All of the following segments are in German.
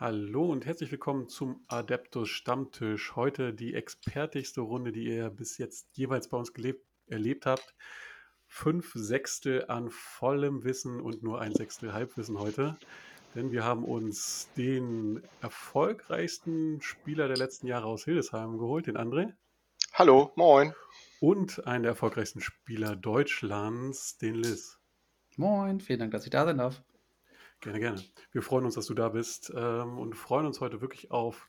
Hallo und herzlich willkommen zum Adeptus Stammtisch. Heute die expertigste Runde, die ihr bis jetzt jeweils bei uns gelebt, erlebt habt. Fünf Sechstel an vollem Wissen und nur ein Sechstel Halbwissen heute. Denn wir haben uns den erfolgreichsten Spieler der letzten Jahre aus Hildesheim geholt, den André. Hallo, moin. Und einen der erfolgreichsten Spieler Deutschlands, den Liz. Moin, vielen Dank, dass ich da sein darf. Gerne, gerne. Wir freuen uns, dass du da bist ähm, und freuen uns heute wirklich auf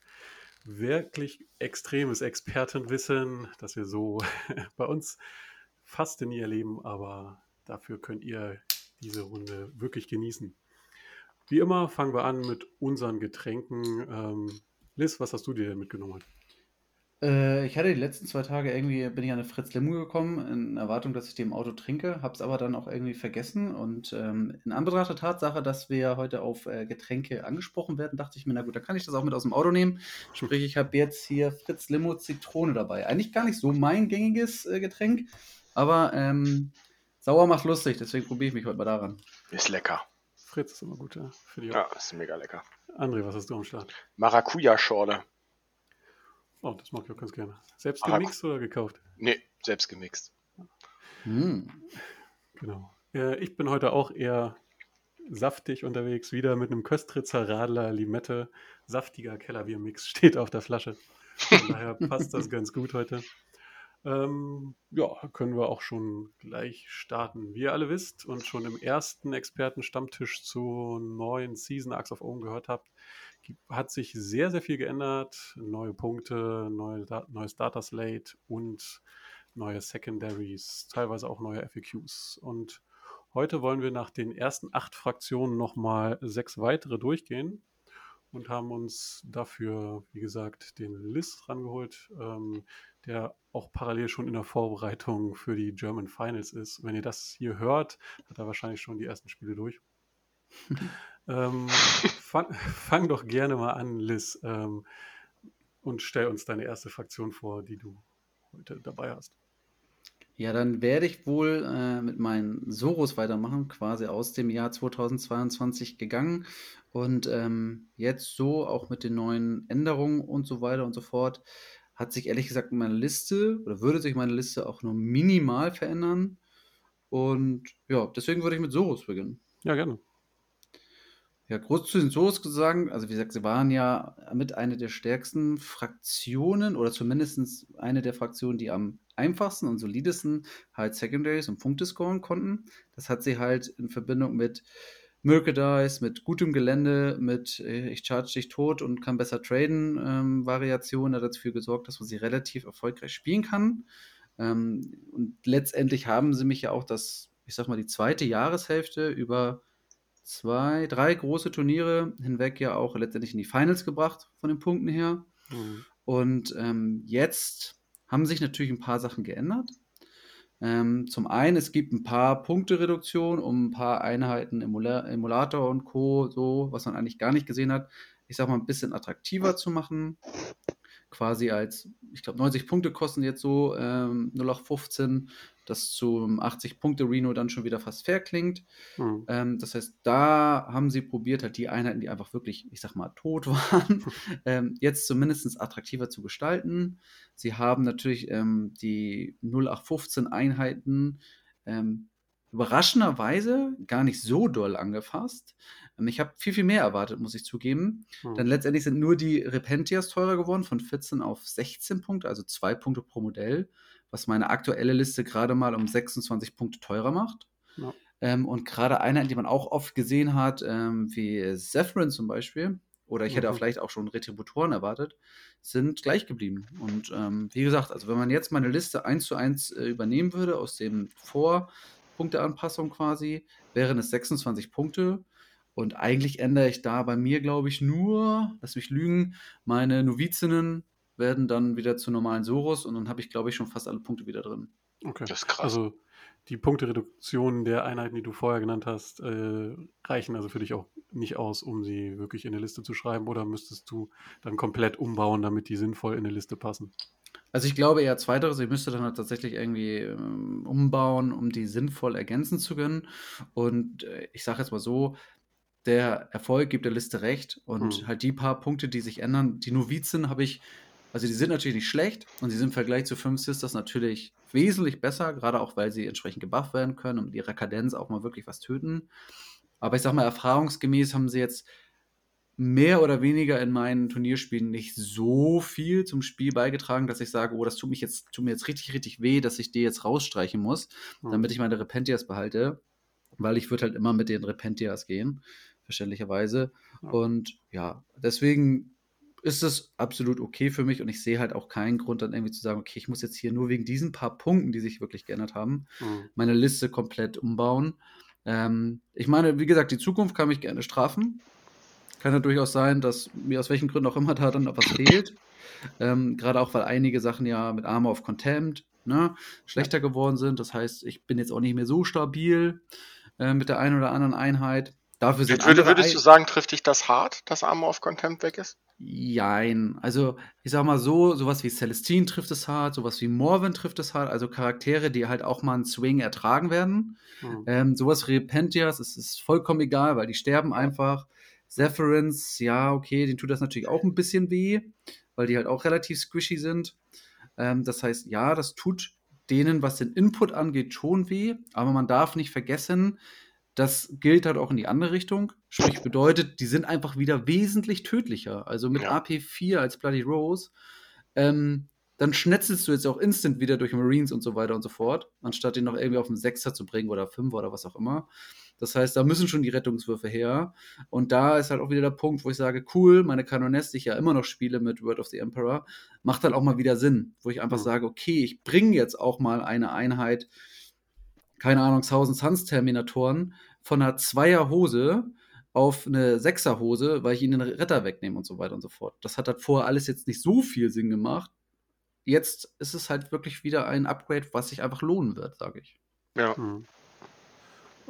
wirklich extremes Expertenwissen, das wir so bei uns fast nie erleben, aber dafür könnt ihr diese Runde wirklich genießen. Wie immer fangen wir an mit unseren Getränken. Ähm, Liz, was hast du dir denn mitgenommen? Äh, ich hatte die letzten zwei Tage irgendwie, bin ich an eine Fritz Lemu gekommen, in Erwartung, dass ich die im Auto trinke, habe es aber dann auch irgendwie vergessen. Und ähm, in Anbetracht der Tatsache, dass wir heute auf äh, Getränke angesprochen werden, dachte ich mir, na gut, dann kann ich das auch mit aus dem Auto nehmen. Sprich, ich habe jetzt hier Fritz Limo Zitrone dabei. Eigentlich gar nicht so mein gängiges äh, Getränk, aber ähm, sauer macht lustig, deswegen probiere ich mich heute mal daran. Ist lecker. Fritz ist immer gut, ja. Für die ja, ist mega lecker. André, was hast du am Start? Maracuja-Schorle. Oh, das mag ich auch ganz gerne. Selbst gemixt oder gekauft? Nee, selbst gemixt. Hm. Genau. Ja, ich bin heute auch eher saftig unterwegs, wieder mit einem Köstritzer Radler Limette. Saftiger Kellerbier-Mix steht auf der Flasche. Von daher passt das ganz gut heute. Ähm, ja, können wir auch schon gleich starten. Wie ihr alle wisst und schon im ersten Experten-Stammtisch zur neuen Season Axe of Own gehört habt, hat sich sehr, sehr viel geändert. Neue Punkte, neue, neues Data Slate und neue Secondaries, teilweise auch neue FAQs. Und heute wollen wir nach den ersten acht Fraktionen nochmal sechs weitere durchgehen und haben uns dafür, wie gesagt, den Liz rangeholt, ähm, der auch parallel schon in der Vorbereitung für die German Finals ist. Wenn ihr das hier hört, hat er wahrscheinlich schon die ersten Spiele durch. Ähm, fang, fang, doch gerne mal an, Liz, ähm, und stell uns deine erste Fraktion vor, die du heute dabei hast. Ja, dann werde ich wohl äh, mit meinen Soros weitermachen, quasi aus dem Jahr 2022 gegangen und ähm, jetzt so auch mit den neuen Änderungen und so weiter und so fort hat sich ehrlich gesagt meine Liste oder würde sich meine Liste auch nur minimal verändern und ja, deswegen würde ich mit Soros beginnen. Ja, gerne. Ja, groß zu den Soos sagen, also wie gesagt, sie waren ja mit einer der stärksten Fraktionen oder zumindest eine der Fraktionen, die am einfachsten und solidesten halt Secondaries und Punkte scoren konnten. Das hat sie halt in Verbindung mit Merchandise, mit gutem Gelände, mit äh, ich charge dich tot und kann besser traden, ähm, Variationen dafür gesorgt, dass man sie relativ erfolgreich spielen kann. Ähm, und letztendlich haben sie mich ja auch das, ich sag mal, die zweite Jahreshälfte über zwei, drei große Turniere hinweg ja auch letztendlich in die Finals gebracht, von den Punkten her. Mhm. Und ähm, jetzt haben sich natürlich ein paar Sachen geändert. Ähm, zum einen, es gibt ein paar Punktereduktionen um ein paar Einheiten Emula Emulator und Co., so, was man eigentlich gar nicht gesehen hat, ich sag mal, ein bisschen attraktiver zu machen quasi als, ich glaube, 90 Punkte kosten jetzt so ähm, 0815, das zum 80-Punkte-Reno dann schon wieder fast fair klingt. Mhm. Ähm, das heißt, da haben sie probiert, halt die Einheiten, die einfach wirklich, ich sag mal, tot waren, ähm, jetzt zumindest attraktiver zu gestalten. Sie haben natürlich ähm, die 0815-Einheiten ähm, überraschenderweise gar nicht so doll angefasst. Ich habe viel, viel mehr erwartet, muss ich zugeben. Hm. Denn letztendlich sind nur die Repentias teurer geworden, von 14 auf 16 Punkte, also zwei Punkte pro Modell, was meine aktuelle Liste gerade mal um 26 Punkte teurer macht. Ja. Ähm, und gerade Einheiten, die man auch oft gesehen hat, ähm, wie Zephyrin zum Beispiel, oder ich hätte mhm. vielleicht auch schon Retributoren erwartet, sind gleich geblieben. Und ähm, wie gesagt, also wenn man jetzt meine Liste eins zu eins äh, übernehmen würde aus dem Vorpunkteanpassung quasi, wären es 26 Punkte. Und eigentlich ändere ich da bei mir, glaube ich, nur, lass mich lügen, meine Novizinnen werden dann wieder zu normalen Soros und dann habe ich, glaube ich, schon fast alle Punkte wieder drin. Okay. Das ist krass. Also die Punktereduktion der Einheiten, die du vorher genannt hast, äh, reichen also für dich auch nicht aus, um sie wirklich in eine Liste zu schreiben oder müsstest du dann komplett umbauen, damit die sinnvoll in eine Liste passen? Also ich glaube eher zweiteres, ich müsste dann halt tatsächlich irgendwie ähm, umbauen, um die sinnvoll ergänzen zu können. Und äh, ich sage jetzt mal so, der Erfolg gibt der Liste recht und Mhm. halt die paar Punkte, die sich ändern. Die Novizen habe ich, also die sind natürlich nicht schlecht und sie sind im Vergleich zu Fünf Sisters natürlich wesentlich besser, gerade auch, weil sie entsprechend gebufft werden können und mit ihrer Kadenz auch mal wirklich was töten. Aber ich sag mal, erfahrungsgemäß haben sie jetzt mehr oder weniger in meinen Turnierspielen nicht so viel zum Spiel beigetragen, dass ich sage, oh, das tut, mich jetzt, tut mir jetzt richtig, richtig weh, dass ich die jetzt rausstreichen muss, Mhm. damit ich meine Repentias behalte. Weil ich würde halt immer mit den Repentias gehen, verständlicherweise. Ja. Und ja, deswegen ist es absolut okay für mich und ich sehe halt auch keinen Grund, dann irgendwie zu sagen, okay, ich muss jetzt hier nur wegen diesen paar Punkten, die sich wirklich geändert haben, Mhm. meine Liste komplett umbauen. Ähm, ich meine, wie gesagt, die Zukunft kann mich gerne strafen. Kann ja durchaus sein, dass mir aus welchen Gründen auch immer da dann noch was fehlt. Ähm, Gerade auch, weil einige Sachen ja mit Armor of Contempt ne, schlechter geworden sind. Das heißt, ich bin jetzt auch nicht mehr so stabil äh, mit der einen oder anderen Einheit. Dafür sind Würde, würdest du sagen, trifft dich das hart, dass Armor of Contempt weg ist? Jein. Also, ich sag mal so, sowas wie Celestine trifft es hart, sowas wie Morven trifft es hart, also Charaktere, die halt auch mal einen Swing ertragen werden. Mhm. Ähm, sowas wie Repentias, es ist vollkommen egal, weil die sterben einfach. Zephyrins, ja, okay, denen tut das natürlich auch ein bisschen weh, weil die halt auch relativ squishy sind. Ähm, das heißt, ja, das tut denen, was den Input angeht, schon weh, aber man darf nicht vergessen, das gilt halt auch in die andere Richtung. Sprich, bedeutet, die sind einfach wieder wesentlich tödlicher. Also mit Ja. AP4 als Bloody Rose, ähm, dann schnetzelst du jetzt auch instant wieder durch Marines und so weiter und so fort, anstatt den noch irgendwie auf einen Sechser zu bringen oder Fünfer oder was auch immer. Das heißt, da müssen schon die Rettungswürfe her. Und da ist halt auch wieder der Punkt, wo ich sage, cool, meine Kanoness, die ich ja immer noch spiele mit Word of the Emperor, macht halt auch mal wieder Sinn. Wo ich einfach Mhm. sage, okay, ich bringe jetzt auch mal eine Einheit, keine Ahnung, Thousand Suns Terminatoren von einer Zweierhose auf eine Sechserhose, weil ich ihnen den Retter wegnehme und so weiter und so fort. Das hat halt vorher alles jetzt nicht so viel Sinn gemacht. Jetzt ist es halt wirklich wieder ein Upgrade, was sich einfach lohnen wird, sage ich. Ja. Mhm.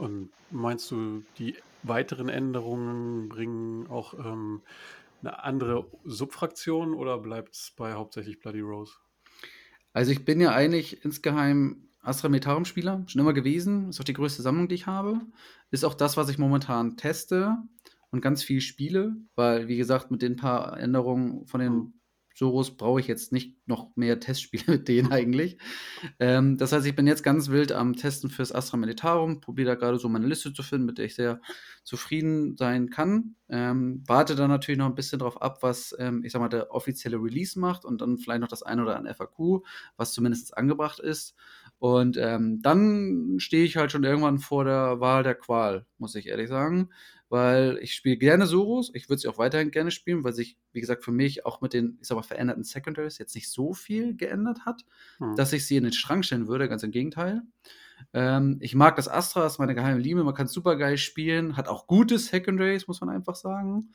Und meinst du, die weiteren Änderungen bringen auch ähm, eine andere Subfraktion oder bleibt es bei hauptsächlich Bloody Rose? Also ich bin ja eigentlich insgeheim Astra Militarum Spieler, schon immer gewesen. Ist auch die größte Sammlung, die ich habe. Ist auch das, was ich momentan teste und ganz viel spiele, weil, wie gesagt, mit den paar Änderungen von den Mhm. Soros brauche ich jetzt nicht noch mehr Testspiele mit denen eigentlich. Ähm, das heißt, ich bin jetzt ganz wild am Testen fürs Astra Militarum, probiere da gerade so meine Liste zu finden, mit der ich sehr zufrieden sein kann. Ähm, warte dann natürlich noch ein bisschen drauf ab, was, ähm, ich sag mal, der offizielle Release macht und dann vielleicht noch das ein oder andere FAQ, was zumindest angebracht ist. Und ähm, dann stehe ich halt schon irgendwann vor der Wahl der Qual, muss ich ehrlich sagen. Weil ich spiele gerne Soros, ich würde sie auch weiterhin gerne spielen, weil sich, wie gesagt, für mich auch mit den, ich sag mal, veränderten Secondaries jetzt nicht so viel geändert hat, Mhm. dass ich sie in den Schrank stellen würde, ganz im Gegenteil. Ähm, ich mag das Astra, ist meine geheime Liebe, man kann super geil spielen, hat auch gute Secondaries, muss man einfach sagen.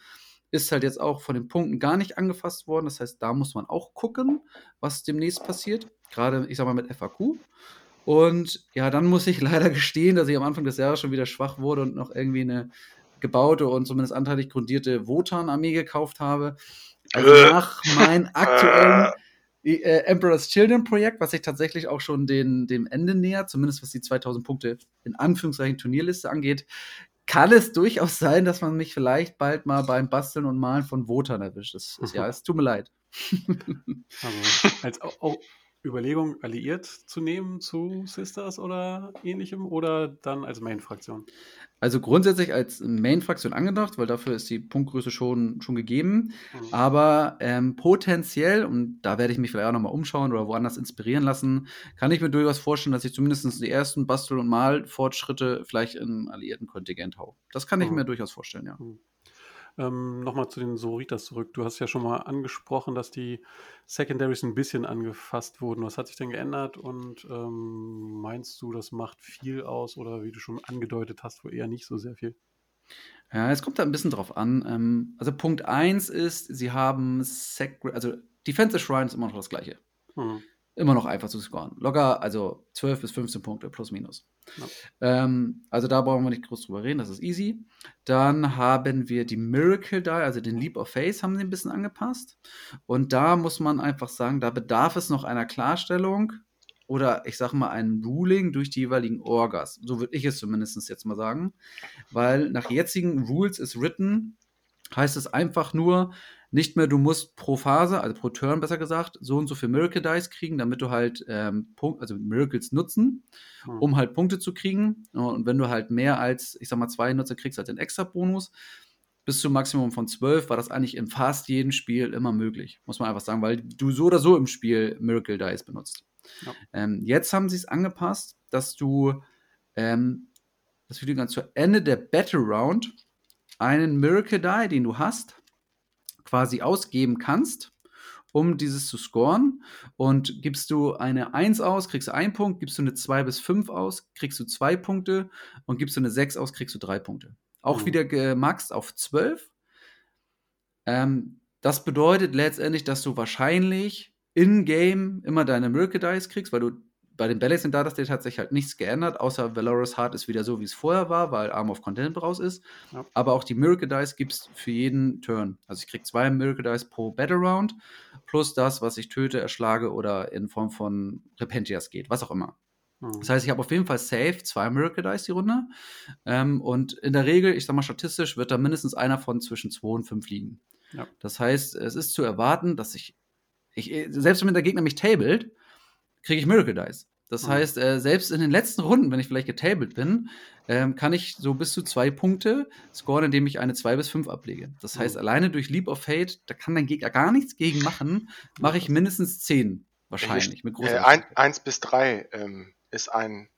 Ist halt jetzt auch von den Punkten gar nicht angefasst worden, das heißt, da muss man auch gucken, was demnächst passiert. Gerade, ich sag mal, mit FAQ. Und ja, dann muss ich leider gestehen, dass ich am Anfang des Jahres schon wieder schwach wurde und noch irgendwie eine gebaute und zumindest anteilig grundierte Wotan-Armee gekauft habe. Also Äh. nach meinem aktuellen äh, Emperor's Children Projekt, was sich tatsächlich auch schon den, dem Ende nähert, zumindest was die 2000 Punkte in Anführungszeichen Turnierliste angeht, kann es durchaus sein, dass man mich vielleicht bald mal beim Basteln und Malen von Wotan erwischt. Das ist, ja, es tut mir leid. Also als Au- Au- Überlegung, alliiert zu nehmen zu Sisters oder ähnlichem oder dann als Main-Fraktion? Also grundsätzlich als Main-Fraktion angedacht, weil dafür ist die Punktgröße schon, schon gegeben. Mhm. Aber ähm, potenziell, und da werde ich mich vielleicht auch nochmal umschauen oder woanders inspirieren lassen, kann ich mir durchaus vorstellen, dass ich zumindest die ersten Bastel- und Malfortschritte vielleicht im alliierten Kontingent hau. Das kann ich Mhm. mir durchaus vorstellen, ja. Ähm, Nochmal zu den Soritas zurück. Du hast ja schon mal angesprochen, dass die Secondaries ein bisschen angefasst wurden. Was hat sich denn geändert und ähm, meinst du, das macht viel aus oder wie du schon angedeutet hast, wohl eher nicht so sehr viel? Ja, es kommt da ein bisschen drauf an. Ähm, also Punkt 1 ist, sie haben Sacred, also Defensive Shrine ist immer noch das gleiche. Hm. Immer noch einfach zu scoren. Locker, also 12 bis 15 Punkte plus minus. Ja. Ähm, also da brauchen wir nicht groß drüber reden, das ist easy. Dann haben wir die Miracle Die, also den Leap of Faith haben sie ein bisschen angepasst. Und da muss man einfach sagen, da bedarf es noch einer Klarstellung. oder ich sage mal ein Ruling durch die jeweiligen Orgas. So würde ich es zumindest jetzt mal sagen. Weil nach jetzigen Rules is written heißt es einfach nur, nicht mehr, du musst pro Phase, also pro Turn besser gesagt, so und so viel Miracle Dice kriegen, damit du halt ähm, Punkt, also Miracles nutzen, hm. um halt Punkte zu kriegen. Und wenn du halt mehr als, ich sag mal, zwei Nutzer kriegst, halt den extra Bonus. Bis zum Maximum von zwölf war das eigentlich in fast jedem Spiel immer möglich, muss man einfach sagen, weil du so oder so im Spiel Miracle Dice benutzt. Ja. Ähm, jetzt haben sie es angepasst, dass du, ähm, dass du dann zu Ende der Battle Round einen Miracle Die, den du hast, quasi ausgeben kannst, um dieses zu scoren. Und gibst du eine 1 aus, kriegst du einen Punkt, gibst du eine 2 bis 5 aus, kriegst du zwei Punkte und gibst du eine 6 aus, kriegst du drei Punkte. Auch mhm. wieder gemaxt auf 12. Ähm, das bedeutet letztendlich, dass du wahrscheinlich in-game immer deine Miracle Dice kriegst, weil du bei den Balancing Data State hat sich halt nichts geändert, außer Valorous Heart ist wieder so, wie es vorher war, weil Arm of Content raus ist. Ja. Aber auch die Miracle Dice gibt es für jeden Turn. Also ich kriege zwei Miracle Dice pro Battle Round, plus das, was ich töte, erschlage oder in Form von Repentias geht, was auch immer. Mhm. Das heißt, ich habe auf jeden Fall safe zwei Miracle Dice die Runde. Ähm, und in der Regel, ich sag mal statistisch, wird da mindestens einer von zwischen zwei und fünf liegen. Ja. Das heißt, es ist zu erwarten, dass ich, ich selbst wenn der Gegner mich tabelt, kriege ich Miracle Dice. Das mhm. heißt, äh, selbst in den letzten Runden, wenn ich vielleicht getabelt bin, ähm, kann ich so bis zu zwei Punkte scoren, indem ich eine 2 bis 5 ablege. Das heißt, mhm. alleine durch Leap of Fate, da kann dein Gegner gar nichts gegen machen, mache ich mindestens 10 wahrscheinlich. Mit großer äh, 1 bis 3 ähm, ist ein,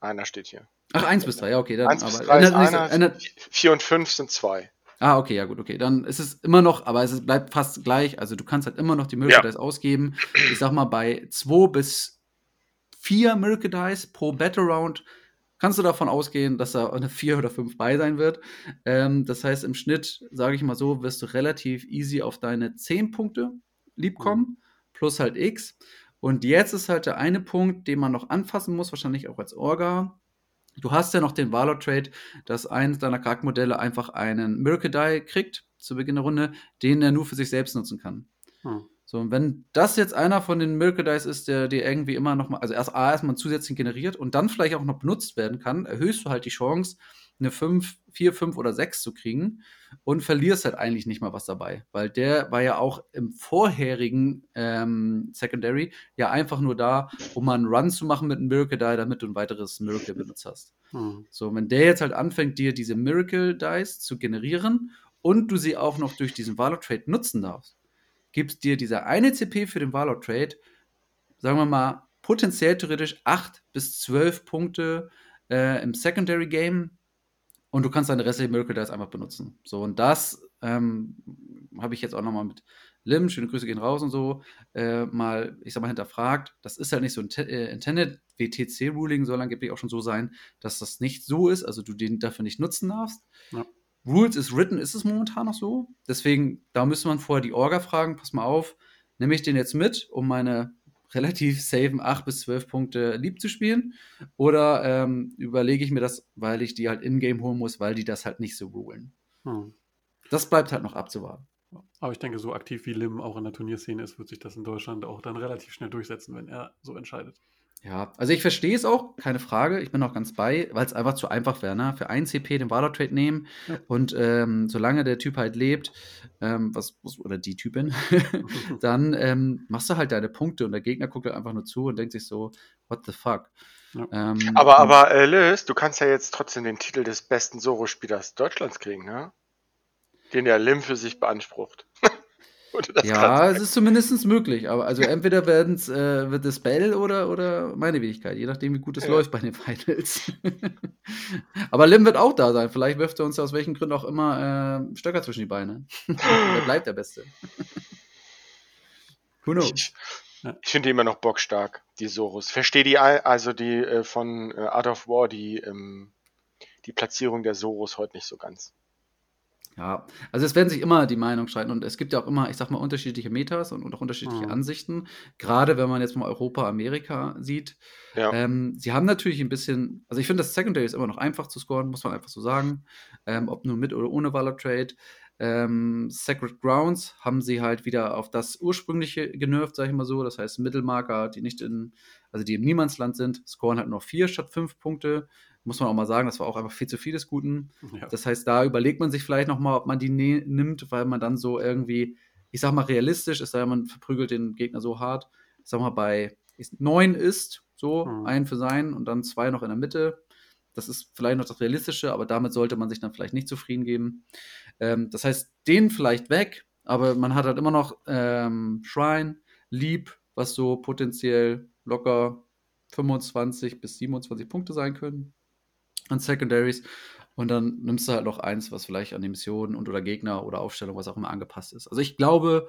einer steht hier. Ach, 1 bis 3, ja, okay. Dann, 1 bis 3 ist einer, 4 und 5 sind 2. Ah, okay, ja gut, okay. Dann ist es immer noch, aber es bleibt fast gleich. Also du kannst halt immer noch die Möglichkeit ja. ausgeben. Ich sag mal, bei 2 bis vier Miracle Dice pro Battle Round kannst du davon ausgehen, dass da eine 4 oder 5 bei sein wird. Ähm, das heißt, im Schnitt, sage ich mal so, wirst du relativ easy auf deine 10 Punkte lieb kommen, mhm. plus halt X. Und jetzt ist halt der eine Punkt, den man noch anfassen muss, wahrscheinlich auch als Orga. Du hast ja noch den Valor Trade, dass eines deiner Charaktermodelle einfach einen Miracle Die kriegt zu Beginn der Runde, den er nur für sich selbst nutzen kann. Hm. So, und wenn das jetzt einer von den Miracle Dice ist, der dir irgendwie immer noch mal, also erst A, erstmal zusätzlich generiert und dann vielleicht auch noch benutzt werden kann, erhöhst du halt die Chance, eine 5, 4, 5 oder 6 zu kriegen und verlierst halt eigentlich nicht mal was dabei. Weil der war ja auch im vorherigen ähm, Secondary ja einfach nur da, um mal einen Run zu machen mit einem Miracle Die, damit du ein weiteres Miracle benutzt hast. Hm. So, wenn der jetzt halt anfängt, dir diese Miracle Dice zu generieren und du sie auch noch durch diesen Valor Trade nutzen darfst, gibt dir dieser eine CP für den Valor Trade, sagen wir mal, potenziell theoretisch 8 bis 12 Punkte äh, im Secondary Game und du kannst deine restlichen Miracle Dice einfach benutzen. So, und das ähm, habe ich jetzt auch nochmal mit Lim, schöne Grüße gehen raus und so, äh, mal, ich sag mal, hinterfragt. Das ist halt nicht so ein äh, Intended WTC-Ruling, soll angeblich auch schon so sein, dass das nicht so ist, also du den dafür nicht nutzen darfst. Ja. Rules is written ist es momentan noch so. Deswegen, da müsste man vorher die Orga fragen, pass mal auf, nehme ich den jetzt mit, um meine relativ safen 8 bis 12 Punkte lieb zu spielen? Oder ähm, überlege ich mir das, weil ich die halt in-game holen muss, weil die das halt nicht so rulen? Hm. Das bleibt halt noch abzuwarten. Aber ich denke, so aktiv wie Lim auch in der Turnierszene ist, wird sich das in Deutschland auch dann relativ schnell durchsetzen, wenn er so entscheidet. Ja, also ich verstehe es auch, keine Frage. Ich bin auch ganz bei, weil es einfach zu einfach wäre. Ne? Für ein CP den Valor Trade nehmen ja. und ähm, solange der Typ halt lebt, ähm, was, was, oder die Typin, dann ähm, machst du halt deine Punkte und der Gegner guckt halt einfach nur zu und denkt sich so, what the fuck. Ja. Ähm, aber, aber äh, Liz, du kannst ja jetzt trotzdem den Titel des besten Soro-Spielers Deutschlands kriegen, ne? Den der Lim für sich beansprucht. ja, es ist zumindest möglich. Aber also entweder werden's, äh, wird es Bell oder, oder meine Wenigkeit, je nachdem, wie gut es ja. läuft bei den Finals. aber Lim wird auch da sein. Vielleicht wirft er uns aus welchen Gründen auch immer äh, Stöcker zwischen die Beine. er bleibt der Beste. Who knows? Ich, ich finde die immer noch bockstark, die Sorus. Verstehe die, also die äh, von äh, Art of War, die, ähm, die Platzierung der Sorus heute nicht so ganz. Ja, also es werden sich immer die Meinungen streiten und es gibt ja auch immer, ich sag mal, unterschiedliche Metas und, und auch unterschiedliche mhm. Ansichten. Gerade wenn man jetzt mal Europa, Amerika sieht. Ja. Ähm, sie haben natürlich ein bisschen, also ich finde, das Secondary ist immer noch einfach zu scoren, muss man einfach so sagen. Ähm, ob nur mit oder ohne Valor Trade. Ähm, Sacred Grounds haben sie halt wieder auf das ursprüngliche genervt, sag ich mal so. Das heißt, Mittelmarker, die nicht in, also die im Niemandsland sind, scoren halt noch vier statt fünf Punkte. Muss man auch mal sagen, das war auch einfach viel zu viel des Guten. Ja. Das heißt, da überlegt man sich vielleicht nochmal, ob man die ne nimmt, weil man dann so irgendwie, ich sag mal, realistisch ist, sei man verprügelt den Gegner so hart. Ich sag mal, bei neun ist, so, mhm. ein für sein und dann zwei noch in der Mitte. Das ist vielleicht noch das Realistische, aber damit sollte man sich dann vielleicht nicht zufrieden geben. Ähm, das heißt, den vielleicht weg, aber man hat halt immer noch ähm, Shrine, Lieb, was so potenziell locker 25 bis 27 Punkte sein können an Secondaries. Und dann nimmst du halt noch eins, was vielleicht an die Missionen und oder Gegner oder Aufstellung, was auch immer angepasst ist. Also ich glaube,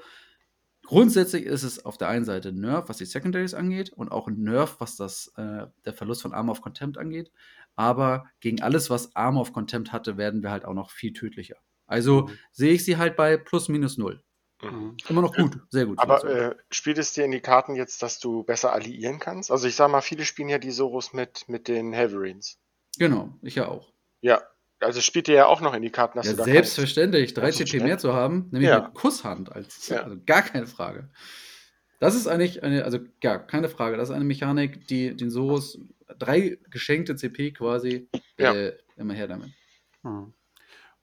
grundsätzlich ist es auf der einen Seite ein Nerf, was die Secondaries angeht, und auch ein Nerf, was das, äh, der Verlust von Armor of Contempt angeht. Aber gegen alles, was Armor of Contempt hatte, werden wir halt auch noch viel tödlicher. Also mhm. sehe ich sie halt bei plus minus null. Mhm. Immer noch gut, sehr gut. Aber äh, spielt es dir in die Karten jetzt, dass du besser alliieren kannst? Also ich sag mal, viele spielen ja die Soros mit, mit den Heaverines. Genau, ich ja auch. Ja, also spielt dir ja auch noch in die Karten, dass ja, du da Selbstverständlich, 3 CP mehr zu haben, nämlich ja. mit Kusshand, als, ja. also gar keine Frage. Das ist eigentlich eine, also ja, keine Frage, das ist eine Mechanik, die den Soros drei geschenkte CP quasi ja. äh, immer her damit. Hm.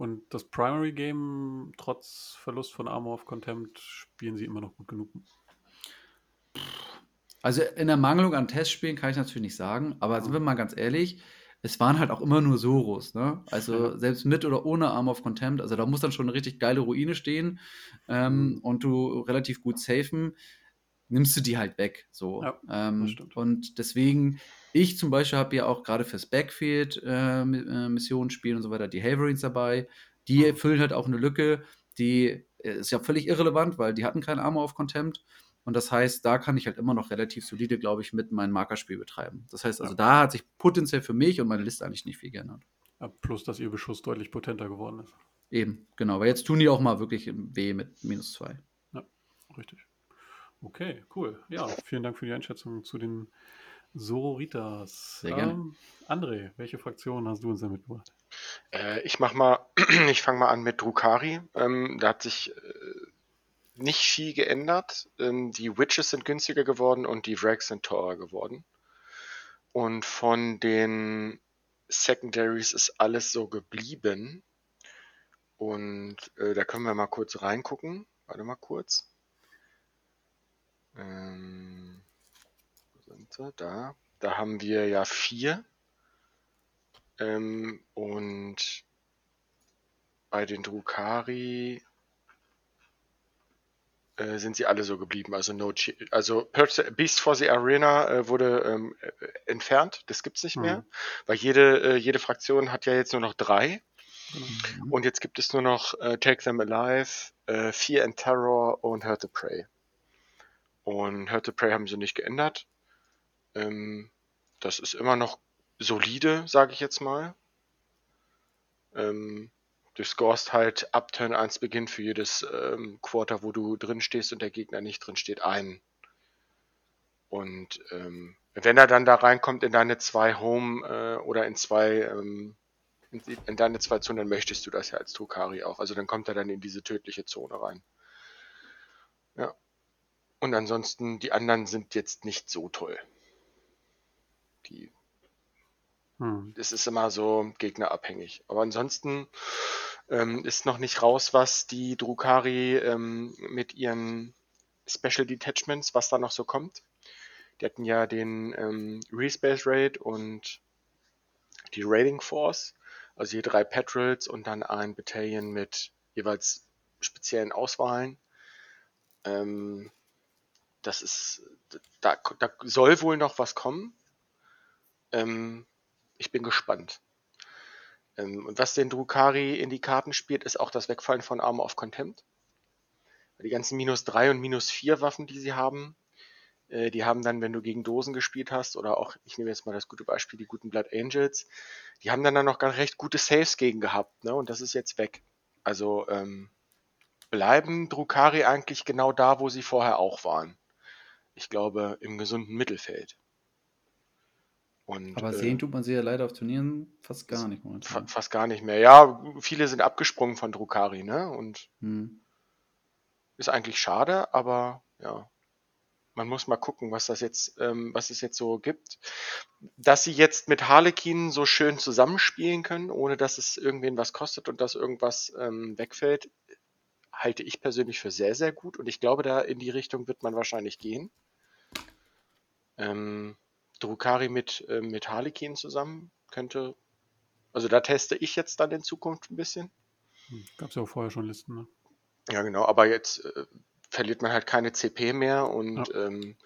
Und das Primary Game, trotz Verlust von Armor of Contempt, spielen sie immer noch gut genug. Also in der Mangelung an Testspielen kann ich natürlich nicht sagen, aber sind wir mal ganz ehrlich, es waren halt auch immer nur Soros, ne? Also selbst mit oder ohne Arm of Contempt, also da muss dann schon eine richtig geile Ruine stehen ähm, mhm. und du relativ gut safen, nimmst du die halt weg. So. Ja, ähm, und deswegen, ich zum Beispiel habe ja auch gerade fürs Backfield äh, äh, Missionen spielen und so weiter die Haverines dabei. Die mhm. füllen halt auch eine Lücke, die äh, ist ja völlig irrelevant, weil die hatten kein Armor of Contempt. Und das heißt, da kann ich halt immer noch relativ solide, glaube ich, mit meinem Markerspiel betreiben. Das heißt also, ja. da hat sich potenziell für mich und meine Liste eigentlich nicht viel geändert. Ja, plus, dass ihr Beschuss deutlich potenter geworden ist. Eben, genau. Aber jetzt tun die auch mal wirklich weh mit minus zwei. Ja, richtig. Okay, cool. Ja, vielen Dank für die Einschätzung zu den Sororitas. Sehr gerne. Ähm, André, welche Fraktion hast du uns denn mitgebracht? Äh, ich mach mal, ich fange mal an mit Drukari. Ähm, da hat sich äh, nicht viel geändert. Ähm, die Witches sind günstiger geworden und die Wrecks sind teurer geworden. Und von den Secondaries ist alles so geblieben. Und äh, da können wir mal kurz reingucken. Warte mal kurz. Ähm, sie? Da. Da haben wir ja vier. Ähm, und bei den Drukari äh, sind sie alle so geblieben. Also no also Beast for the Arena äh, wurde ähm, äh, entfernt, das gibt's nicht mhm. mehr, weil jede, äh, jede Fraktion hat ja jetzt nur noch drei. Mhm. Und jetzt gibt es nur noch äh, Take Them Alive, äh, Fear and Terror und Hurt the Prey. Und Hurt the Prey haben sie nicht geändert. Ähm, das ist immer noch solide, sage ich jetzt mal. Ähm, Du scorest halt ab Turn 1 Beginn für jedes ähm, Quarter, wo du drin stehst und der Gegner nicht drin steht, ein. Und ähm, wenn er dann da reinkommt in deine zwei Home äh, oder in zwei ähm, in, in, deine zwei Zonen, dann möchtest du das ja als Drukari auch. Also dann kommt er dann in diese tödliche Zone rein. Ja. Und ansonsten, die anderen sind jetzt nicht so toll. Die hm. Das ist immer so gegnerabhängig. Aber ansonsten ähm, ist noch nicht raus, was die Drukari ähm, mit ihren Special Detachments, was da noch so kommt. Die hatten ja den ähm, Respace Raid und die Raiding Force, also hier drei Patrols und dann ein Battalion mit jeweils speziellen Auswahlen. Ähm, das ist, da, da soll wohl noch was kommen. Ähm, ich bin gespannt. Ähm, und was den Drukari in die Karten spielt, ist auch das Wegfallen von Armor of Contempt. Die ganzen minus 3 und minus 4 Waffen, die sie haben, äh, die haben dann, wenn du gegen Dosen gespielt hast, oder auch, ich nehme jetzt mal das gute Beispiel, die guten Blood Angels, die haben dann, dann noch gar recht gute Saves gegen gehabt, ne? Und das ist jetzt weg. Also ähm, bleiben Drukari eigentlich genau da, wo sie vorher auch waren. Ich glaube, im gesunden Mittelfeld. Und, Aber sehen tut man sie ja leider auf Turnieren fast gar nicht momentan. Fast gar nicht mehr. Ja, viele sind abgesprungen von Drukari, ne? Und hm. ist eigentlich schade, aber ja. Man muss mal gucken, was das jetzt, ähm, was es jetzt so gibt. Dass sie jetzt mit Harlequin so schön zusammenspielen können, ohne dass es irgendwen was kostet und dass irgendwas ähm, wegfällt, halte ich persönlich für sehr, sehr gut. Und ich glaube, da in die Richtung wird man wahrscheinlich gehen. Ähm, Drukari mit, äh, mit Harlequin zusammen könnte. Also da teste ich jetzt dann in Zukunft ein bisschen. Hm, Gab es ja auch vorher schon Listen, ne? Ja, genau, aber jetzt äh, verliert man halt keine CP mehr und ja. ähm,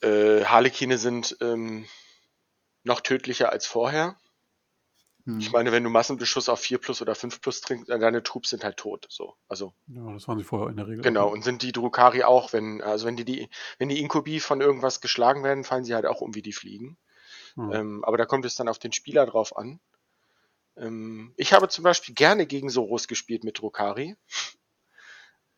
äh, Harlekine sind ähm, noch tödlicher als vorher. Hm. Ich meine, wenn du Massenbeschuss auf 4 plus oder 5 plus trinkst, deine Troops sind halt tot. So. Also, ja, das waren sie vorher in der Regel. Genau, und sind die Drukari auch, wenn, also wenn die, die, wenn die Inkubi von irgendwas geschlagen werden, fallen sie halt auch um wie die Fliegen. Hm. Ähm, aber da kommt es dann auf den Spieler drauf an. Ähm, ich habe zum Beispiel gerne gegen Soros gespielt mit Drukari.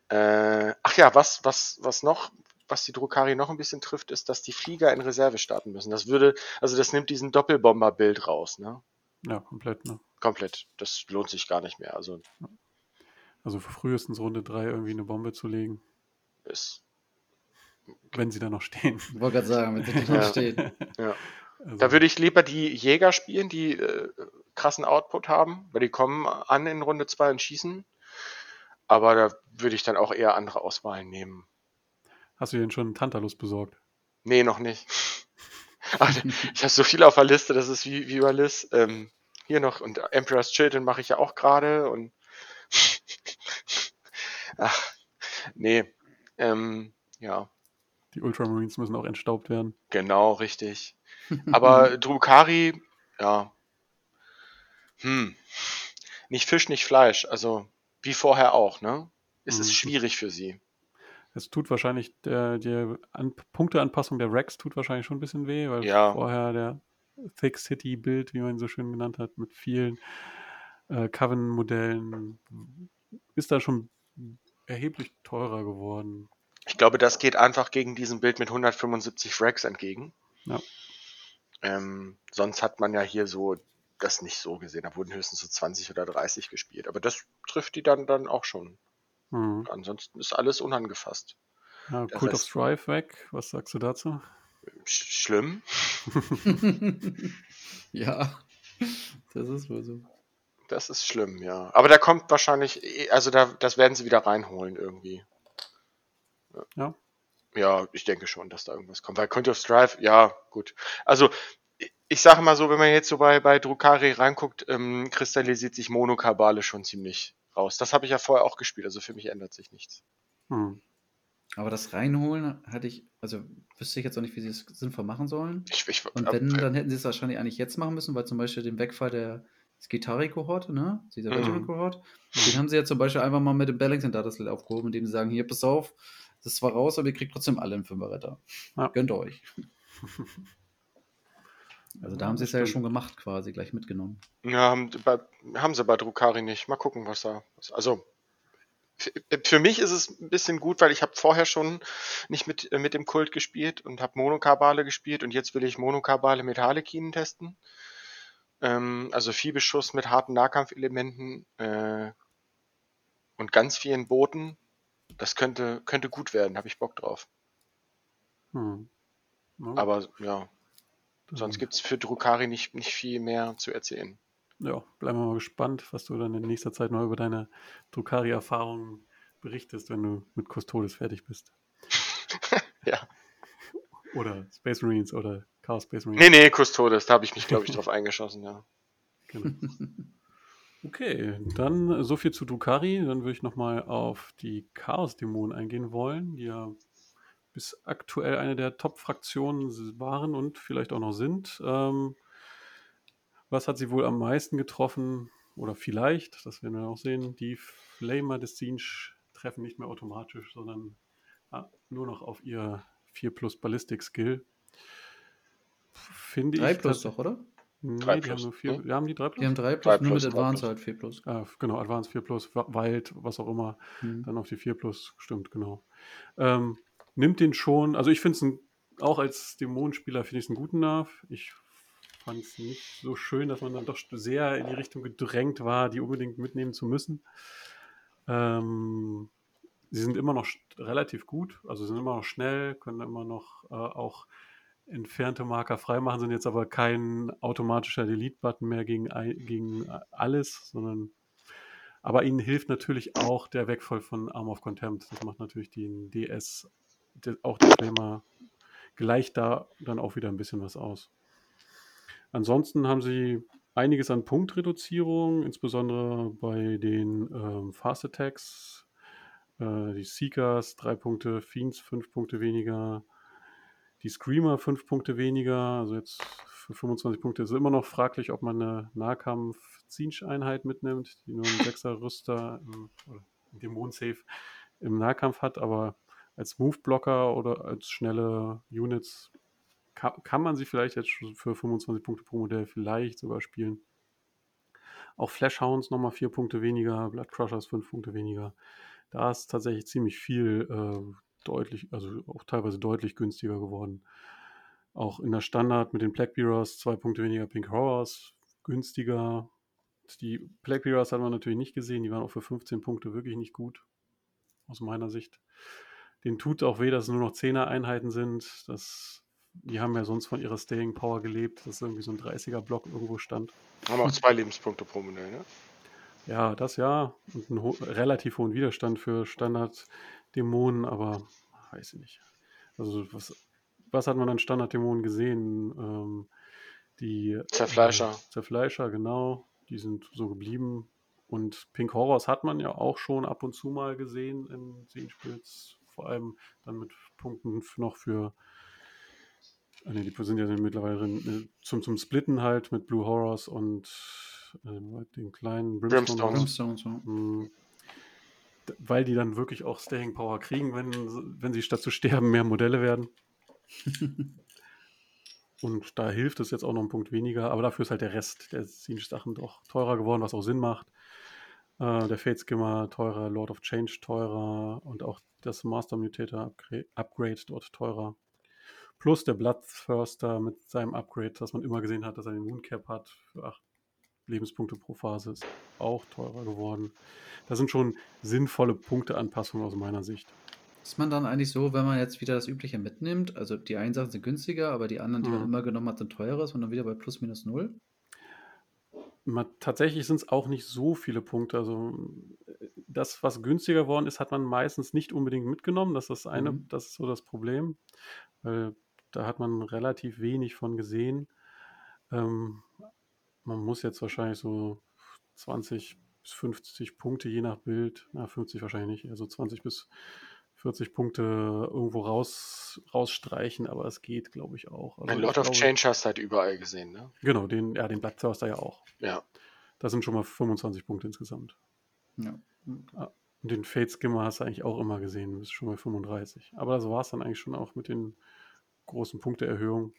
Äh, ach ja, was, was, was noch, was die Drukari noch ein bisschen trifft, ist, dass die Flieger in Reserve starten müssen. Das würde, also das nimmt diesen Doppelbomber-Bild raus, ne? Ja, komplett, ne? Komplett. Das lohnt sich gar nicht mehr. Also, also frühestens Runde 3 irgendwie eine Bombe zu legen. Ist. Wenn sie da noch stehen. Ich wollte gerade sagen, wenn sie da noch stehen. Ja. Also. Da würde ich lieber die Jäger spielen, die äh, krassen Output haben, weil die kommen an in Runde 2 und schießen. Aber da würde ich dann auch eher andere Auswahlen nehmen. Hast du denn schon Tantalus besorgt? Nee, noch nicht. ich habe so viel auf der Liste, das ist wie, wie über Liz. Ähm, hier noch, und Emperor's Children mache ich ja auch gerade und ach, nee, ähm, ja. Die Ultramarines müssen auch entstaubt werden. Genau, richtig. Aber Drukari, ja. Hm. Nicht Fisch, nicht Fleisch. Also, wie vorher auch, ne? Es mhm. ist schwierig für sie. Es tut wahrscheinlich, der, die An Punkteanpassung der Rex tut wahrscheinlich schon ein bisschen weh, weil ja. vorher der Thick City Bild, wie man ihn so schön genannt hat, mit vielen äh, Coven-Modellen, ist da schon erheblich teurer geworden. Ich glaube, das geht einfach gegen diesen Bild mit 175 Rex entgegen. Ja. Ähm, sonst hat man ja hier so das nicht so gesehen. Da wurden höchstens so 20 oder 30 gespielt. Aber das trifft die dann, dann auch schon. Mhm. Ansonsten ist alles unangefasst. Ja, Cult of Strife weg. Was sagst du dazu? Sch schlimm. ja, das ist wohl so. Das ist schlimm, ja. Aber da kommt wahrscheinlich, eh, also da, das werden sie wieder reinholen irgendwie. Ja. Ja, ich denke schon, dass da irgendwas kommt. Weil Cult of Strife, ja, gut. Also, ich sage mal so, wenn man jetzt so bei, bei Drukari reinguckt, ähm, kristallisiert sich Monokabale schon ziemlich raus. Das habe ich ja vorher auch gespielt, also für mich ändert sich nichts. Hm. Aber das Reinholen hatte ich, also wüsste ich jetzt auch nicht, wie sie es sinnvoll machen sollen. Ich, ich, Und wenn, dann hätten sie es wahrscheinlich eigentlich jetzt machen müssen, weil zum Beispiel den Wegfall der Skitari-Kohorte, ne? Dieser Regiment-Kohort, mhm. den haben sie ja zum Beispiel einfach mal mit dem Bellington Dataset aufgehoben, indem sie sagen, hier, pass auf, das ist zwar raus, aber ihr kriegt trotzdem alle einen Fünferretter. Ja. Gönnt euch. Also da haben sie es ja schon gemacht, quasi, gleich mitgenommen. Ja, haben, bei, haben sie bei Drukari nicht. Mal gucken, was da. Was, also für mich ist es ein bisschen gut, weil ich habe vorher schon nicht mit, äh, mit dem Kult gespielt und habe Monokabale gespielt und jetzt will ich Monokabale mit Harlekinen testen. Ähm, also Viehbeschuss mit harten Nahkampfelementen äh, und ganz vielen Booten. Das könnte, könnte gut werden, habe ich Bock drauf. Hm. Ja. Aber ja, Sonst gibt es für Drukari nicht, nicht viel mehr zu erzählen. Ja, bleiben wir mal gespannt, was du dann in nächster Zeit noch über deine Drukari-Erfahrungen berichtest, wenn du mit Custodes fertig bist. ja. Oder Space Marines oder Chaos Space Marines. Nee, nee, Custodes, da habe ich mich, glaube ich, drauf eingeschossen, ja. Genau. Okay, dann so viel zu Drukari. Dann würde ich nochmal auf die Chaos-Dämonen eingehen wollen, die ja bis aktuell eine der Top-Fraktionen waren und vielleicht auch noch sind. Ähm, was hat sie wohl am meisten getroffen? Oder vielleicht, das werden wir auch sehen, die Flamer des Siege treffen nicht mehr automatisch, sondern ja, nur noch auf ihr 4 plus Ballistic Skill. Finde 3 plus doch, oder? Nee, 3 die haben nur 4. Ne? Wir haben die 3 plus? Die haben 3 plus, 3 nur mit Advanced halt 4 plus. Ah, genau, Advanced 4 plus, Wild, was auch immer. Mhm. Dann auf die 4 plus, stimmt, genau. Ähm, nimmt den schon, also ich finde es auch als Dämonenspieler finde ich es einen guten Nerv. Ich fand es nicht so schön, dass man dann doch sehr in die Richtung gedrängt war, die unbedingt mitnehmen zu müssen. Ähm, sie sind immer noch relativ gut, also sind immer noch schnell, können immer noch äh, auch entfernte Marker freimachen, sind jetzt aber kein automatischer Delete-Button mehr gegen, gegen alles, sondern aber ihnen hilft natürlich auch der Wegfall von Arm of Contempt. Das macht natürlich den DS, auch der Flamer, gleicht da dann auch wieder ein bisschen was aus. Ansonsten haben sie einiges an Punktreduzierung, insbesondere bei den ähm, Fast Attacks. Äh, die Seekers drei Punkte, Fiends fünf Punkte weniger, die Screamer fünf Punkte weniger. Also jetzt für 25 Punkte ist es immer noch fraglich, ob man eine Nahkampf-Zinch-Einheit mitnimmt, die nur einen Sechser-Rüster im, oder Dämon-Safe im Nahkampf hat, aber als Move-Blocker oder als schnelle Units kann, kann man sie vielleicht jetzt für 25 Punkte pro Modell vielleicht sogar spielen. Auch Flashhounds nochmal 4 Punkte weniger, Blood Crushers 5 Punkte weniger. Da ist tatsächlich ziemlich viel äh, deutlich, also auch teilweise deutlich günstiger geworden. Auch in der Standard mit den Black Bearers 2 Punkte weniger, Pink Horrors günstiger. Die Black Bearers hat man natürlich nicht gesehen, die waren auch für 15 Punkte wirklich nicht gut, aus meiner Sicht. Den tut auch weh, dass es nur noch 10er Einheiten sind. Das die haben ja sonst von ihrer Staying Power gelebt, dass irgendwie so ein 30er-Block irgendwo stand. Haben auch zwei Lebenspunkte pro Modell, ne? Ja, das ja. Und einen ho relativ hohen Widerstand für Standard-Dämonen, aber weiß ich nicht. Also, was, was hat man an Standard-Dämonen gesehen? Ähm, die Zerfleischer. Äh, Zerfleischer, genau. Die sind so geblieben. Und Pink Horrors hat man ja auch schon ab und zu mal gesehen in Seenspitz. Vor allem dann mit Punkten noch für Ah, nee, die sind ja mittlerweile drin, äh, zum, zum Splitten halt mit Blue Horrors und äh, den kleinen Brimstone. Brimstone so. Mhm. Weil die dann wirklich auch Staying Power kriegen, wenn, wenn sie statt zu sterben mehr Modelle werden. und da hilft es jetzt auch noch ein Punkt weniger, aber dafür ist halt der Rest der Siege-Sachen doch teurer geworden, was auch Sinn macht. Äh, der Fate Skimmer teurer, Lord of Change teurer und auch das Master Mutator Upgrade, dort teurer. Plus der Bloodthirster mit seinem Upgrade, das man immer gesehen hat, dass er den Mooncap hat für 8 Lebenspunkte pro Phase, ist auch teurer geworden. Das sind schon sinnvolle Punkteanpassungen aus meiner Sicht. Ist man dann eigentlich so, wenn man jetzt wieder das Übliche mitnimmt, also die einen Sachen sind günstiger, aber die anderen, die man mhm. immer genommen hat, sind teurer, ist man dann wieder bei plus minus null? Tatsächlich sind es auch nicht so viele Punkte. Also das, was günstiger geworden ist, hat man meistens nicht unbedingt mitgenommen. Das ist eine, mhm. das ist so das Problem. Weil da hat man relativ wenig von gesehen. Ähm, man muss jetzt wahrscheinlich so 20 bis 50 Punkte je nach Bild, na 50 wahrscheinlich nicht, also 20 bis 40 Punkte irgendwo raus, rausstreichen, aber es geht, glaube ich, auch. Also Ein Lot of glaube, Change hast du halt überall gesehen, ne? Genau, den, ja, den Bloodthirster ja auch. Ja. Das sind schon mal 25 Punkte insgesamt. Ja. Ah, und den Fade Skimmer hast du eigentlich auch immer gesehen, bis schon mal 35. Aber das war es dann eigentlich schon auch mit den großen Punkteerhöhung.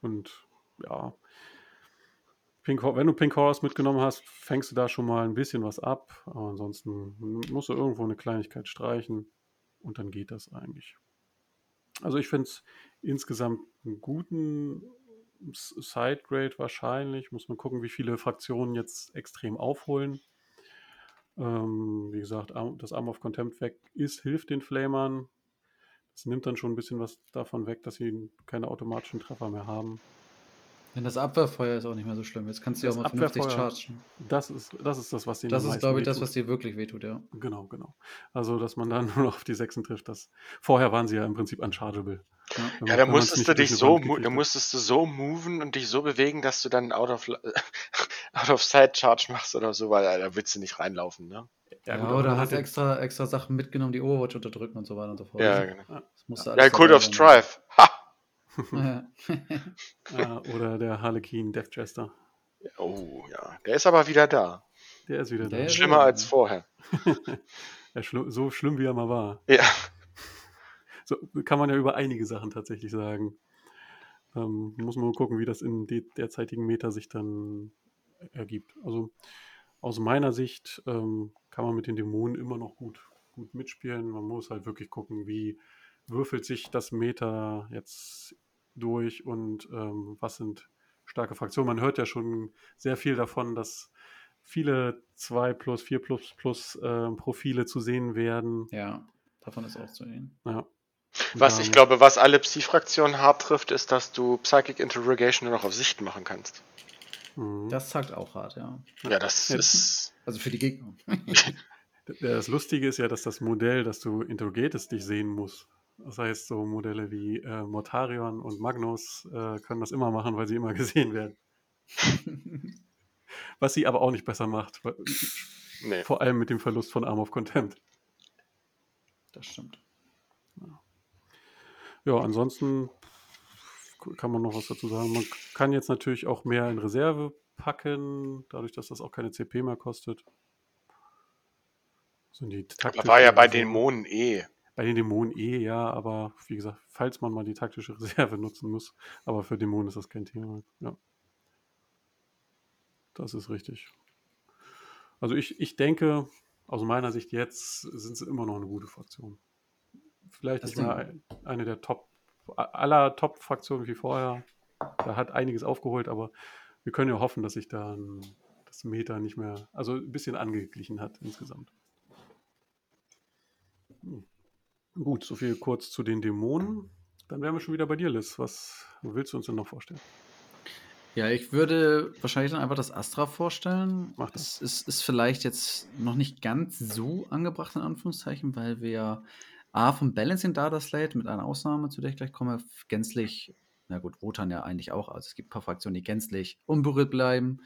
Und ja, Pink, wenn du Pink Horse mitgenommen hast, fängst du da schon mal ein bisschen was ab. Aber ansonsten musst du irgendwo eine Kleinigkeit streichen und dann geht das eigentlich. Also ich finde es insgesamt einen guten Side-Grade wahrscheinlich. Muss man gucken, wie viele Fraktionen jetzt extrem aufholen. Ähm, wie gesagt, das Arm of Contempt weg ist, hilft den Flamern. Das nimmt dann schon ein bisschen was davon weg, dass sie keine automatischen Treffer mehr haben. Wenn das Abwehrfeuer ist auch nicht mehr so schlimm. Jetzt kannst du ja auch mal vernünftig chargen. Das ist, das ist das, was dir Das ist, glaube ich, das, was dir wirklich wehtut, ja. Genau, genau. Also, dass man dann nur noch auf die Sechsen trifft. Das, vorher waren sie ja im Prinzip unchargeable. Ja, ja da musstest du dich so, da musstest du so moven und dich so bewegen, dass du dann out of, out of sight charge machst oder so, weil da willst du nicht reinlaufen, ne? Ja, ja oder hast extra, extra Sachen mitgenommen, die Overwatch unterdrücken und so weiter und so fort. Ja, genau. ja, Code of Strife. Ha! ja, oder der Harlequin Death Jester. Oh ja, der ist aber wieder da. Der ist wieder der da. Schlimmer wieder. als vorher. ja, schl so schlimm wie er mal war. Ja. So kann man ja über einige Sachen tatsächlich sagen. Ähm, muss man nur gucken, wie das in de derzeitigen Meta sich dann ergibt. Also aus meiner Sicht ähm, kann man mit den Dämonen immer noch gut, gut mitspielen. Man muss halt wirklich gucken, wie würfelt sich das Meta jetzt durch und ähm, was sind starke Fraktionen? Man hört ja schon sehr viel davon, dass viele 2 plus, 4 plus plus äh, Profile zu sehen werden. Ja, davon ist auch zu sehen. Ja. Was ich glaube, was alle Psi-Fraktionen hart trifft, ist, dass du Psychic Interrogation nur noch auf Sicht machen kannst. Mhm. Das sagt auch hart, ja. Ja, das ja. ist. Also für die Gegner. das Lustige ist ja, dass das Modell, das du interrogatest, dich sehen muss. Das heißt, so Modelle wie äh, Mortarion und Magnus äh, können das immer machen, weil sie immer gesehen werden. Was sie aber auch nicht besser macht. Nee. Vor allem mit dem Verlust von Arm of Contempt. Das stimmt. Ja. ja, ansonsten kann man noch was dazu sagen. Man kann jetzt natürlich auch mehr in Reserve packen, dadurch, dass das auch keine CP mehr kostet. Sind die aber war ja bei Dämonen eh. Bei den Dämonen eh, ja, aber wie gesagt, falls man mal die taktische Reserve nutzen muss, aber für Dämonen ist das kein Thema. Ja. Das ist richtig. Also ich, ich denke, aus meiner Sicht jetzt sind sie immer noch eine gute Fraktion. Vielleicht das nicht mal eine der Top, aller Top-Fraktionen wie vorher. Da hat einiges aufgeholt, aber wir können ja hoffen, dass sich da das Meta nicht mehr, also ein bisschen angeglichen hat insgesamt. Hm. Gut, so viel kurz zu den Dämonen. Dann wären wir schon wieder bei dir, Liz. Was willst du uns denn noch vorstellen? Ja, ich würde wahrscheinlich dann einfach das Astra vorstellen. Macht das. Es ist, ist vielleicht jetzt noch nicht ganz so angebracht, in Anführungszeichen, weil wir A vom Balancing Data Slate mit einer Ausnahme, zu der ich gleich komme, gänzlich, na gut, Wotan ja eigentlich auch, also es gibt ein paar Fraktionen, die gänzlich unberührt bleiben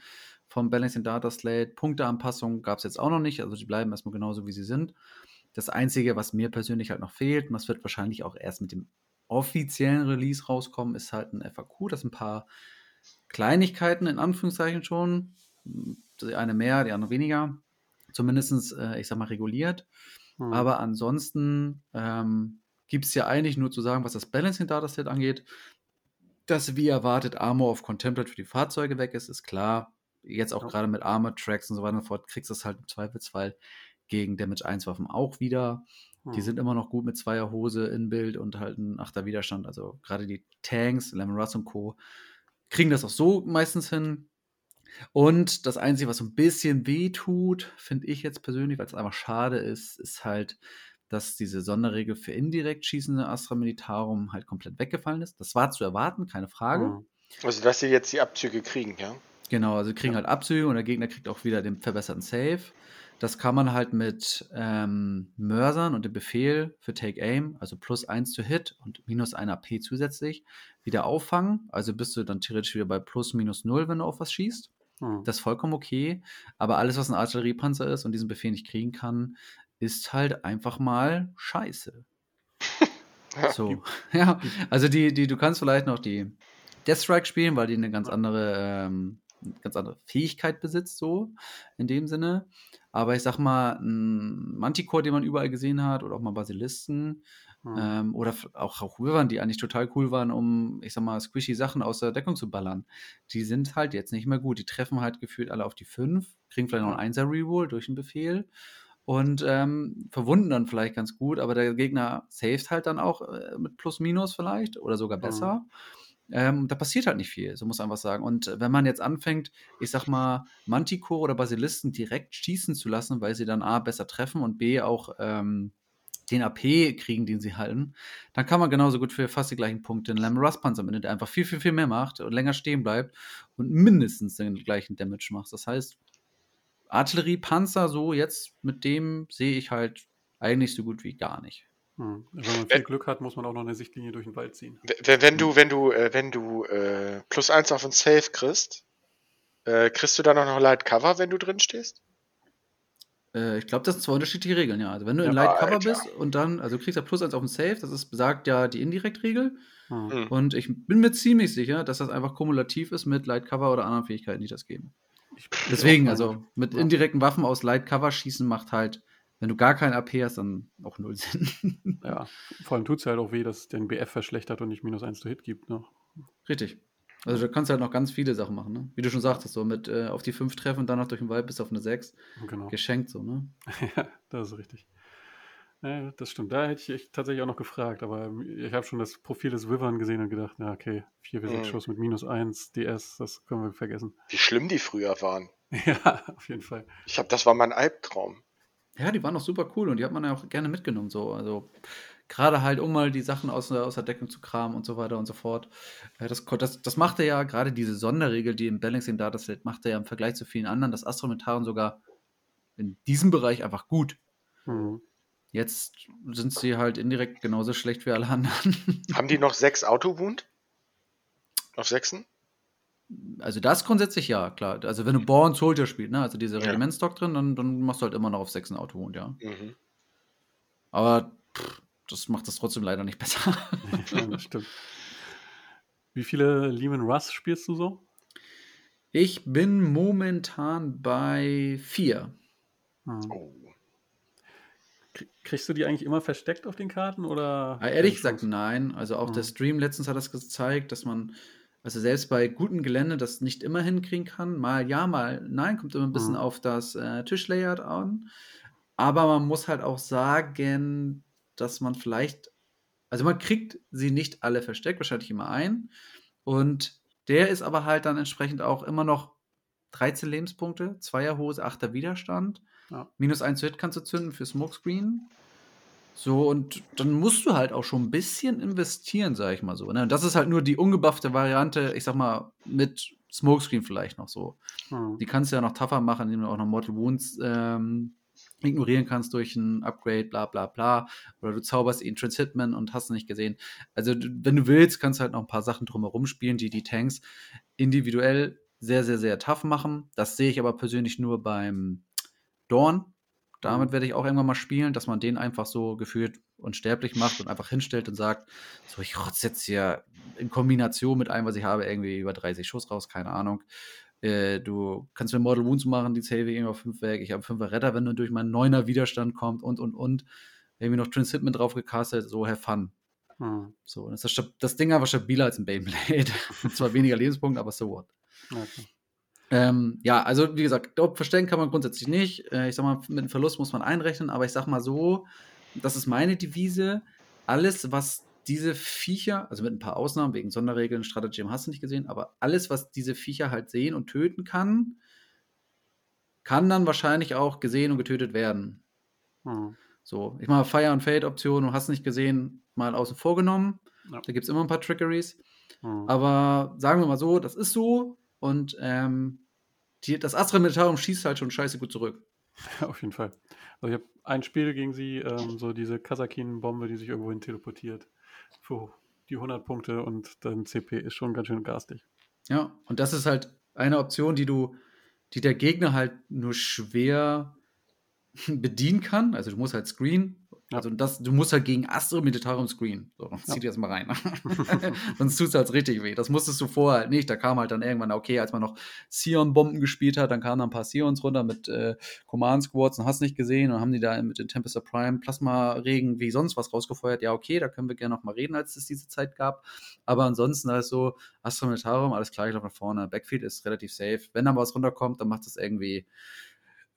vom Balancing Data Slate. Punkteanpassung gab es jetzt auch noch nicht, also die bleiben erstmal genauso, wie sie sind. Das Einzige, was mir persönlich halt noch fehlt, und das wird wahrscheinlich auch erst mit dem offiziellen Release rauskommen, ist halt ein FAQ, das ein paar Kleinigkeiten in Anführungszeichen schon, die eine mehr, die andere weniger, zumindest, äh, ich sag mal, reguliert. Hm. Aber ansonsten ähm, gibt es ja eigentlich nur zu sagen, was das Balancing Dataset angeht, dass wie erwartet Armor auf Contemplate für die Fahrzeuge weg ist, ist klar. Jetzt auch ja. gerade mit Armor Tracks und so weiter und so fort kriegst du es halt im Zweifelsfall gegen Damage 1 Waffen auch wieder. Hm. Die sind immer noch gut mit zweier Hose in Bild und halt ein achter Widerstand. Also gerade die Tanks, Lemon Russ und Co. kriegen das auch so meistens hin. Und das Einzige, was so ein bisschen weh tut, finde ich jetzt persönlich, weil es einfach schade ist, ist halt, dass diese Sonderregel für indirekt schießende Astra Militarum halt komplett weggefallen ist. Das war zu erwarten, keine Frage. Hm. Also, dass sie jetzt die Abzüge kriegen, ja? Genau, also sie kriegen ja. halt Abzüge und der Gegner kriegt auch wieder den verbesserten Save. Das kann man halt mit ähm, Mörsern und dem Befehl für Take Aim, also plus 1 to Hit und minus 1 AP zusätzlich, wieder auffangen. Also bist du dann theoretisch wieder bei plus minus 0, wenn du auf was schießt. Hm. Das ist vollkommen okay. Aber alles, was ein Artilleriepanzer ist und diesen Befehl nicht kriegen kann, ist halt einfach mal scheiße. so, ja. Also die, die, du kannst vielleicht noch die Death Strike spielen, weil die eine ganz andere ähm, ganz andere Fähigkeit besitzt, so in dem Sinne. Aber ich sag mal, ein Manticore, den man überall gesehen hat, oder auch mal Basilisten, hm. ähm, oder auch, auch Wyvern, die eigentlich total cool waren, um, ich sag mal, squishy Sachen aus der Deckung zu ballern, die sind halt jetzt nicht mehr gut. Die treffen halt gefühlt alle auf die 5, kriegen vielleicht noch einen 1er Reroll durch einen Befehl und ähm, verwunden dann vielleicht ganz gut, aber der Gegner saved halt dann auch äh, mit Plus Minus vielleicht oder sogar besser. Mhm. Ähm, da passiert halt nicht viel, so muss man einfach sagen. Und wenn man jetzt anfängt, ich sag mal, Manticore oder Basilisten direkt schießen zu lassen, weil sie dann A besser treffen und B auch ähm, den AP kriegen, den sie halten, dann kann man genauso gut für fast die gleichen Punkte einen Lam Rust Panzer mit, der einfach viel, viel, viel mehr macht und länger stehen bleibt und mindestens den gleichen Damage macht. Das heißt, Artilleriepanzer so jetzt mit dem sehe ich halt eigentlich so gut wie gar nicht. Hm. Wenn man viel Glück hat, muss man auch noch eine Sichtlinie durch den Wald ziehen. Wenn, wenn du, wenn du, äh, wenn du äh, plus eins auf ein Safe kriegst, äh, kriegst du dann auch noch Light Cover, wenn du drin stehst? Äh, ich glaube, das sind zwei unterschiedliche Regeln, ja. Also wenn du ja, in Light Cover Alter. bist und dann, also du kriegst ja plus eins auf ein Safe, das ist besagt ja die Indirekt-Regel. Hm. hm. Und ich bin mir ziemlich sicher, dass das einfach kumulativ ist mit Light Cover oder anderen Fähigkeiten, die das geben. Deswegen, also mit indirekten Waffen aus Light Cover schießen macht halt wenn du gar kein AP hast, dann auch null Sinn. ja, vor allem tut es halt auch weh, dass den BF verschlechtert und nicht minus 1 zu Hit gibt. Ne? Richtig. Also da kannst du halt noch ganz viele Sachen machen, ne? Wie du schon sagtest, so mit äh, auf die 5 treffen und dann noch durch den Wald bis auf eine 6. Genau. Geschenkt so, ne? ja, das ist richtig. Ja, das stimmt. Da hätte ich tatsächlich auch noch gefragt, aber ich habe schon das Profil des Wivern gesehen und gedacht, na okay, 4 bis 6 mhm. Schuss mit minus 1 DS, das können wir vergessen. Wie schlimm die früher waren. Ja, auf jeden Fall. Ich habe, das war mein Albtraum. Ja, die waren auch super cool und die hat man ja auch gerne mitgenommen. So. Also gerade halt, um mal die Sachen aus, aus der Deckung zu kramen und so weiter und so fort. Das, das, das macht er ja, gerade diese Sonderregel, die im Balancing Dataset macht er ja im Vergleich zu vielen anderen, das Astrometaren sogar in diesem Bereich einfach gut. Mhm. Jetzt sind sie halt indirekt genauso schlecht wie alle anderen. Haben die noch sechs Auto-Wound? Auf sechsen? Also das grundsätzlich ja, klar. Also wenn du Born Soldier spielst, ne, also diese Regimentsdoc drin, dann, dann machst du halt immer noch auf sechs Auto-Wound, ja. Mhm. Aber pff, das macht das trotzdem leider nicht besser. ja, das stimmt. Wie viele Lehman Russ spielst du so? Ich bin momentan bei vier. Hm. Oh. Kriegst du die eigentlich immer versteckt auf den Karten oder? Ja, ehrlich gesagt, nein. Also auch hm. der Stream letztens hat das gezeigt, dass man also selbst bei gutem Gelände das nicht immer hinkriegen kann. Mal ja, mal nein, kommt immer ein bisschen hm. auf das äh, Tischlayout an. Aber man muss halt auch sagen, dass man vielleicht, also man kriegt sie nicht alle versteckt, wahrscheinlich immer ein. Und der ist aber halt dann entsprechend auch immer noch 13 Lebenspunkte, Zweierhose, 8er Widerstand. Ja. Minus 1 Hit kannst du zünden für Smokescreen. So, und dann musst du halt auch schon ein bisschen investieren, sag ich mal so. Ne? Und das ist halt nur die ungebuffte Variante, ich sag mal, mit Smokescreen vielleicht noch so. Hm. Die kannst du ja noch tougher machen, indem du auch noch Mortal Wounds ähm, ignorieren kannst durch ein Upgrade, bla bla bla. Oder du zauberst ihn Transhitman und hast nicht gesehen. Also, wenn du willst, kannst du halt noch ein paar Sachen drumherum spielen, die die Tanks individuell sehr, sehr, sehr tough machen. Das sehe ich aber persönlich nur beim Dorn. Damit mhm. werde ich auch irgendwann mal spielen, dass man den einfach so gefühlt unsterblich macht und einfach hinstellt und sagt, so, ich rotze jetzt hier in Kombination mit allem, was ich habe, irgendwie über 30 Schuss raus, keine Ahnung. Äh, du kannst mir Mortal Wounds machen, die zähle ich irgendwie auf 5 weg. Ich habe 5er Retter, wenn du durch meinen 9er Widerstand kommt und, und, und. Irgendwie noch Transhipment drauf gecastet, so have fun. Hm. So, das, das Ding einfach stabiler als ein Beyblade. Zwar weniger Lebenspunkte, aber so what. Okay. Ähm, ja, also wie gesagt, verstellen kann man grundsätzlich nicht. Äh, ich sag mal, mit einem Verlust muss man einrechnen, aber ich sag mal so, das ist meine Devise. Alles, was diese Viecher, also mit ein paar Ausnahmen wegen Sonderregeln, Stratagem hast du nicht gesehen, aber alles, was diese Viecher halt sehen und töten kann, kann dann wahrscheinlich auch gesehen und getötet werden. Hm. So, ich mache Fire and Fade Option und hast nicht gesehen, mal außen vor genommen. Ja. Da gibt es immer ein paar Trickeries. Hm. Aber sagen wir mal so, das ist so und ähm, die, das Astra Militarum schießt halt schon scheiße gut zurück. Ja, auf jeden Fall. Also ich habe ein Spiel gegen sie, ähm, so diese Kasakin-Bombe, die sich irgendwo hin teleportiert für die 100 Punkte und dein CP ist schon ganz schön garstig. Ja, und das ist halt eine Option, die du, die der Gegner halt nur schwer bedienen kann. Also du musst halt Screen also das, du musst halt gegen Astro Militarum Screen. So, zieh ja. dir das mal rein. Sonst tut es halt richtig weh. Das musstest du vorher halt nicht. Da kam halt dann irgendwann, okay, als man noch Sion-Bomben gespielt hat, dann kamen dann ein paar Sions runter mit äh, Command Squads und hast nicht gesehen und haben die da mit den Tempest of Prime Plasma-Regen wie sonst was rausgefeuert. Ja, okay, da können wir gerne noch mal reden, als es diese Zeit gab. Aber ansonsten da ist so, Astro Militarum, alles klar, ich glaube nach vorne. Backfield ist relativ safe. Wenn da was runterkommt, dann macht das irgendwie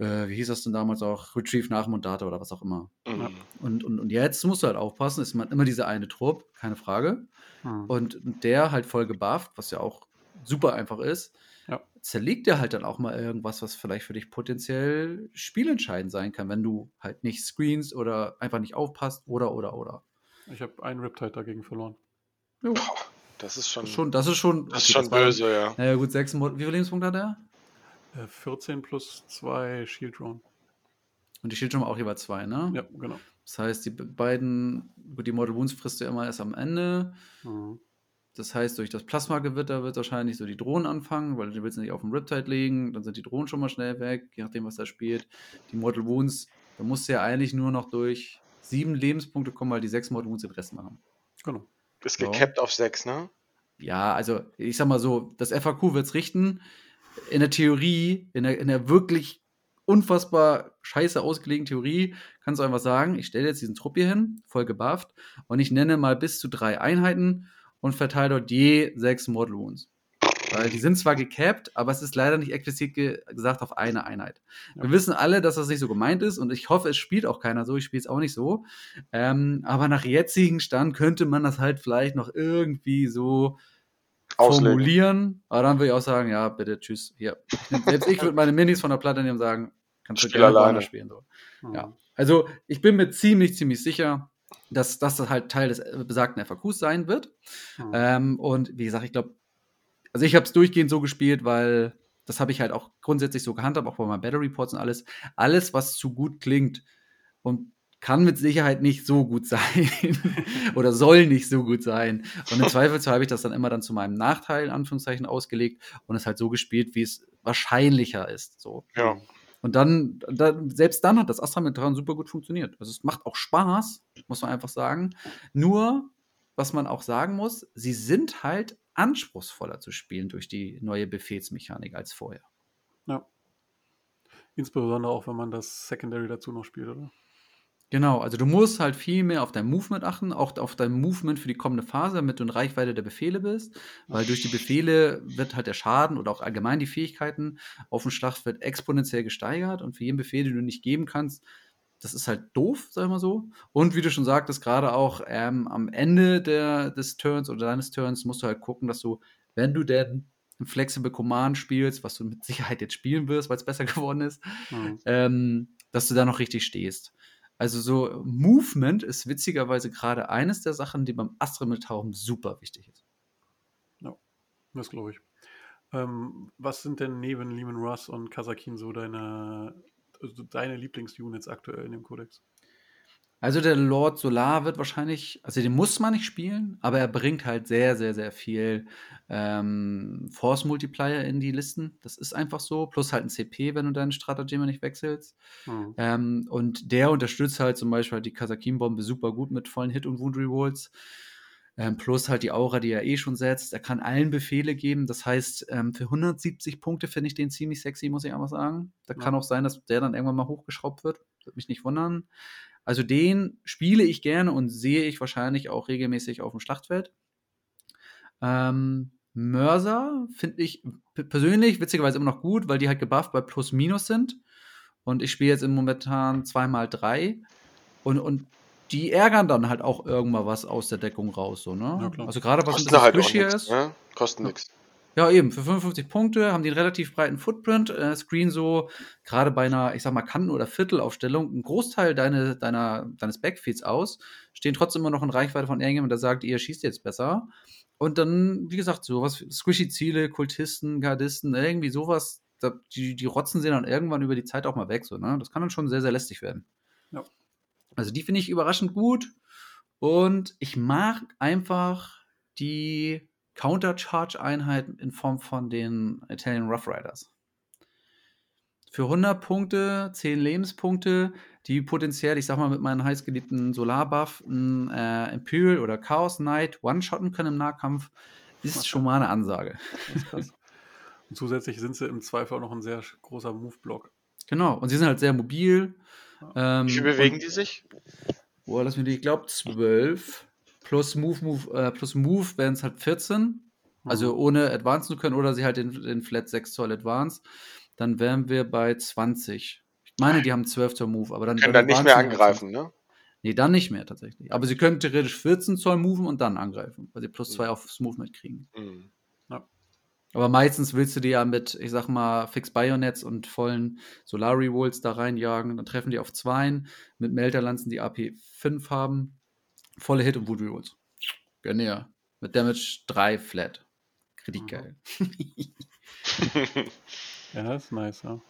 äh, wie hieß das denn damals auch, Retrieve nach Mundata oder was auch immer. Mhm. Und, und, und jetzt musst du halt aufpassen, ist immer diese eine Trupp, keine Frage. Mhm. Und der halt voll gebufft, was ja auch super einfach ist, ja. zerlegt dir halt dann auch mal irgendwas, was vielleicht für dich potenziell spielentscheidend sein kann, wenn du halt nicht screens oder einfach nicht aufpasst oder oder oder. Ich habe einen Riptide dagegen verloren. Jo. Das ist schon, das ist schon, das ist schon, das ist schon böse, war, ja. Naja, gut, sechs, wie viele Lebenspunkte hat er? 14 äh, plus 2 Shield Drone. Und die Shield Drone auch jeweils zwei, ne? Ja, genau. Das heißt, die beiden, gut, die Mortal Wounds frisst du immer erst am Ende. Mhm. Das heißt, durch das Plasma-Gewitter wird wahrscheinlich so die Drohnen anfangen, weil du willst nicht auf dem Riptide legen, dann sind die Drohnen schon mal schnell weg, je nachdem, was da spielt. Die Mortal Wounds, da musst du ja eigentlich nur noch durch sieben Lebenspunkte kommen, weil die sechs Mortal Wounds den Rest machen. Genau. Ist gecapped so. auf sechs, ne? Ja, also ich sag mal so, das FAQ wird es richten in der Theorie, in der, in der wirklich unfassbar scheiße ausgelegten Theorie, kannst du einfach sagen, ich stelle jetzt diesen Trupp hier hin, voll gebufft, und ich nenne mal bis zu drei Einheiten und verteile dort je sechs Mortal Wounds. Weil die sind zwar gecapped, aber es ist leider nicht explizit ge gesagt auf eine Einheit. Ja. Wir wissen alle, dass das nicht so gemeint ist und ich hoffe, es spielt auch keiner so. Ich spiele es auch nicht so. Ähm, aber nach jetzigem Stand könnte man das halt vielleicht noch irgendwie so Auslegen. formulieren. Aber dann würde ich auch sagen, ja, bitte, tschüss. Hier. Selbst ich würde meine Minis von der Platte nehmen und sagen, kannst du Spiel gerne alleine spielen. So. Mhm. Ja. Also ich bin mir ziemlich, ziemlich sicher, dass das halt Teil des äh, besagten FAQs sein wird. Mhm. Ähm, und wie gesagt, ich glaube, also ich habe es durchgehend so gespielt, weil das habe ich halt auch grundsätzlich so gehandhabt, auch bei meinen Battle Reports und alles. Alles, was zu gut klingt und kann mit Sicherheit nicht so gut sein oder soll nicht so gut sein. Und im Zweifelsfall habe ich das dann immer dann zu meinem Nachteil, in Anführungszeichen, ausgelegt und es halt so gespielt, wie es wahrscheinlicher ist. So. Ja. Und dann, dann, selbst dann hat das Astra mit dran super gut funktioniert. Also es macht auch Spaß, muss man einfach sagen. Nur, was man auch sagen muss, sie sind halt anspruchsvoller zu spielen durch die neue Befehlsmechanik als vorher. Ja. Insbesondere auch, wenn man das Secondary dazu noch spielt, oder? Genau, also du musst halt viel mehr auf dein Movement achten, auch auf dein Movement für die kommende Phase, damit du in Reichweite der Befehle bist, weil durch die Befehle wird halt der Schaden oder auch allgemein die Fähigkeiten auf dem Schlachtfeld exponentiell gesteigert und für jeden Befehl, den du nicht geben kannst, das ist halt doof, sag ich mal so. Und wie du schon sagtest, gerade auch ähm, am Ende der, des Turns oder deines Turns musst du halt gucken, dass du, wenn du denn ein Flexible Command spielst, was du mit Sicherheit jetzt spielen wirst, weil es besser geworden ist, mhm. ähm, dass du da noch richtig stehst. Also so Movement ist witzigerweise gerade eines der Sachen, die beim Astra-Tauchen super wichtig ist. Ja, das glaube ich. Ähm, was sind denn neben Lehman Russ und Kazakin so deine also deine Lieblingsunits aktuell in dem Kodex? Also der Lord Solar wird wahrscheinlich, also den muss man nicht spielen, aber er bringt halt sehr, sehr, sehr viel ähm, Force Multiplier in die Listen. Das ist einfach so. Plus halt ein CP, wenn du deinen Stratagem nicht wechselst. Mhm. Ähm, und der unterstützt halt zum Beispiel halt die Kasakin-Bombe super gut mit vollen Hit- und Wound-Rewolds. Ähm, plus halt die Aura, die er eh schon setzt. Er kann allen Befehle geben. Das heißt, ähm, für 170 Punkte finde ich den ziemlich sexy, muss ich einfach sagen. Da ja. kann auch sein, dass der dann irgendwann mal hochgeschraubt wird. Würde mich nicht wundern. Also den spiele ich gerne und sehe ich wahrscheinlich auch regelmäßig auf dem Schlachtfeld. Ähm, Mörser finde ich persönlich witzigerweise immer noch gut, weil die halt gebufft bei Plus Minus sind. Und ich spiele jetzt im Momentan 2x3. Und, und die ärgern dann halt auch irgendwann was aus der Deckung raus, so, ne? Ja, also gerade was ein bisschen halt hier ist. Ne? Kosten nichts. Ja, eben, für 55 Punkte haben die einen relativ breiten Footprint, äh, Screen so, gerade bei einer, ich sag mal, Kanten- oder Viertelaufstellung, ein Großteil deine, deiner, deines Backfeeds aus, stehen trotzdem immer noch in Reichweite von irgendjemandem, der sagt, ihr schießt jetzt besser. Und dann, wie gesagt, sowas, squishy Ziele, Kultisten, Gardisten, irgendwie sowas, die, die rotzen sie dann irgendwann über die Zeit auch mal weg, so, ne? Das kann dann schon sehr, sehr lästig werden. Ja. Also die finde ich überraschend gut. Und ich mag einfach die Countercharge-Einheit in Form von den Italian Rough Riders. Für 100 Punkte, 10 Lebenspunkte, die potenziell, ich sag mal, mit meinem heißgeliebten Solarbuff ein äh, Imperial oder Chaos Knight one-shotten können im Nahkampf, ist schon mal eine Ansage. Und zusätzlich sind sie im Zweifel auch noch ein sehr großer Move-Block. Genau, und sie sind halt sehr mobil. Ähm, Wie bewegen und, die sich? Boah, lass mich nicht, ich glaube 12. Plus Move, Move, äh, plus Move wären es halt 14. Also mhm. ohne Advance zu können oder sie halt den, den Flat 6 Zoll Advance. Dann wären wir bei 20. Ich meine, die haben 12 Zoll Move, aber dann. Können dann nicht mehr angreifen, ne? Nee, dann nicht mehr tatsächlich. Aber sie können theoretisch 14 Zoll moven und dann angreifen, weil sie plus 2 mhm. aufs Movement kriegen. Mhm. Ja. Aber meistens willst du die ja mit, ich sag mal, Fix Bayonets und vollen Solar Rewolds da reinjagen. Dann treffen die auf 2 mit Melterlanzen, die AP 5 haben. Volle Hit und Wood Rerolls. Gerne ja. Mit Damage 3 flat. Richtig geil. ja, das ist nice, ja.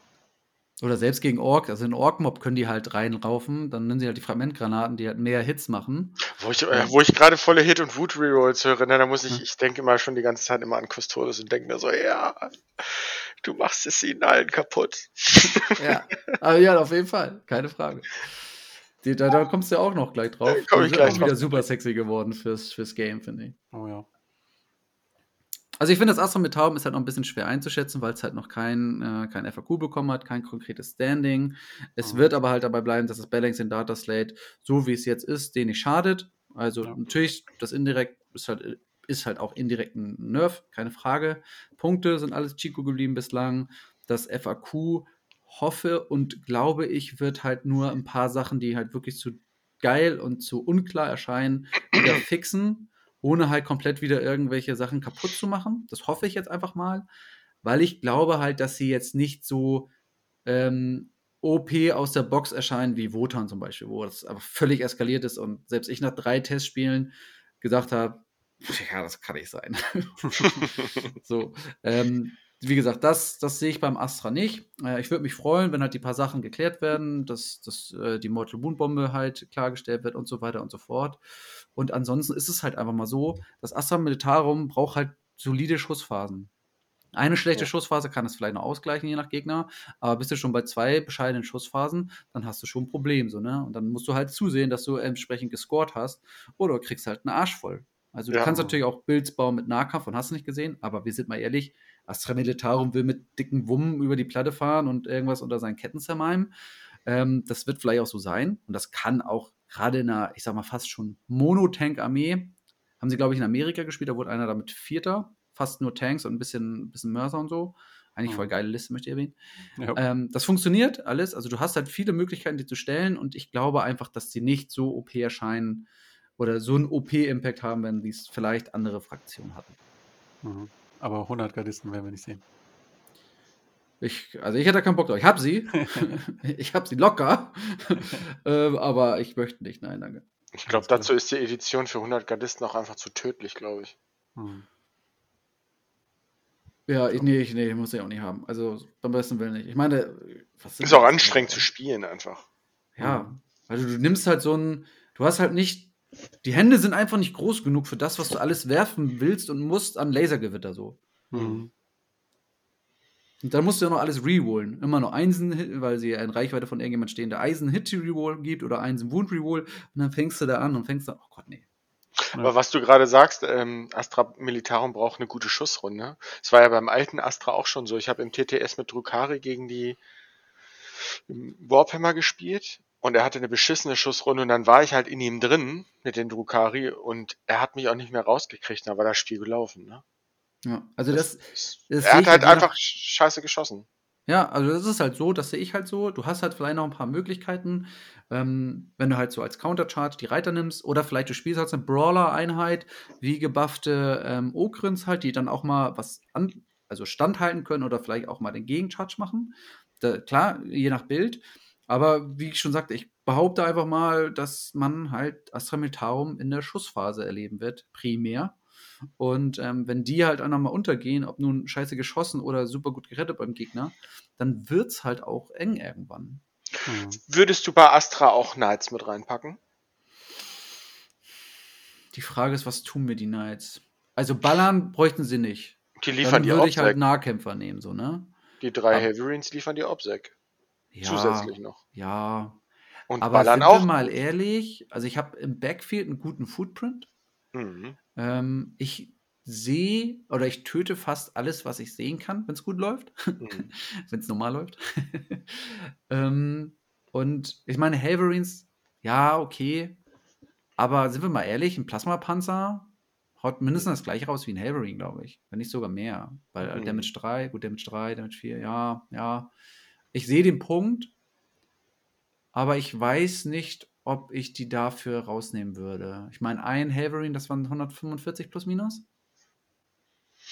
Oder selbst gegen Ork, also in Ork-Mob können die halt reinlaufen, dann nehmen sie halt die Fragmentgranaten, die halt mehr Hits machen. Wo ich, äh, wo ich gerade volle Hit- und Wood-Rerolls höre, ne, da muss ich, ja. ich denke immer schon die ganze Zeit immer an Custodes und denke mir so, ja, du machst es ihnen allen kaputt. ja, aber ja, auf jeden Fall, keine Frage. Die, da, da, kommst du ja auch noch gleich drauf. Da komm ich gleich auch wieder super sexy geworden fürs, fürs Game, finde ich. Oh ja. Also ich finde, das Astra mit Tauben ist halt noch ein bisschen schwer einzuschätzen, weil es halt noch kein, äh, kein FAQ bekommen hat, kein konkretes Standing. Es oh. wird aber halt dabei bleiben, dass das Balance in Data Slate, so wie es jetzt ist, den nicht schadet. Also ja. natürlich, das indirekt ist halt ist halt auch indirekt ein Nerf, keine Frage. Punkte sind alles Chico geblieben bislang. Das FAQ hoffe und glaube ich, wird halt nur ein paar Sachen, die halt wirklich zu geil und zu unklar erscheinen, wieder fixen, ohne halt komplett wieder irgendwelche Sachen kaputt zu machen. Das hoffe ich jetzt einfach mal, weil ich glaube halt, dass sie jetzt nicht so ähm, OP aus der Box erscheinen wie Wotan zum Beispiel, wo das aber völlig eskaliert ist und selbst ich nach drei Testspielen gesagt habe, ja, das kann nicht sein. so, ähm, wie gesagt, das, das sehe ich beim Astra nicht. Äh, ich würde mich freuen, wenn halt die paar Sachen geklärt werden, dass, dass äh, die Mortal Wound Bombe halt klargestellt wird und so weiter und so fort. Und ansonsten ist es halt einfach mal so, das Astra Militarum braucht halt solide Schussphasen. Eine schlechte ja. Schussphase kann es vielleicht noch ausgleichen, je nach Gegner, aber bist du schon bei zwei bescheidenen Schussphasen, dann hast du schon ein Problem, so, ne? Und dann musst du halt zusehen, dass du entsprechend gescored hast oder du kriegst halt einen Arsch voll. Also, du ja. kannst natürlich auch Builds bauen mit Nahkampf und hast nicht gesehen, aber wir sind mal ehrlich, Astra Militarum will mit dicken Wummen über die Platte fahren und irgendwas unter seinen Ketten zermalmen. Ähm, das wird vielleicht auch so sein und das kann auch gerade in einer, ich sag mal, fast schon Monotank-Armee, haben sie, glaube ich, in Amerika gespielt, da wurde einer damit Vierter fast nur Tanks und ein bisschen, bisschen Mörser und so. Eigentlich voll geile Liste, möchte ich erwähnen. Ja. Ähm, das funktioniert alles. Also du hast halt viele Möglichkeiten, die zu stellen und ich glaube einfach, dass die nicht so OP erscheinen oder so einen OP-Impact haben, wenn die es vielleicht andere Fraktionen hatten. Mhm. Aber 100 Gardisten werden wir nicht sehen. Ich, also ich hätte keinen Bock drauf. Ich habe sie. ich habe sie locker. ähm, aber ich möchte nicht. Nein, danke. Ich glaube, dazu ist die Edition für 100 Gardisten auch einfach zu tödlich, glaube ich. Mhm. Ja, ich, nee, ich, nee, muss ich auch nicht haben. Also beim besten Willen nicht. Ich meine, was ist auch anstrengend zu spielen einfach. Ja, weil du, du nimmst halt so ein, du hast halt nicht, die Hände sind einfach nicht groß genug für das, was du alles werfen willst und musst an Lasergewitter so. Mhm. Und dann musst du ja noch alles rerollen. Immer noch Einsen, weil sie ja in Reichweite von irgendjemand stehen, der Eisen-Hit-Reroll gibt oder Einsen-Wound-Reroll. Und dann fängst du da an und fängst dann, oh Gott, nee. Aber was du gerade sagst, ähm, Astra Militarum braucht eine gute Schussrunde. Das war ja beim alten Astra auch schon so. Ich habe im TTS mit Drukari gegen die Warhammer gespielt und er hatte eine beschissene Schussrunde und dann war ich halt in ihm drin mit den Drukari und er hat mich auch nicht mehr rausgekriegt, da war das Spiel gelaufen. Ne? Ja, also das, das, das er hat halt einfach scheiße geschossen. Ja, also das ist halt so, das sehe ich halt so. Du hast halt vielleicht noch ein paar Möglichkeiten, ähm, wenn du halt so als Countercharge die Reiter nimmst oder vielleicht du spielst halt eine Brawler-Einheit, wie gebuffte ähm, Okrins halt, die dann auch mal was an, also standhalten können oder vielleicht auch mal den Gegencharge machen. Da, klar, je nach Bild. Aber wie ich schon sagte, ich behaupte einfach mal, dass man halt Astra Militarum in der Schussphase erleben wird, primär. Und ähm, wenn die halt einfach mal untergehen, ob nun scheiße geschossen oder super gut gerettet beim Gegner, dann wird es halt auch eng irgendwann. Hm. Würdest du bei Astra auch Knights mit reinpacken? Die Frage ist, was tun mir die Knights? Also ballern bräuchten sie nicht. Die liefern Dann die würde ich halt Nahkämpfer nehmen, so, ne? Die drei Aber, Heavyreens liefern die Obsec. Ja, Zusätzlich noch. Ja. Und Aber ballern sind auch. Wir mal ehrlich, also ich habe im Backfield einen guten Footprint. Mhm. Ähm, ich sehe oder ich töte fast alles, was ich sehen kann, wenn es gut läuft. Mhm. wenn es normal läuft. ähm, und ich meine, Halverines, ja, okay. Aber sind wir mal ehrlich, ein Plasmapanzer haut mindestens das gleiche raus wie ein Halverine, glaube ich. Wenn nicht sogar mehr. Weil mhm. Damage 3, gut, Damage 3, Damage 4, ja, ja. Ich sehe den Punkt, aber ich weiß nicht, ob ich die dafür rausnehmen würde. Ich meine, ein Haverin, das waren 145 plus minus.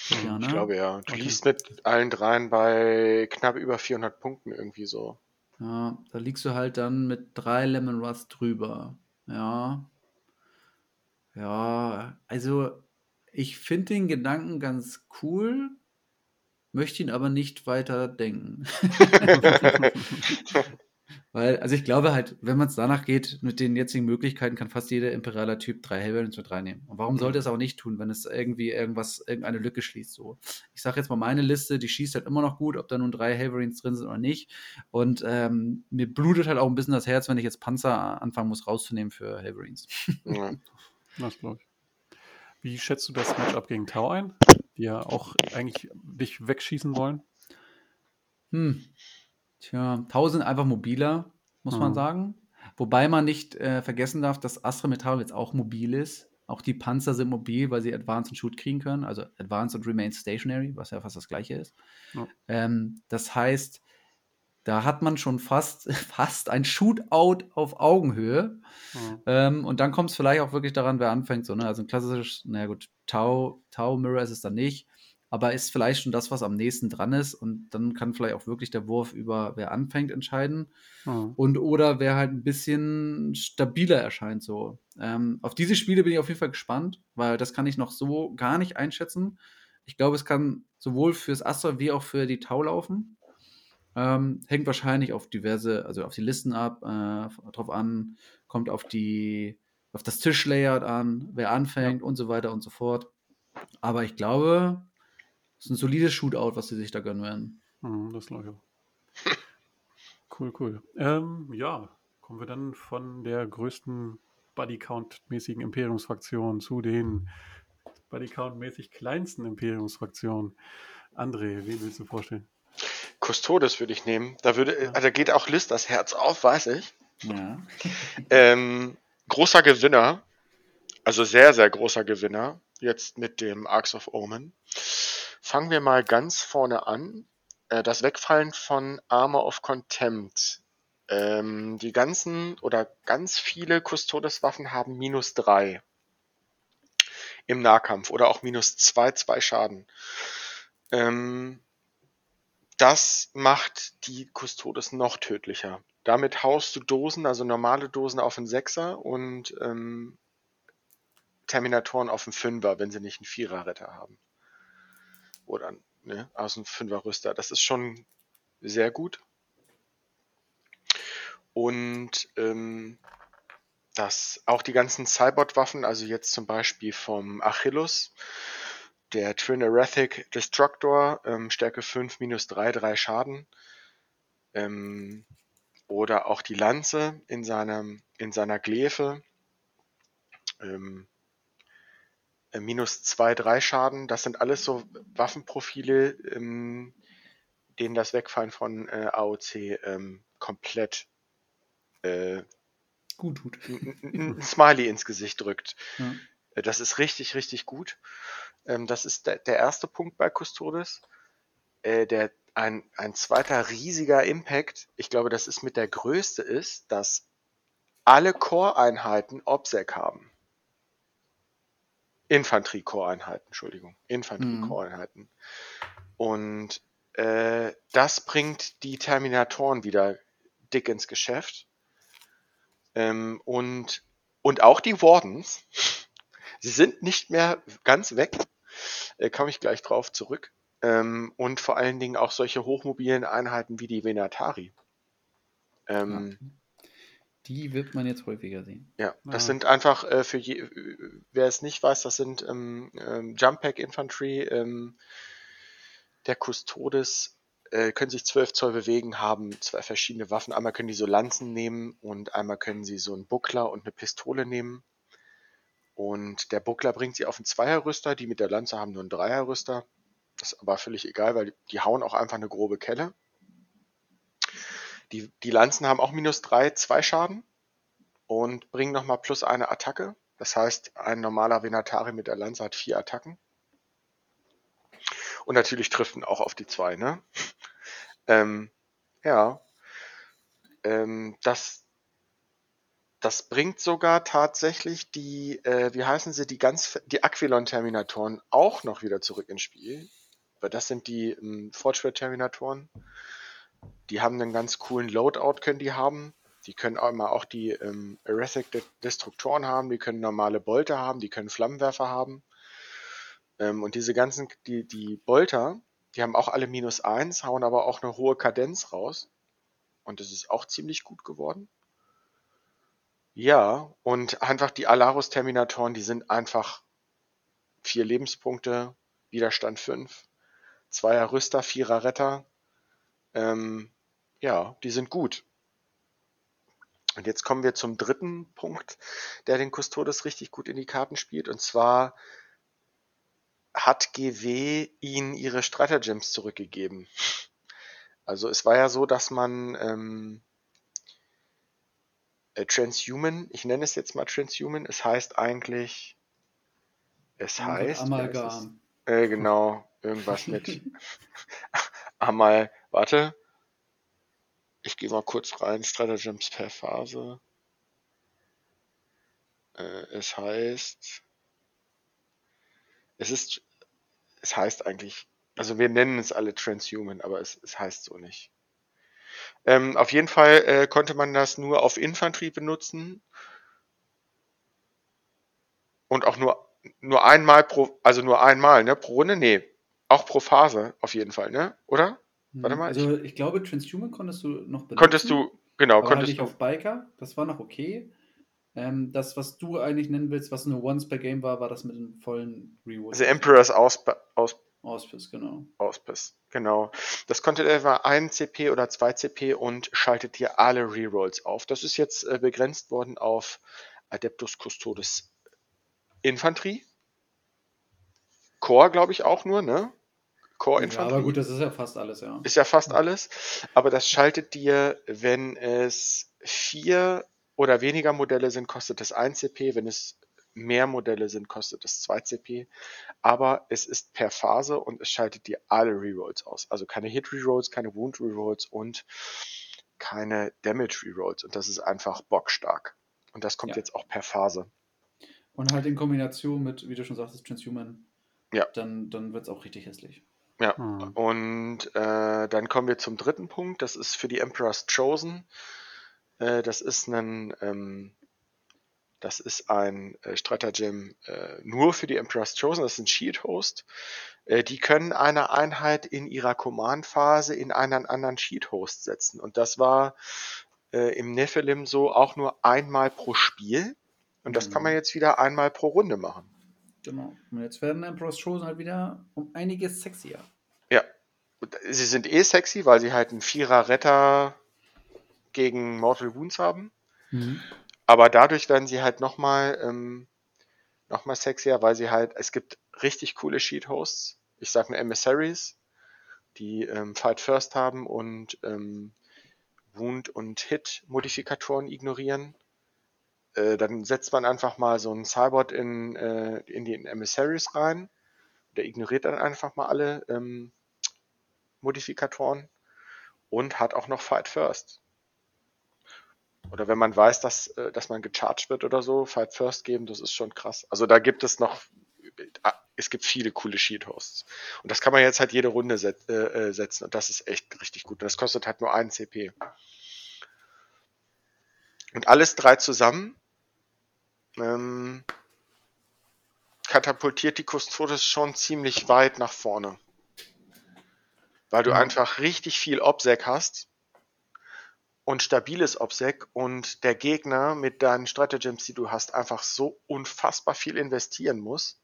Hm, ja, ne? Ich glaube ja. Du okay. liegst mit allen dreien bei knapp über 400 Punkten irgendwie so. Ja, da liegst du halt dann mit drei Lemon Rust drüber. Ja. Ja, also ich finde den Gedanken ganz cool, möchte ihn aber nicht weiter denken. Weil, also ich glaube halt, wenn man es danach geht, mit den jetzigen Möglichkeiten kann fast jeder imperialer Typ drei Hellbarons mit reinnehmen. Und warum sollte es auch nicht tun, wenn es irgendwie irgendwas, irgendeine Lücke schließt? So. Ich sage jetzt mal meine Liste, die schießt halt immer noch gut, ob da nun drei Hellbarons drin sind oder nicht. Und ähm, mir blutet halt auch ein bisschen das Herz, wenn ich jetzt Panzer anfangen muss rauszunehmen für Hellbarons. Ja. Das glaube ich. Wie schätzt du das Matchup gegen Tau ein? Die ja auch eigentlich dich wegschießen wollen? Hm. Tja, 1000 einfach mobiler, muss mhm. man sagen. Wobei man nicht äh, vergessen darf, dass Astra Metall jetzt auch mobil ist. Auch die Panzer sind mobil, weil sie Advance und Shoot kriegen können. Also Advance und Remain Stationary, was ja fast das gleiche ist. Ja. Ähm, das heißt, da hat man schon fast, fast ein Shootout auf Augenhöhe. Mhm. Ähm, und dann kommt es vielleicht auch wirklich daran, wer anfängt. So, ne? Also ein klassisches, naja gut, Tau, Tau Mirror ist es dann nicht, aber ist vielleicht schon das, was am nächsten dran ist. Und dann kann vielleicht auch wirklich der Wurf über wer anfängt entscheiden. Mhm. Und oder wer halt ein bisschen stabiler erscheint. So. Ähm, auf diese Spiele bin ich auf jeden Fall gespannt, weil das kann ich noch so gar nicht einschätzen. Ich glaube, es kann sowohl fürs Astra wie auch für die Tau laufen. Ähm, hängt wahrscheinlich auf diverse, also auf die Listen ab, äh, drauf an, kommt auf die, auf das Tischlayout an, wer anfängt ja. und so weiter und so fort. Aber ich glaube, es ist ein solides Shootout, was sie sich da gönnen werden. Mhm, das glaube ich auch. cool, cool. Ähm, ja, kommen wir dann von der größten Bodycount-mäßigen Imperiumsfraktion zu den Bodycount-mäßig kleinsten Imperiumsfraktionen. André, wen willst du vorstellen? Custodes würde ich nehmen. Da würde, ja. da geht auch List das Herz auf, weiß ich. Ja. ähm, großer Gewinner, also sehr, sehr großer Gewinner, jetzt mit dem Arcs of Omen. Fangen wir mal ganz vorne an. Äh, das Wegfallen von Armor of Contempt. Ähm, die ganzen oder ganz viele Custodes-Waffen haben minus drei im Nahkampf oder auch minus zwei, zwei Schaden. Ähm, das macht die Custodes noch tödlicher. Damit haust du Dosen, also normale Dosen auf einen Sechser und ähm, Terminatoren auf einen Fünfer, wenn sie nicht einen Vierer-Retter haben. Oder ne, aus einem Fünfer-Rüster. Das ist schon sehr gut. Und ähm, das auch die ganzen Cybot-Waffen, also jetzt zum Beispiel vom Achillus, der Twin-Erethic Destructor, ähm, Stärke 5, minus 3, 3 Schaden. Ähm, oder auch die Lanze in, seinem, in seiner Glefe. Ähm, äh, minus 2, 3 Schaden. Das sind alles so Waffenprofile, ähm, denen das Wegfallen von äh, AOC ähm, komplett äh, gut tut. ein Smiley ins Gesicht drückt. Äh, das ist richtig, richtig gut. Ähm, das ist der, der, erste Punkt bei Custodes. Äh, der, ein, ein zweiter riesiger Impact, ich glaube, das ist mit der größte ist, dass alle Core-Einheiten OBSEC haben. Infanterie-Core-Einheiten, Entschuldigung. Infanterie-Core-Einheiten. Mhm. Und äh, das bringt die Terminatoren wieder dick ins Geschäft. Ähm, und, und auch die Wardens. Sie sind nicht mehr ganz weg. Äh, komme ich gleich drauf zurück. Ähm, und vor allen Dingen auch solche hochmobilen Einheiten wie die Venatari. Ähm, ja. Die wird man jetzt häufiger sehen. Ja, das ah. sind einfach äh, für je, wer es nicht weiß, das sind ähm, ähm, Jump Pack Infantry ähm, der Custodes äh, können sich 12 Zoll bewegen, haben zwei verschiedene Waffen. Einmal können die so Lanzen nehmen und einmal können sie so einen Buckler und eine Pistole nehmen. Und der Buckler bringt sie auf einen Zweierrüster, die mit der Lanze haben nur einen Dreierrüster. Das ist aber völlig egal, weil die, die hauen auch einfach eine grobe Kelle. Die, die Lanzen haben auch minus drei, zwei Schaden und bringen nochmal plus eine Attacke. Das heißt, ein normaler Venatari mit der Lanze hat vier Attacken. Und natürlich trifft ihn auch auf die zwei, ne? ähm, ja. Ähm, das, das bringt sogar tatsächlich die, äh, wie heißen sie, die ganz, die Aquilon-Terminatoren auch noch wieder zurück ins Spiel. Weil das sind die ähm, Fortschritt-Terminatoren. Die haben einen ganz coolen Loadout, können die haben. Die können auch immer auch die ähm, Erethic Destruktoren haben, die können normale Bolter haben, die können Flammenwerfer haben. Ähm, und diese ganzen, die, die Bolter, die haben auch alle minus eins, hauen aber auch eine hohe Kadenz raus. Und das ist auch ziemlich gut geworden. Ja, und einfach die Alarus-Terminatoren, die sind einfach vier Lebenspunkte, Widerstand fünf, zweier Rüster, vierer Retter. Ähm, ja, die sind gut. Und jetzt kommen wir zum dritten Punkt, der den Custodes richtig gut in die Karten spielt. Und zwar hat GW ihnen ihre Stratagems zurückgegeben. Also es war ja so, dass man ähm, äh, Transhuman, ich nenne es jetzt mal Transhuman, es heißt eigentlich Es heißt. Amalgam. Äh, genau, irgendwas mit Amal. Warte. Ich gehe mal kurz rein. Stratagems per Phase. Äh, es heißt. Es ist. Es heißt eigentlich. Also wir nennen es alle Transhuman, aber es, es heißt so nicht. Ähm, auf jeden Fall äh, konnte man das nur auf Infanterie benutzen und auch nur nur einmal pro, also nur einmal, ne, pro Runde, nee, auch pro Phase auf jeden Fall, ne, oder? Warte mal. Also ich, ich glaube, Transhuman konntest du noch benutzen. Konntest du, genau, konntest halt nicht du. auf Biker, das war noch okay. Ähm, das, was du eigentlich nennen willst, was nur once per Game war, war das mit den vollen Rewards. The Emperor's Aus, Aus, Auspice, genau. Auspice, genau. Das konnte etwa 1 CP oder 2 CP und schaltet dir alle Rerolls auf. Das ist jetzt äh, begrenzt worden auf Adeptus Custodes Infanterie. Core, glaube ich, auch nur, ne? Core Ja, aber gut, das ist ja fast alles, ja. Ist ja fast alles. Aber das schaltet dir, wenn es vier oder weniger Modelle sind, kostet es 1 CP. Wenn es mehr Modelle sind, kostet es 2 CP. Aber es ist per Phase und es schaltet dir alle Rerolls aus. Also keine Hit Rerolls, keine Wound Rerolls und keine Damage Rerolls. Und das ist einfach bockstark. Und das kommt Ja. jetzt auch per Phase. Und halt in Kombination mit, wie du schon sagtest, Transhuman, Ja. dann, dann wird es auch richtig hässlich. Ja. Hm. Und äh, dann kommen wir zum dritten Punkt. Das ist für die Emperor's Chosen. Äh, das ist ein, ähm, das ist ein äh, Stratagem äh, nur für die Emperor's Chosen. Das ist ein Shield Host. Äh, die können eine Einheit in ihrer Command-Phase in einen anderen Shield Host setzen. Und das war äh, im Nephilim so auch nur einmal pro Spiel. Und das kann man jetzt wieder einmal pro Runde machen. Genau. Und jetzt werden Emperor's Chosen halt wieder um einiges sexier. Ja. Sie sind eh sexy, weil sie halt einen Vierer-Retter gegen Mortal Wounds haben. Aber dadurch werden sie halt nochmal ähm, noch mal sexier, weil sie halt, es gibt richtig coole Sheet-Hosts. Ich sag nur Emissaries, die ähm, Fight First haben und ähm, Wound- und Hit-Modifikatoren ignorieren. Äh, dann setzt man einfach mal so einen Cybot in, äh, in die Emissaries rein. Der ignoriert dann einfach mal alle ähm, Modifikatoren und hat auch noch Fight First. Oder wenn man weiß, dass, äh, dass man gecharged wird oder so, Fight First geben, das ist schon krass. Also da gibt es noch, ah, es gibt viele coole Sheet Hosts. Und das kann man jetzt halt jede Runde set, äh, äh, setzen und das ist echt richtig gut. Und das kostet halt nur einen CP. Und alles drei zusammen ähm, katapultiert die Custodes schon ziemlich weit nach vorne. Weil du Ja. einfach richtig viel Obsec hast und stabiles Obsec und der Gegner mit deinen Stratagems, die du hast, einfach so unfassbar viel investieren muss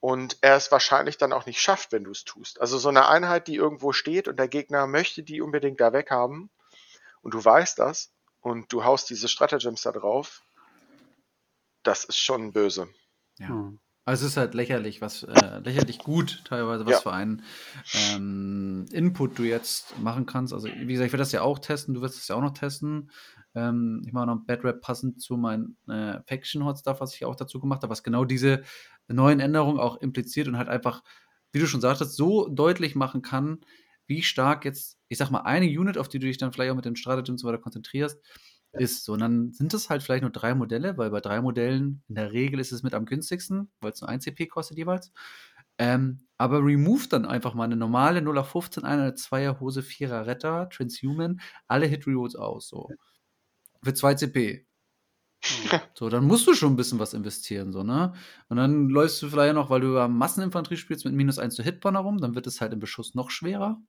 und er es wahrscheinlich dann auch nicht schafft, wenn du es tust. Also so eine Einheit, die irgendwo steht und der Gegner möchte die unbedingt da weghaben und du weißt das und du haust diese Stratagems da drauf, das ist schon böse. Ja. Hm. Also es ist halt lächerlich, was äh, lächerlich gut teilweise, was Ja. für einen ähm, Input du jetzt machen kannst. Also wie gesagt, ich werde das ja auch testen, du wirst das ja auch noch testen. Ähm, ich mache noch ein Bad Rap passend zu meinem äh, Faction Hot Stuff, was ich auch dazu gemacht habe, was genau diese neuen Änderungen auch impliziert und halt einfach, wie du schon sagtest, so deutlich machen kann, wie stark jetzt, ich sag mal, eine Unit, auf die du dich dann vielleicht auch mit den Stratagems und so weiter konzentrierst, ist. So, und dann sind es halt vielleicht nur drei Modelle, weil bei drei Modellen in der Regel ist es mit am günstigsten, weil es nur 1 CP kostet jeweils. Ähm, aber remove dann einfach mal eine normale 0 auf 15, eine 2er Hose, 4er Retter, Transhuman, alle Hit Rewards aus. So. Für 2 CP. So, dann musst du schon ein bisschen was investieren, so, ne? Und dann läufst du vielleicht noch, weil du über Masseninfanterie spielst mit minus 1 zu Hitbanner rum, dann wird es halt im Beschuss noch schwerer.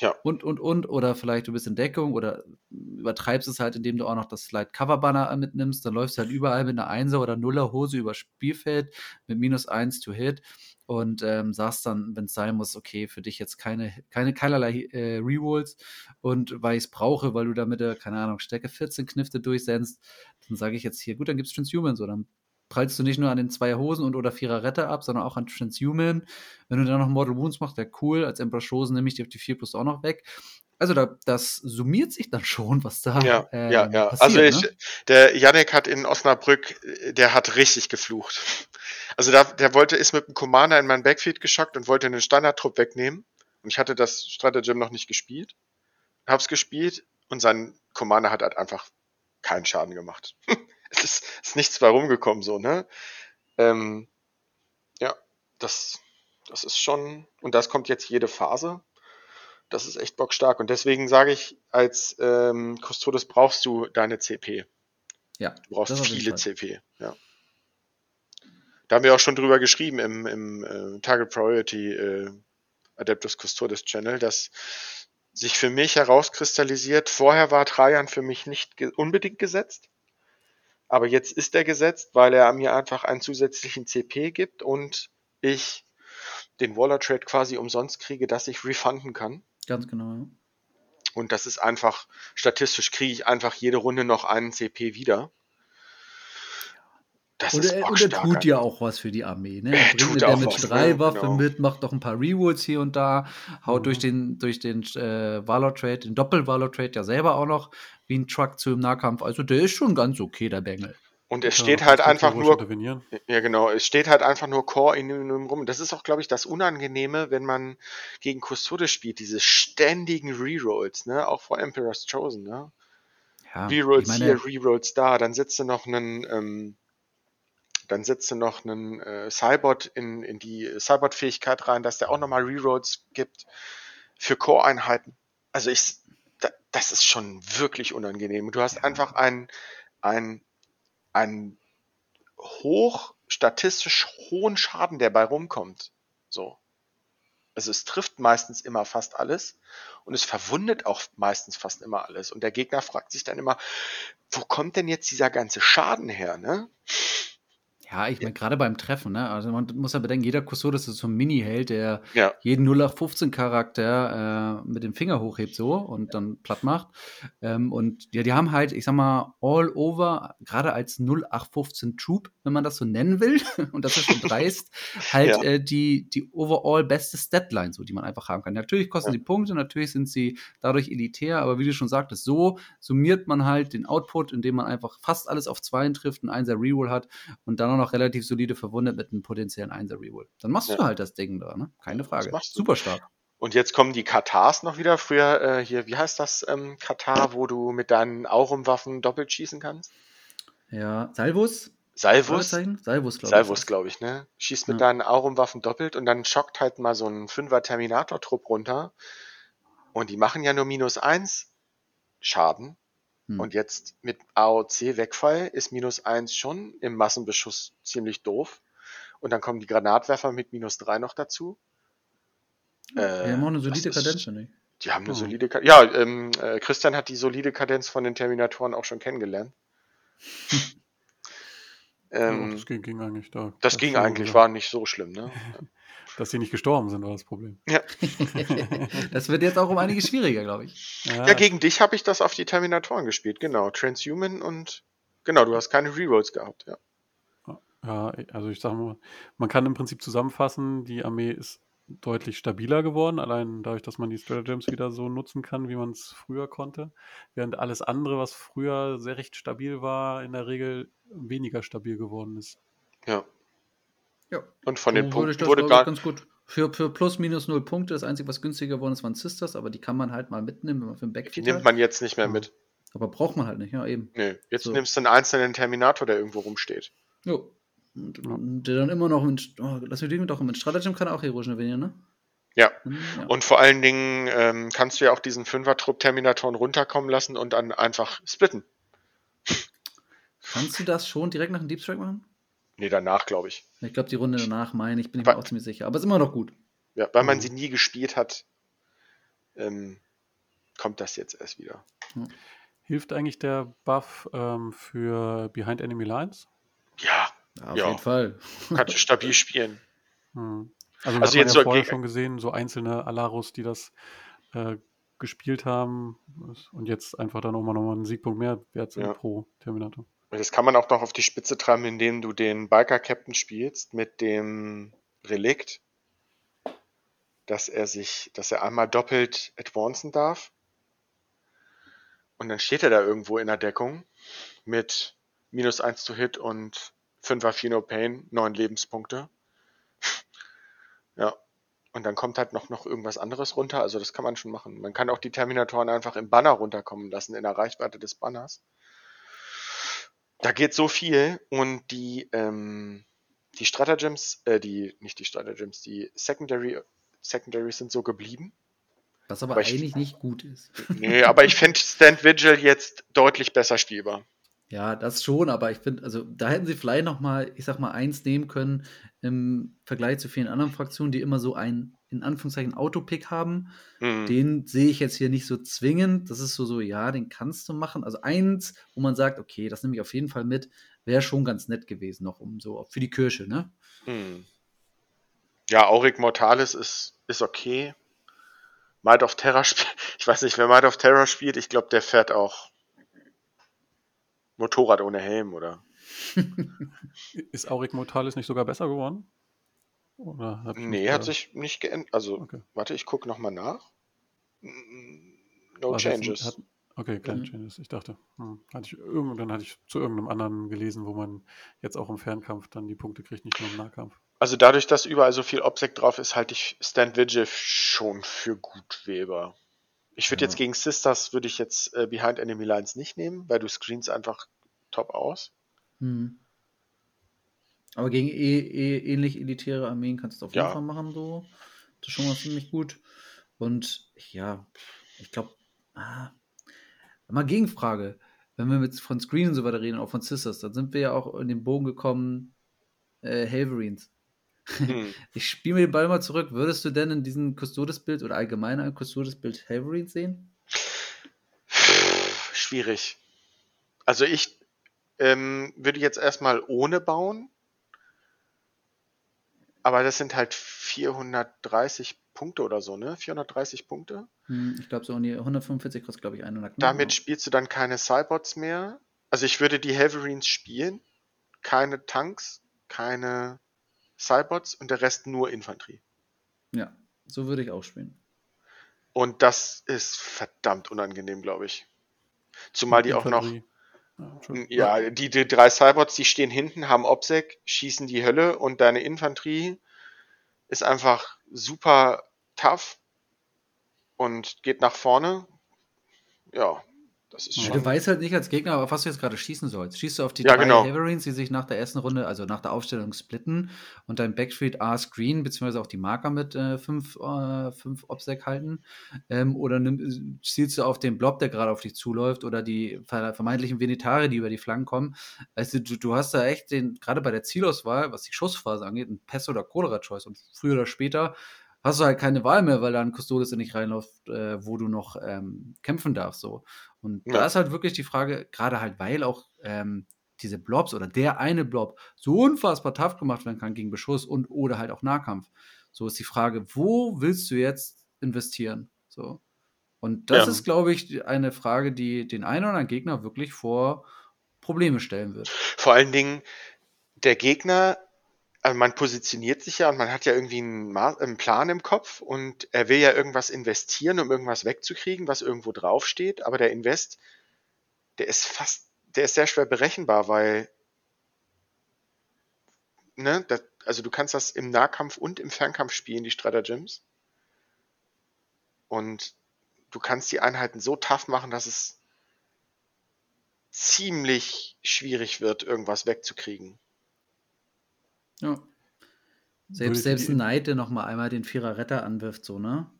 Ja. Und, und, und. Oder vielleicht du bist in Deckung oder übertreibst es halt, indem du auch noch das Slide Cover Banner mitnimmst. Dann läufst du halt überall mit einer 1er oder 0er Hose über Spielfeld mit minus 1 to Hit und ähm, sagst dann, wenn es sein muss, okay, für dich jetzt keine, keine keinerlei äh, Rerolls und weil ich es brauche, weil du damit, keine Ahnung, Stärke 14 Knifte durchsendst, dann sage ich jetzt hier, gut, dann gibt's Transhuman so, dann prallst du nicht nur an den Zweier Hosen und oder Vierer Retter ab, sondern auch an Transhuman. Wenn du dann noch Mortal Wounds machst, wäre cool. Als Emperor Chosen nehme ich die auf die 4 plus auch noch weg. Also da, das summiert sich dann schon, was da Ja, ähm, ja, ja. passiert. Also ich, ne? der Yannick hat in Osnabrück, äh, der hat richtig geflucht. Also da, der wollte, ist mit dem Commander in mein Backfield geschockt und wollte einen Standardtrupp wegnehmen. Und ich hatte das Stratagem noch nicht gespielt. Hab's gespielt und sein Commander hat halt einfach keinen Schaden gemacht. ist, ist nichts bei rumgekommen, so, ne? Ähm, ja, das, das ist schon, und das kommt jetzt jede Phase. Das ist echt bockstark. Und deswegen sage ich, als ähm, Custodes brauchst du deine CP. Ja. Du brauchst viele CP, ja. Da haben wir auch schon drüber geschrieben im, im äh, Target Priority äh, Adeptus Custodes Channel, dass sich für mich herauskristallisiert, vorher war Trajan für mich nicht ge unbedingt gesetzt, aber jetzt ist er gesetzt, weil er mir einfach einen zusätzlichen CP gibt und ich den Waller Trade quasi umsonst kriege, dass ich refunden kann. Ganz genau. Ja. Und das ist einfach, statistisch kriege ich einfach jede Runde noch einen CP wieder. Das und, er, und er tut ja auch was für die Armee. Ne? Er, er bringt eine Damage 3 ne? Waffe genau. mit, macht doch ein paar Rewolds hier und da, haut mhm. durch den, durch den äh, Valor Trade, den Doppel-Valor Trade ja selber auch noch wie ein Truck zu im Nahkampf. Also der ist schon ganz okay, der Bengel. Und es ja, steht halt einfach nur. Ja, genau. Es steht halt einfach nur Core in ihm rum. Das ist auch, glaube ich, das Unangenehme, wenn man gegen Custodes spielt. Diese ständigen Rerolls, ne? Auch vor Emperor's Chosen, ne? Ja, Rerolls meine, hier, Rerolls da. Dann sitzt du noch einen, ähm, dann setzt du noch einen äh, Cybot in, in die Cybot-Fähigkeit rein, dass der auch nochmal Rerolls gibt für Core-Einheiten. Also ich, da, das ist schon wirklich unangenehm. Du hast einfach ein, ein einen hoch, statistisch hohen Schaden, der bei rumkommt. So. Also es trifft meistens immer fast alles und es verwundet auch meistens fast immer alles. Und der Gegner fragt sich dann immer, wo kommt denn jetzt dieser ganze Schaden her, ne? Ja, ich meine, gerade beim Treffen, ne? Also man muss ja bedenken, jeder Custodes ist so ein Mini-Held, der ja. jeden 0815-Charakter äh, mit dem Finger hochhebt so und dann platt macht. Ähm, und ja, die haben halt, ich sag mal, all over, gerade als 0815 Troop, wenn man das so nennen will, und das ist schon dreist, halt ja. äh, die, die overall beste Statline, so, die man einfach haben kann. Natürlich kosten ja. sie Punkte, natürlich sind sie dadurch elitär, aber wie du schon sagtest, so summiert man halt den Output, indem man einfach fast alles auf Zweien trifft, einen Einser Reroll hat und dann auch noch relativ solide verwundet mit einem potenziellen Einser Reroll. Dann machst ja. du halt das Ding da, ne? Keine Frage. Super stark. Und jetzt kommen die Katars noch wieder. Früher äh, hier, wie heißt das ähm, Katar, wo du mit deinen Aurum-Waffen doppelt schießen kannst? Ja, Salvus. Salvus? Salvus, glaube ich. Salvus, glaube ich, ne? Schießt mit ja. deinen Aurum-Waffen doppelt und dann schockt halt mal so ein Fünfer Terminator-Trupp runter. Und die machen ja nur minus eins Schaden. Hm. Und jetzt mit AOC-Wegfall ist minus eins schon im Massenbeschuss ziemlich doof. Und dann kommen die Granatwerfer mit minus drei noch dazu. Äh, die haben auch eine solide Kadenz, nicht? Die haben eine oh. solide Kadenz. Ja, ähm, äh, Christian hat die solide Kadenz von den Terminatoren auch schon kennengelernt. ähm, ja, das ging, ging, eigentlich da. Das, das ging eigentlich, war nicht so schlimm, ne? Dass sie nicht gestorben sind, war das Problem. Ja. das wird jetzt auch um einiges schwieriger, glaube ich. Ja, ja gegen dich habe ich das auf die Terminatoren gespielt, genau. Transhuman und genau, du hast keine Rerolls gehabt, ja. Ja, also ich sage mal, man kann im Prinzip zusammenfassen, die Armee ist deutlich stabiler geworden, allein dadurch, dass man die Stratagems wieder so nutzen kann, wie man es früher konnte. Während alles andere, was früher sehr recht stabil war, in der Regel weniger stabil geworden ist. Ja, ja. Und von den Punkten wurde gar ganz gut. Für, für plus minus null Punkte, das Einzige, was günstiger geworden ist, waren Sisters, aber die kann man halt mal mitnehmen, wenn man für ein Backfeed Die nimmt man jetzt nicht mehr mit. Aber braucht man halt nicht, ja, eben. Nee, jetzt so. nimmst du einen einzelnen Terminator, der irgendwo rumsteht. Jo. Und, und der dann immer noch mit, oh, lass mich doch, mit Stratagem kann er auch heroisch erwähnen, ne? Ja. ja. Und vor allen Dingen ähm, kannst du ja auch diesen Fünfer-Trupp-Terminatoren runterkommen lassen und dann einfach splitten. Kannst du das schon direkt nach dem Deep Strike machen? Nee, danach, glaube ich. Ich glaube, die Runde danach meine ich, bin ich mir auch ziemlich sicher. Aber es ist immer noch gut. Ja, weil man mhm. sie nie gespielt hat, ähm, kommt das jetzt erst wieder. Mhm. Hilft eigentlich der Buff ähm, für Behind Enemy Lines? Ja, ja auf ja. jeden Fall. Kannst du stabil spielen. Mhm. Also, also hat jetzt ja vorher schon gesehen, so einzelne Alarus, die das äh, gespielt haben und jetzt einfach dann auch mal nochmal einen Siegpunkt mehr wert sind ja. pro Terminator. Das kann man auch noch auf die Spitze treiben, indem du den Biker-Captain spielst mit dem Relikt, dass er sich, dass er einmal doppelt advancen darf. Und dann steht er da irgendwo in der Deckung mit minus 1 zu Hit und 5er Fino Pain, 9 Lebenspunkte. ja. Und dann kommt halt noch, noch irgendwas anderes runter. Also das kann man schon machen. Man kann auch die Terminatoren einfach im Banner runterkommen lassen, in der Reichweite des Banners. Da geht so viel und die, ähm, die Stratagems, äh, die, nicht die Stratagems, die Secondary, Secondaries sind so geblieben. Was aber, aber eigentlich ich, nicht gut ist. Nee, aber ich finde Stand Vigil jetzt deutlich besser spielbar. Ja, das schon, aber ich finde, also da hätten sie vielleicht noch mal, ich sag mal, eins nehmen können im Vergleich zu vielen anderen Fraktionen, die immer so ein, in Anführungszeichen, Autopick haben. Mhm. Den sehe ich jetzt hier nicht so zwingend. Das ist so, so, ja, den kannst du machen. Also eins, wo man sagt, okay, das nehme ich auf jeden Fall mit, wäre schon ganz nett gewesen, noch um so, für die Kirche, ne? Mhm. Ja, Auric Mortalis ist, ist okay. Might of Terror spielt, ich weiß nicht, wer Might of Terror spielt, ich glaube, der fährt auch Motorrad ohne Helm, oder? ist Auric Mortalis nicht sogar besser geworden? Oder hat nee, hat sich nicht geändert. Also, okay. warte, ich gucke nochmal nach. No Was changes. Hat, okay, keine mhm. changes. Ich dachte, hm, hatte ich irgendwann hatte ich zu irgendeinem anderen gelesen, wo man jetzt auch im Fernkampf dann die Punkte kriegt, nicht nur im Nahkampf. Also dadurch, dass überall so viel Obsec drauf ist, halte ich Stan Vigil schon für gut Weber. Ich würde ja. jetzt gegen Sisters, würde ich jetzt äh, Behind Enemy Lines nicht nehmen, weil du screens einfach top aus. Hm. Aber gegen eh, eh, ähnlich elitäre Armeen kannst du auf jeden ja. Fall machen, so. Das ist schon mal ziemlich gut. Und ja, ich glaube, ah, mal Gegenfrage. Wenn wir mit von Screen und so weiter reden, auch von Sisters, dann sind wir ja auch in den Bogen gekommen, äh, Helverines. Hm. Ich spiele mir den Ball mal zurück. Würdest du denn in diesem Custodes-Bild oder allgemein ein Custodes-Bild Helverines sehen? Schwierig. Also ich ähm, würde jetzt erstmal ohne bauen. Aber das sind halt 430 Punkte oder so, ne? 430 Punkte. Hm, ich glaube so um die 145 kostet, glaube ich, 100. Damit spielst du dann keine Cybots mehr. Also ich würde die Heverines spielen. Keine Tanks, keine Cybots und der Rest nur Infanterie. Ja, so würde ich auch spielen. Und das ist verdammt unangenehm, glaube ich. Zumal die auch noch. Ja, die, die drei Cybots, die stehen hinten, haben Obsec, schießen die Hölle und deine Infanterie ist einfach super tough und geht nach vorne. Ja, das ist ja, du weißt halt nicht als Gegner, auf was du jetzt gerade schießen sollst. Schießt du auf die ja, drei genau. Haverines, die sich nach der ersten Runde, also nach der Aufstellung splitten und dein Backstreet A Screen, beziehungsweise auch die Marker mit äh, fünf, äh, fünf Obsec halten? Ähm, oder nimm, zielst du auf den Blob, der gerade auf dich zuläuft, oder die vermeintlichen Venetare, die über die Flanken kommen? Also du, du hast da echt den, gerade bei der Zielauswahl, was die Schussphase angeht, ein Pest oder Cholera-Choice und früher oder später hast du halt keine Wahl mehr, weil da ein Custodes nicht reinläuft, äh, wo du noch ähm, kämpfen darfst. So. Und ja. da ist halt wirklich die Frage, gerade halt, weil auch ähm, diese Blobs oder der eine Blob so unfassbar tough gemacht werden kann gegen Beschuss und oder halt auch Nahkampf. So ist die Frage, wo willst du jetzt investieren? So. Und das ja. ist, glaube ich, eine Frage, die den einen oder anderen Gegner wirklich vor Probleme stellen wird. Vor allen Dingen, der Gegner also man positioniert sich ja und man hat ja irgendwie einen, einen, Plan im Kopf und er will ja irgendwas investieren, um irgendwas wegzukriegen, was irgendwo draufsteht, aber der Invest, der ist fast, der ist sehr schwer berechenbar, weil, ne, das, also du kannst das im Nahkampf und im Fernkampf spielen, die Stratagems. Und du kannst die Einheiten so tough machen, dass es ziemlich schwierig wird, irgendwas wegzukriegen. Ja. Selbst, selbst ein Knight, der nochmal einmal den Vierer Retter anwirft, so, ne?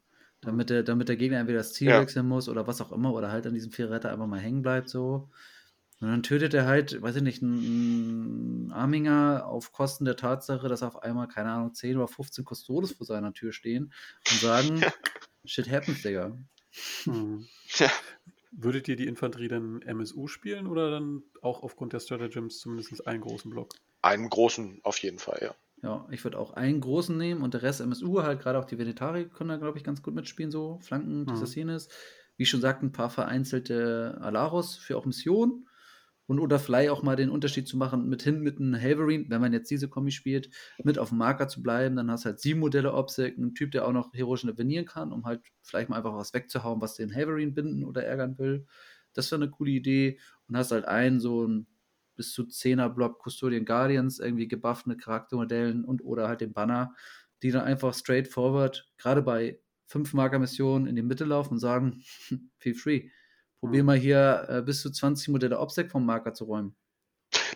Damit der, damit der Gegner entweder das Ziel ja. wechseln muss oder was auch immer, oder halt an diesem Vierer Retter einfach mal hängen bleibt, so. Und dann tötet er halt, weiß ich nicht, einen Arminger auf Kosten der Tatsache, dass auf einmal, keine Ahnung, 10 oder 15 Custodes vor seiner Tür stehen und sagen, ja. shit happens, Digga. Hm. Ja. Würdet ihr die Infanterie dann MSU spielen oder dann auch aufgrund der Stratagems zumindest einen großen Block? Einen großen auf jeden Fall, ja. Ja, ich würde auch einen großen nehmen und der Rest MSU, halt gerade auch die Venetari können da, glaube ich, ganz gut mitspielen, so Flanken, mhm. Assassines. Wie schon sagt, ein paar vereinzelte Alaros für auch Missionen. Und oder vielleicht auch mal den Unterschied zu machen, mit hin mit einem Haverine, wenn man jetzt diese Kombi spielt, mit auf dem Marker zu bleiben, dann hast du halt sieben Modelle Obsec, ein Typ, der auch noch heroisch intervenieren kann, um halt vielleicht mal einfach was wegzuhauen, was den Haverine binden oder ärgern will. Das wäre eine coole Idee. Und hast halt einen so ein bis zu 10er Blob Custodian Guardians, irgendwie gebuffene Charaktermodellen und oder halt den Banner, die dann einfach straightforward, gerade bei 5-Marker-Missionen in die Mitte laufen und sagen, feel free. Probier mal hier äh, bis zu 20 Modelle Obstack vom Marker zu räumen.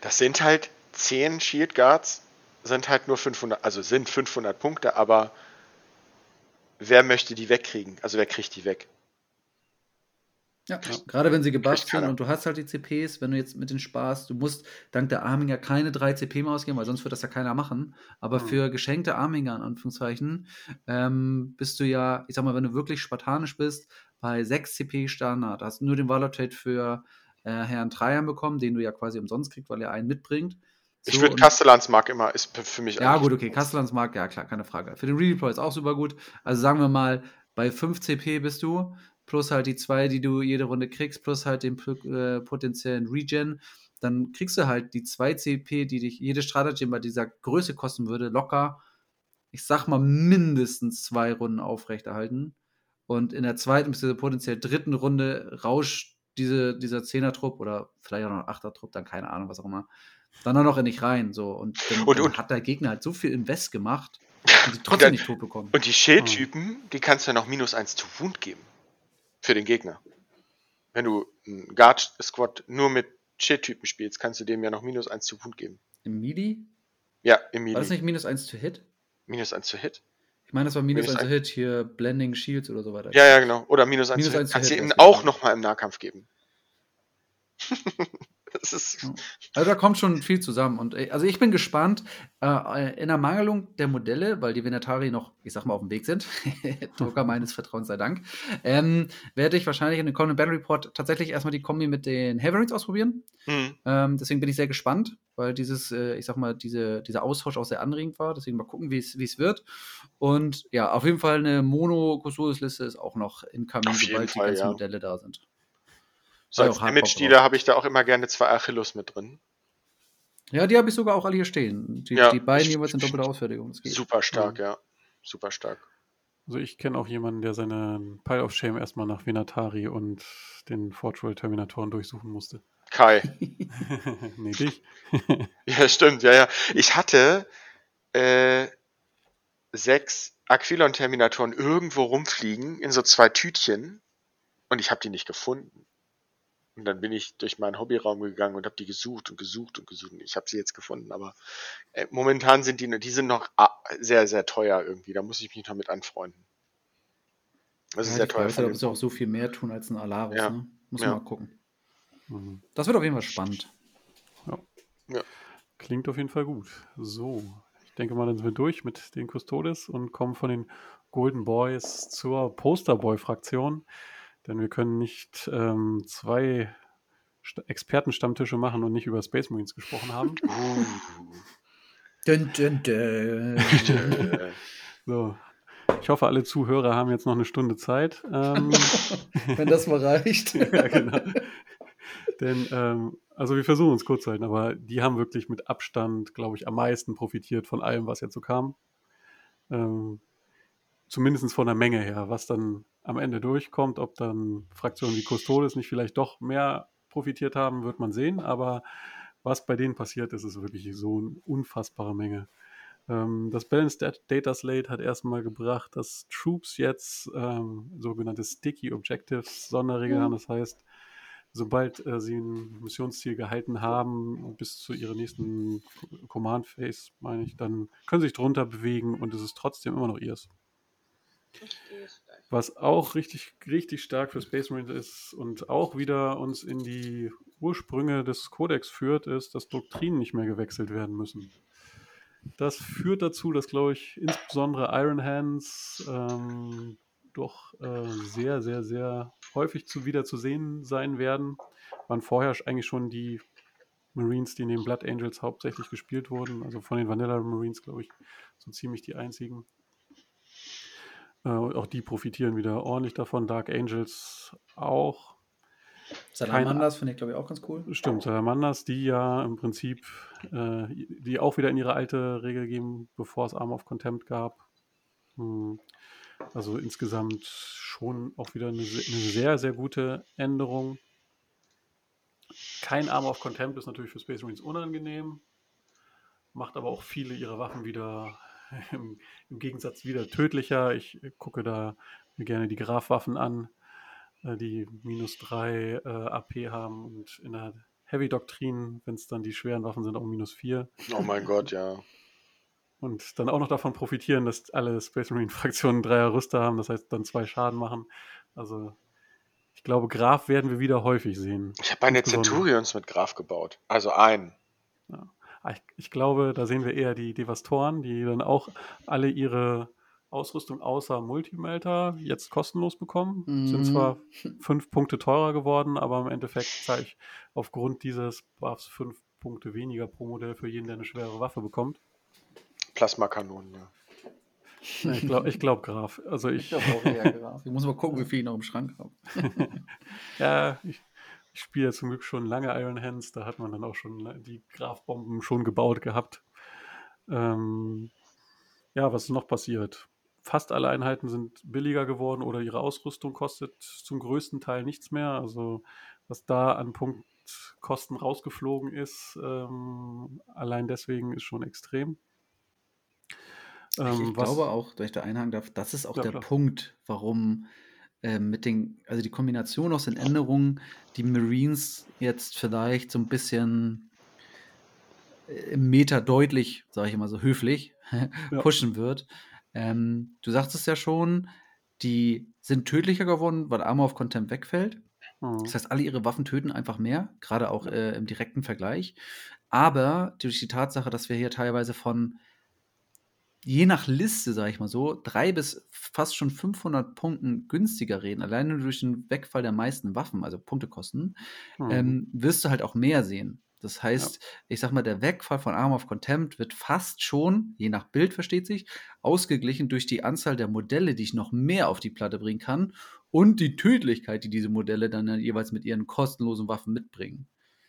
Das sind halt 10 Shield Guards, sind halt nur 500, also sind 500 Punkte, aber wer möchte die wegkriegen? Also wer kriegt die weg? Ja, ja. gerade wenn sie gebufft sind und du hast halt die CPs, wenn du jetzt mit den Spaß, du musst dank der Arminger keine 3 CP mehr ausgeben, weil sonst wird das ja keiner machen. Aber mhm. für geschenkte Arminger, in Anführungszeichen, ähm, bist du ja, ich sag mal, wenn du wirklich spartanisch bist, bei 6 CP Standard, hast du nur den Valor-Trade für äh, Herrn Trajan bekommen, den du ja quasi umsonst kriegst, weil er einen mitbringt. So, ich würde Castellansmark immer, ist für mich Ja, gut, okay, Castellansmark, ja klar, keine Frage. Für den Redeploy ist auch super gut. Also sagen wir mal, bei 5 CP bist du, plus halt die zwei, die du jede Runde kriegst, plus halt den äh, potenziellen Regen, dann kriegst du halt die 2 CP, die dich jede Strategie bei dieser Größe kosten würde, locker, ich sag mal, mindestens zwei Runden aufrechterhalten. Und in der zweiten bis potenziell dritten Runde rauscht diese, dieser Zehner-Trupp oder vielleicht auch noch ein Achter-Trupp, dann keine Ahnung, was auch immer, dann auch noch nicht rein. So. Und dann, und, dann hat der Gegner halt so viel Invest gemacht und die trotzdem nicht tot bekommen. Und die Schildtypen, oh. die kannst du ja noch minus eins zu Wund geben. Für den Gegner. Wenn du einen Guard-Squad nur mit Shit-Typen spielst, kannst du dem ja noch minus 1 zu Wund geben. Im Midi? Ja, im Midi. War das nicht minus 1 zu Hit? Minus 1 zu Hit? Ich meine, das war minus, minus 1 zu Hit, hier Blending Shields oder so weiter. Ja, ja, genau. Oder minus 1 minus zu Hit. Kannst du ihm auch nochmal im Nahkampf geben. Also da kommt schon viel zusammen. Und äh, also ich bin gespannt äh, in der Mangelung der Modelle, weil die Venatari noch, ich sag mal, auf dem Weg sind. Drucker meines Vertrauens sei Dank. Ähm, werde ich wahrscheinlich in den kommenden Battle Report tatsächlich erstmal die Kombi mit den Haverings ausprobieren. Mhm. Ähm, deswegen bin ich sehr gespannt, weil dieses, äh, ich sag mal, diese, dieser Austausch auch sehr anregend war. Deswegen mal gucken, wie es wird. Und ja, auf jeden Fall eine Mono-Custodes-Liste ist auch noch in Kamin, sobald Fall, die ganzen ja. Modelle da sind. So als Image-Dealer habe ich da auch immer gerne zwei Achillos mit drin. Ja, die habe ich sogar auch alle hier stehen. Die, ja, die beiden jeweils in doppelter Ausfertigung. Super stark, ja. ja. Super stark. Also ich kenne auch jemanden, der seinen Pile of Shame erstmal nach Venatari und den Fortroll Terminatoren durchsuchen musste. Kai. nee, dich. ja, stimmt, ja, ja. Ich hatte äh, sechs Aquilon Terminatoren irgendwo rumfliegen in so zwei Tütchen und ich habe die nicht gefunden. Und dann bin ich durch meinen Hobbyraum gegangen und habe die gesucht und gesucht und gesucht. Ich habe sie jetzt gefunden, aber äh, momentan sind die, die sind noch ah, sehr, sehr teuer irgendwie. Da muss ich mich noch mit anfreunden. Das ja, ist sehr teuer. Da muss auch so viel mehr tun als ein Alaris. Ja. Ne? Muss ja. man mal gucken. Mhm. Das wird auf jeden Fall spannend. Ja. ja. Klingt auf jeden Fall gut. So, ich denke mal, dann sind wir durch mit den Custodes und kommen von den Golden Boys zur Posterboy-Fraktion. Denn wir können nicht ähm, zwei Expertenstammtische machen und nicht über Space Marines gesprochen haben. dun, dun, dun. so. Ich hoffe, alle Zuhörer haben jetzt noch eine Stunde Zeit. Ähm, Wenn das mal reicht. ja, genau. Denn, ähm, also wir versuchen uns kurz zu halten, aber die haben wirklich mit Abstand, glaube ich, am meisten profitiert von allem, was jetzt so kam. Ähm, zumindest von der Menge her, was dann am Ende durchkommt. Ob dann Fraktionen wie Custodes nicht vielleicht doch mehr profitiert haben, wird man sehen. Aber was bei denen passiert ist, ist wirklich so eine unfassbare Menge. Ähm, das Balanced Data Slate hat erstmal gebracht, dass Troops jetzt ähm, sogenannte Sticky Objectives Sonderregeln mhm. haben. Das heißt, sobald äh, sie ein Missionsziel gehalten haben, bis zu ihrer nächsten Command Phase, meine ich, dann können sie sich drunter bewegen und es ist trotzdem immer noch ihrs. Was auch richtig, richtig stark für Space Marines ist und auch wieder uns in die Ursprünge des Codex führt, ist, dass Doktrinen nicht mehr gewechselt werden müssen. Das führt dazu, dass, glaube ich, insbesondere Iron Hands ähm, doch äh, sehr, sehr, sehr häufig zu, wieder zu sehen sein werden. Waren vorher eigentlich schon die Marines, die neben Blood Angels hauptsächlich gespielt wurden. Also von den Vanilla Marines, glaube ich, so ziemlich die einzigen. Äh, auch die profitieren wieder ordentlich davon. Dark Angels auch. Salamanders finde ich, glaube ich, auch ganz cool. Stimmt, Salamanders, die ja im Prinzip, äh, die auch wieder in ihre alte Regel gehen, bevor es Arm of Contempt gab. Hm. Also insgesamt schon auch wieder eine, eine sehr, sehr gute Änderung. kein Arm of Contempt ist natürlich für Space Marines unangenehm, macht aber auch viele ihrer Waffen wieder im, im Gegensatz wieder tödlicher. Ich gucke da mir gerne die Graf-Waffen an, äh, die minus 3 äh, AP haben und in der Heavy-Doktrin, wenn es dann die schweren Waffen sind, auch minus 4. Oh mein Gott, ja. Und dann auch noch davon profitieren, dass alle Space Marine-Fraktionen Dreier Rüster haben, das heißt dann zwei Schaden machen. Also ich glaube, Graf werden wir wieder häufig sehen. Ich habe meine Centurions mit Graf gebaut. Also einen. Ja. Ah, ich, ich, glaube, da sehen wir eher die Devastoren, die dann auch alle ihre Ausrüstung außer Multimelter jetzt kostenlos bekommen. Mhm. Sind zwar fünf Punkte teurer geworden, aber im Endeffekt zeige ich aufgrund dieses Buffs fünf Punkte weniger pro Modell für jeden, der eine schwere Waffe bekommt. Plasmakanonen, ja. Ja, ich glaube ich glaub Graf. Also ich, ich glaube auch eher Graf. Ich muss mal gucken, wie viel ich noch im Schrank habe. ja, ich, ich spiele zum Glück schon lange Iron Hands. Da hat man dann auch schon die Graf-Bomben schon gebaut gehabt. Ähm, ja, was ist noch passiert? Fast alle Einheiten sind billiger geworden oder ihre Ausrüstung kostet zum größten Teil nichts mehr. Also was da an Punktkosten rausgeflogen ist, ähm, allein deswegen ist schon extrem. Ähm, ich, glaube auch, dass ich da einhaken darf, das ist auch ja, der klar. Punkt, warum mit den, also die Kombination aus den Änderungen, die Marines jetzt vielleicht so ein bisschen äh, im Meter deutlich, sage ich immer so höflich, ja. pushen wird. Ähm, du sagst es ja schon, die sind tödlicher geworden, weil Armor of Contempt wegfällt. Mhm. Das heißt, alle ihre Waffen töten einfach mehr, gerade auch äh, im direkten Vergleich. Aber durch die Tatsache, dass wir hier teilweise von je nach Liste, sage ich mal so, drei bis fast schon 500 Punkten günstiger reden, alleine durch den Wegfall der meisten Waffen, also Punktekosten, mhm. ähm, wirst du halt auch mehr sehen. Das heißt, ja. ich sag mal, der Wegfall von Arm of Contempt wird fast schon, je nach Bild versteht sich, ausgeglichen durch die Anzahl der Modelle, die ich noch mehr auf die Platte bringen kann und die Tödlichkeit, die diese Modelle dann jeweils mit ihren kostenlosen Waffen mitbringen.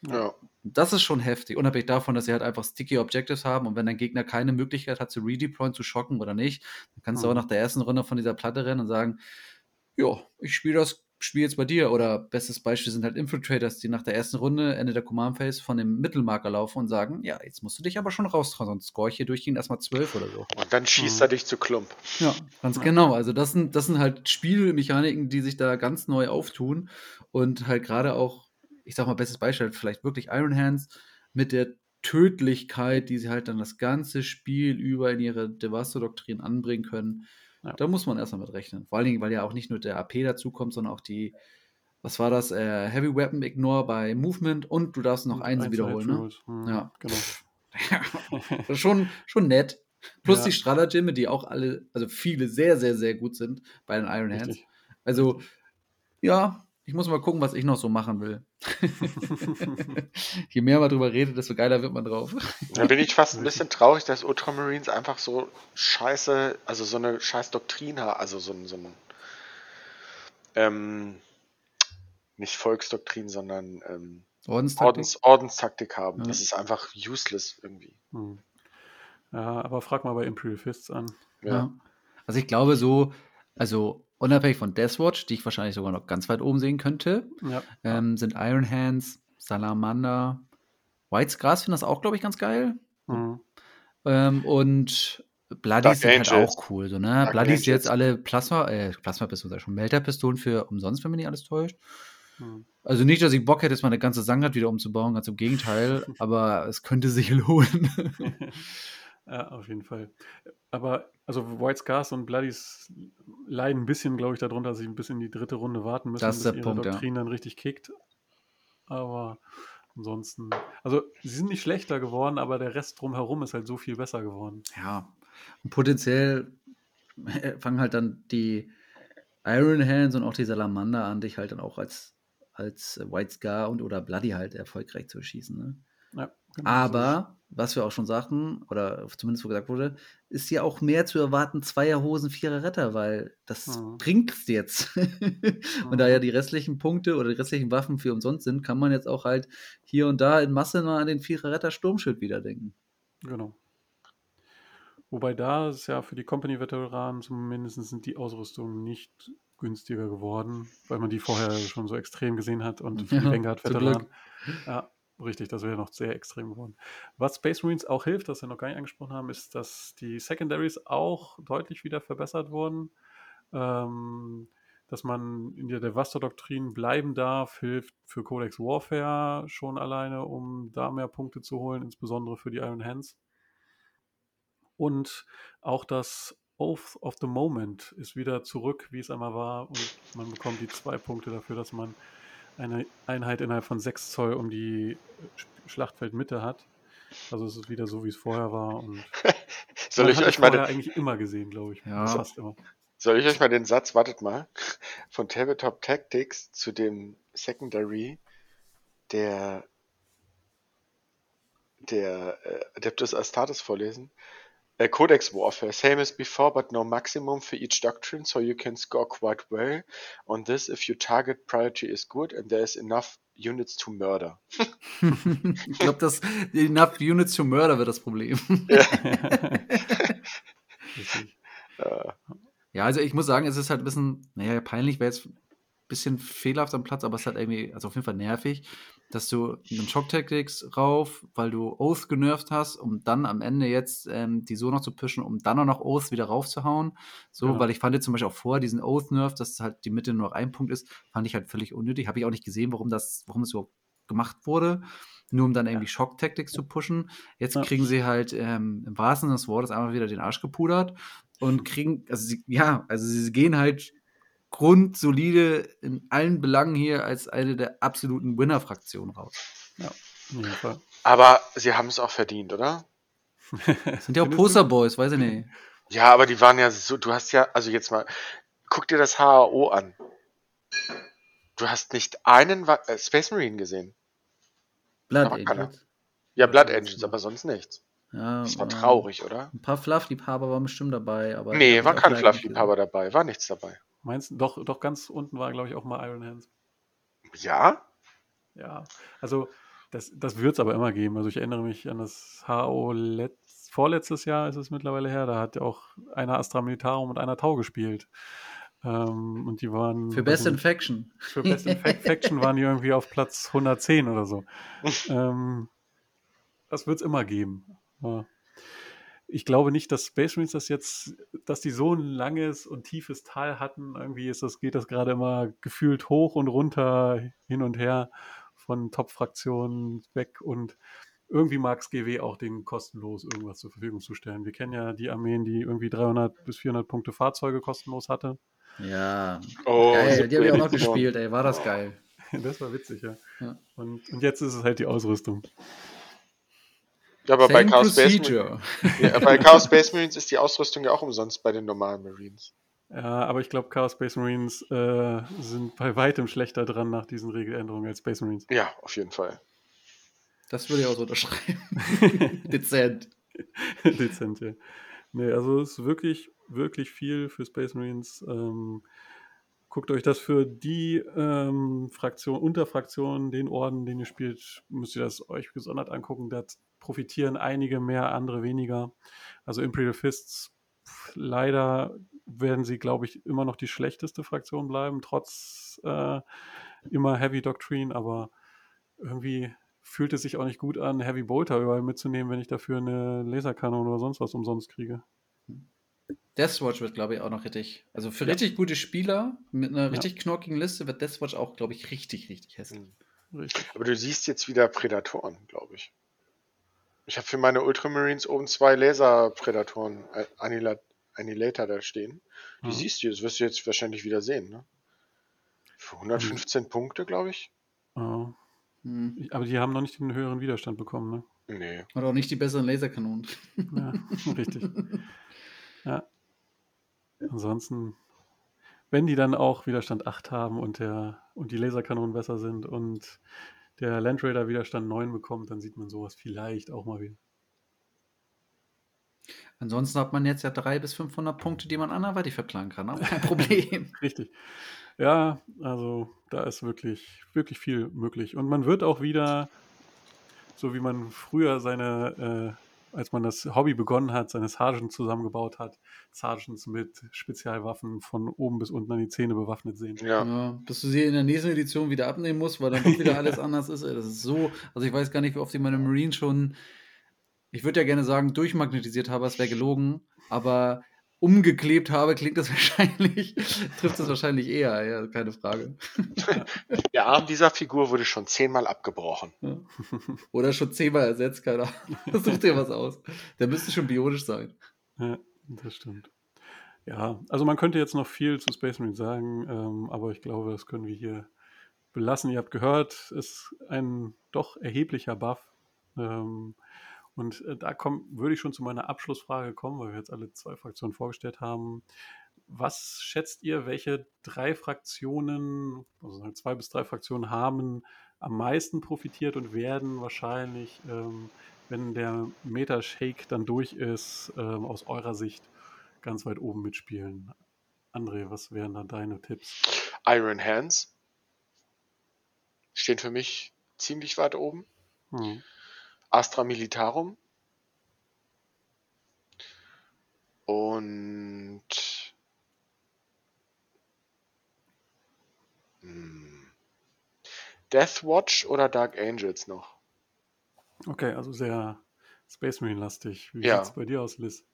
Ja. Das ist schon heftig, unabhängig davon, dass sie halt einfach sticky Objectives haben und wenn dein Gegner keine Möglichkeit hat zu redeployen, zu schocken oder nicht, dann kannst mhm. du auch nach der ersten Runde von dieser Platte rennen und sagen, ja, ich spiele das Spiel jetzt bei dir. Oder bestes Beispiel sind halt Infiltrators, die nach der ersten Runde, Ende der Command Phase, von dem Mittelmarker laufen und sagen, ja, jetzt musst du dich aber schon raustrauen, sonst score ich hier durchgehend erstmal zwölf oder so. Und dann schießt mhm. er dich zu Klump. Ja, ganz ja. genau. Also das sind, das sind halt Spielmechaniken, die sich da ganz neu auftun und halt gerade auch ich sag mal, bestes Beispiel, vielleicht wirklich Iron Hands mit der Tödlichkeit, die sie halt dann das ganze Spiel über in ihre Devasto-Doktrin anbringen können. Ja. Da muss man erstmal mit rechnen. Vor allen Dingen, weil ja auch nicht nur der AP dazukommt, sondern auch die, was war das, äh, Heavy Weapon Ignore bei Movement und du darfst noch eins wiederholen. Ne? Hm, ja, genau. schon, schon nett. Plus ja. die Stratagemme, die auch alle, also viele sehr, sehr, sehr gut sind bei den Iron Hands. Richtig. Also, ja, ich muss mal gucken, was ich noch so machen will. Je mehr man drüber redet, desto geiler wird man drauf. Da bin ich fast ein bisschen traurig, dass Ultramarines einfach so scheiße, also so eine scheiß Doktrin haben, also so ein, so ein ähm, nicht Volksdoktrin, sondern ähm, Ordenstaktik? Ordens, Ordenstaktik haben. Ja. Das ist einfach useless irgendwie. Hm. Ja, aber frag mal bei Imperial Fists an. Ja. ja. Also ich glaube so, also unabhängig von Deathwatch, die ich wahrscheinlich sogar noch ganz weit oben sehen könnte, ja. ähm, sind Iron Hands, Salamander, White's Grass finden das auch, glaube ich, ganz geil. Mhm. Ähm, und Bloodies sind halt auch cool, so, ne? Bloodies jetzt alle Plasma, äh, Plasma-Pistolen, schon Melter-Pistolen für umsonst, wenn mich nicht alles täuscht. Mhm. Also nicht, dass ich Bock hätte, jetzt mal eine ganze Sangat wieder umzubauen, ganz im Gegenteil, aber es könnte sich lohnen. ja, auf jeden Fall. Aber also White Scars und Bloodies leiden ein bisschen, glaube ich, darunter, dass sie ein bisschen in die dritte Runde warten müssen, das bis ihre Punkt, Doktrin ja. dann richtig kickt. Aber ansonsten, also sie sind nicht schlechter geworden, aber der Rest drumherum ist halt so viel besser geworden. Ja, und potenziell fangen halt dann die Iron Hands und auch die Salamander an, dich halt dann auch als, als White Scar und oder Bloody halt erfolgreich zu schießen. Ne? Ja, genau Aber was wir auch schon sagten, oder zumindest wo gesagt wurde, ist ja auch mehr zu erwarten, Zweierhosen, Vierer Retter, weil das mhm. bringt's jetzt. und mhm. da ja die restlichen Punkte oder die restlichen Waffen für umsonst sind, kann man jetzt auch halt hier und da in Masse mal an den Vierer Retter Sturmschild wieder denken. Genau. Wobei da ist ja für die Company-Veteranen zumindest sind die Ausrüstungen nicht günstiger geworden, weil man die vorher schon so extrem gesehen hat und Ja, die Vanguard zum Veteran. Ja, richtig, das wäre noch sehr extrem geworden. Was Space Marines auch hilft, das wir noch gar nicht angesprochen haben, ist, dass die Secondaries auch deutlich wieder verbessert wurden. Ähm, dass man in der Devastator-Doktrin bleiben darf, hilft für Codex Warfare schon alleine, um da mehr Punkte zu holen, insbesondere für die Iron Hands. Und auch das Oath of the Moment ist wieder zurück, wie es einmal war. Und man bekommt die zwei Punkte dafür, dass man eine Einheit innerhalb von 6 Zoll um die Sch- Schlachtfeldmitte hat. Also es ist wieder so, wie es vorher war. Und Soll ich hat euch mal den, eigentlich immer gesehen, glaube ich. Ja. Fast immer. soll ich euch mal den Satz, wartet mal, von Tabletop Tactics zu dem Secondary der der äh, Adeptus Astartes vorlesen? Codex Warfare, same as before, but no maximum for each doctrine, so you can score quite well on this if your target priority is good and there is enough units to murder. ich glaube, das Enough Units to Murder wird das Problem. Äh, Ja, also ich muss sagen, es ist halt ein bisschen, naja, peinlich wäre jetzt ein bisschen fehlerhaft am Platz, aber es ist halt irgendwie, also auf jeden Fall nervig, dass du einen Shock Tactics rauf, weil du Oath genervt hast, um dann am Ende jetzt ähm, die so noch zu pushen, um dann auch noch Oath wieder raufzuhauen. So, Genau. weil ich fand jetzt zum Beispiel auch vor diesen Oath Nerf, dass halt die Mitte nur noch ein Punkt ist, fand ich halt völlig unnötig. Habe ich auch nicht gesehen, warum das, warum es überhaupt gemacht wurde. Nur um dann irgendwie Shock Tactics zu pushen. Jetzt Ja. kriegen sie halt ähm, im wahrsten Sinne des Wortes einfach wieder den Arsch gepudert und kriegen, also sie, ja, also sie gehen halt grundsolide in allen Belangen hier als eine der absoluten Winner-Fraktionen raus. Ja, auf jeden Fall. aber sie haben es auch verdient, oder? Sind ja auch? Posterboys, weiß ich nicht. Ja, aber die waren ja so, du hast ja, also jetzt mal, guck dir das HAO an. Du hast nicht einen Wa- äh, Space Marine gesehen. Blood. Angels. Ja, Blood Engines, Angels. aber sonst nichts. Ja, Das war äh, traurig, oder? Ein paar Fluff-Liebhaber waren bestimmt dabei, aber. Nee, war kein Fluff-Liebhaber dabei, war nichts dabei. Meinst du, doch, doch ganz unten war, glaube ich, auch mal Iron Hands. Ja? Ja, also das, das wird es aber immer geben. Also ich erinnere mich an das HO letz, vorletztes Jahr ist es mittlerweile her. Da hat auch einer Astra Militarum und einer Tau gespielt. Ähm, und die waren. Für Best also, Infection. für Best Infect Faction waren die irgendwie auf Platz 110 oder so. ähm, das wird es immer geben. Aber ich glaube nicht, dass Space Marines das jetzt, dass die so ein langes und tiefes Tal hatten. Irgendwie ist das, geht das gerade immer gefühlt hoch und runter, hin und her von Top-Fraktionen weg und irgendwie mag es GW auch den kostenlos irgendwas zur Verfügung zu stellen. Wir kennen ja die Armeen, die irgendwie 300 bis 400 Punkte Fahrzeuge kostenlos hatte. Ja. Oh, geil, die habe ich auch noch gespielt, ey. War das geil. Das war witzig, ja. Ja. Und, und jetzt ist es halt die Ausrüstung. Ja, aber bei Same Chaos, Space. Marines, ja, bei Chaos Space Marines ist die Ausrüstung ja auch umsonst bei den normalen Marines. Ja, aber ich glaube, Chaos Space Marines äh, sind bei weitem schlechter dran nach diesen Regeländerungen als Space Marines. Ja, auf jeden Fall. Das würde ich auch so unterschreiben. Dezent. Dezent, ja. Nee, also es ist wirklich, wirklich viel für Space Marines. Ähm, guckt euch das für die ähm, Fraktion, Unterfraktionen, den Orden, den ihr spielt, müsst ihr das euch gesondert angucken. Da profitieren einige mehr, andere weniger. Also Imperial Fists, leider werden sie, glaube ich, immer noch die schlechteste Fraktion bleiben, trotz äh, immer Heavy Doctrine, aber irgendwie fühlt es sich auch nicht gut an, Heavy Bolter überall mitzunehmen, wenn ich dafür eine Laserkanone oder sonst was umsonst kriege. Deathwatch wird, glaube ich, auch noch richtig. Also für Ja. richtig gute Spieler mit einer richtig knockigen Liste wird Deathwatch auch, glaube ich, richtig, richtig hässlich. Richtig. Aber du siehst jetzt wieder Prädatoren, glaube ich. Ich habe für meine Ultramarines oben zwei Laser-Prädatoren, äh, Annihila- Annihilator da stehen. Die Mhm. siehst du, das wirst du jetzt wahrscheinlich wieder sehen, ne? Für 115 Punkte, glaube ich. Äh, Hm. aber die haben noch nicht den höheren Widerstand bekommen, ne? Nee. Und auch nicht die besseren Laserkanonen. Ja, richtig. Ja. Ansonsten, wenn die dann auch Widerstand 8 haben und, der, und die Laserkanonen besser sind und der Land Raider Widerstand 9 bekommt, dann sieht man sowas vielleicht auch mal wieder. Ansonsten hat man jetzt ja 300 bis 500 Punkte, die man anderweitig verklagen kann. Aber kein Problem. Richtig. Ja, also da ist wirklich, wirklich viel möglich. Und man wird auch wieder, so wie man früher seine als man das Hobby begonnen hat, seine Sergeants zusammengebaut hat, Sergeants mit Spezialwaffen von oben bis unten an die Zähne bewaffnet sehen. Ja. ja bis du sie in der nächsten Edition wieder abnehmen musst, weil dann doch wieder alles anders ist. Das ist so, also ich weiß gar nicht, wie oft ich meine Marine schon, ich würde ja gerne sagen, durchmagnetisiert habe, es wäre gelogen, aber umgeklebt habe, klingt das wahrscheinlich, trifft das wahrscheinlich eher, ja, keine Frage. Der Arm dieser Figur wurde schon zehnmal abgebrochen. Ja. Oder schon zehnmal ersetzt, keine Ahnung. Such dir was aus. Der müsste schon bionisch sein. Ja, das stimmt. Ja, also man könnte jetzt noch viel zu Space Marine sagen, ähm, aber ich glaube, das können wir hier belassen. Ihr habt gehört, es ist ein doch erheblicher Buff. Ähm, und äh, da komm, würde ich schon zu meiner Abschlussfrage kommen, weil wir jetzt alle zwei Fraktionen vorgestellt haben. Was schätzt ihr, welche drei Fraktionen, also zwei bis drei Fraktionen haben am meisten profitiert und werden wahrscheinlich, ähm, wenn der Meta-Shake dann durch ist, ähm, aus eurer Sicht ganz weit oben mitspielen? André, was wären da deine Tipps? Iron Hands stehen für mich ziemlich weit oben. Hm. Astra Militarum. Und hm, Deathwatch oder Dark Angels noch. Okay, also sehr Space Marine-lastig. Wie ja. sieht es bei dir aus, Liz?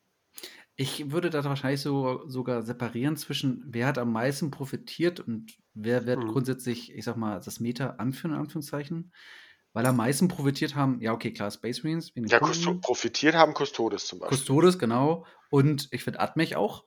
Ich würde da wahrscheinlich so, sogar separieren zwischen, wer hat am meisten profitiert und wer wird hm. grundsätzlich, ich sag mal, das Meta anführen, in Anführungszeichen. Weil am meisten profitiert haben, ja, okay, klar, Space Marines. Ja, profitiert haben Custodes zum Beispiel. Custodes, genau. Und ich finde Atmech auch.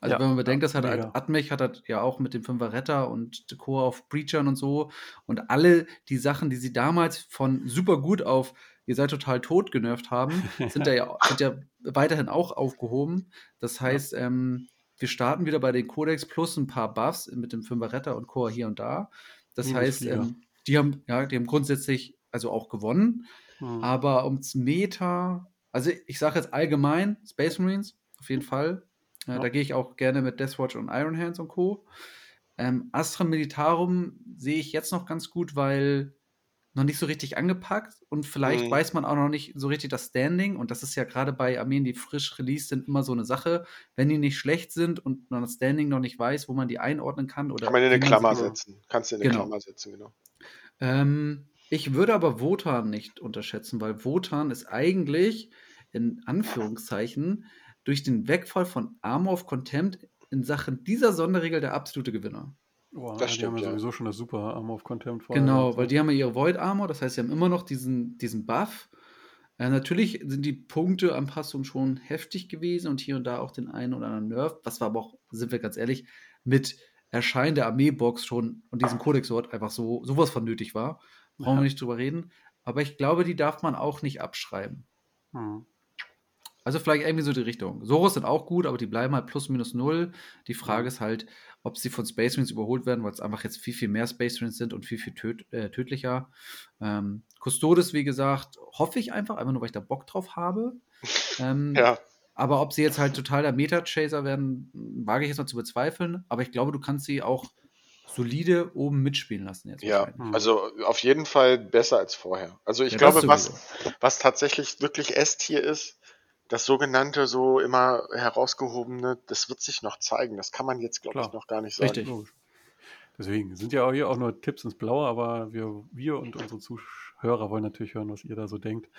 Also, ja, wenn man bedenkt, ja, dass halt mega. Atmech hat halt ja auch mit dem Fünfer Retter und Core auf Breachern und so. Und alle die Sachen, die sie damals von super gut auf ihr seid total tot genervt haben, sind, ja, sind ja weiterhin auch aufgehoben. Das heißt, ja. ähm, wir starten wieder bei den Codex plus ein paar Buffs mit dem Fünfer Retter und Core hier und da. Das heißt, ähm, die haben, ja, die haben grundsätzlich also auch gewonnen. Mhm. Aber ums Meta, also ich sage jetzt allgemein, Space Marines, auf jeden Fall. Äh, ja. Da gehe ich auch gerne mit Deathwatch und Iron Hands und Co. Ähm, Astra Militarum sehe ich jetzt noch ganz gut, weil noch nicht so richtig angepackt und vielleicht mhm. weiß man auch noch nicht so richtig das Standing und das ist ja gerade bei Armeen, die frisch released sind, immer so eine Sache. Wenn die nicht schlecht sind und man das Standing noch nicht weiß, wo man die einordnen kann oder. Kann man in eine Klammer setzen. Kannst du in eine genau. Klammer setzen, genau. Ähm, ich würde aber Wotan nicht unterschätzen, weil Wotan ist eigentlich in Anführungszeichen durch den Wegfall von Armor of Contempt in Sachen dieser Sonderregel der absolute Gewinner. Oh, das die stimmt, haben ja sowieso schon das super Armor of Contempt vor. Genau, weil die haben ja ihre Void Armor, das heißt, sie haben immer noch diesen, diesen Buff. Äh, natürlich sind die Punkteanpassungen schon heftig gewesen und hier und da auch den einen oder anderen Nerf, was war aber auch, sind wir ganz ehrlich, mit Erscheinen der Armeebox schon und diesem Codex-Wort einfach so sowas von nötig war. Brauchen ja. wir nicht drüber reden. Aber ich glaube, die darf man auch nicht abschreiben. Hm. Also vielleicht irgendwie so die Richtung. Soros sind auch gut, aber die bleiben halt plus minus null. Die Frage ist halt, ob sie von Space Marines überholt werden, weil es einfach jetzt viel, viel mehr Space Marines sind und viel, viel töd äh, tödlicher. Ähm, Custodes, wie gesagt, hoffe ich einfach, einfach nur, weil ich da Bock drauf habe. Ähm, ja. Aber ob sie jetzt halt total der Meta-Chaser werden, wage ich jetzt mal zu bezweifeln. Aber ich glaube, du kannst sie auch solide oben mitspielen lassen jetzt. Ja, also auf jeden Fall besser als vorher. Also ich ja, glaube, was, was tatsächlich wirklich S-Tier ist, das sogenannte so immer herausgehobene, das wird sich noch zeigen. Das kann man jetzt, glaube ich, noch gar nicht sagen. Richtig. Deswegen sind ja auch hier auch nur Tipps ins Blaue, aber wir, wir und unsere Zuhörer wollen natürlich hören, was ihr da so denkt.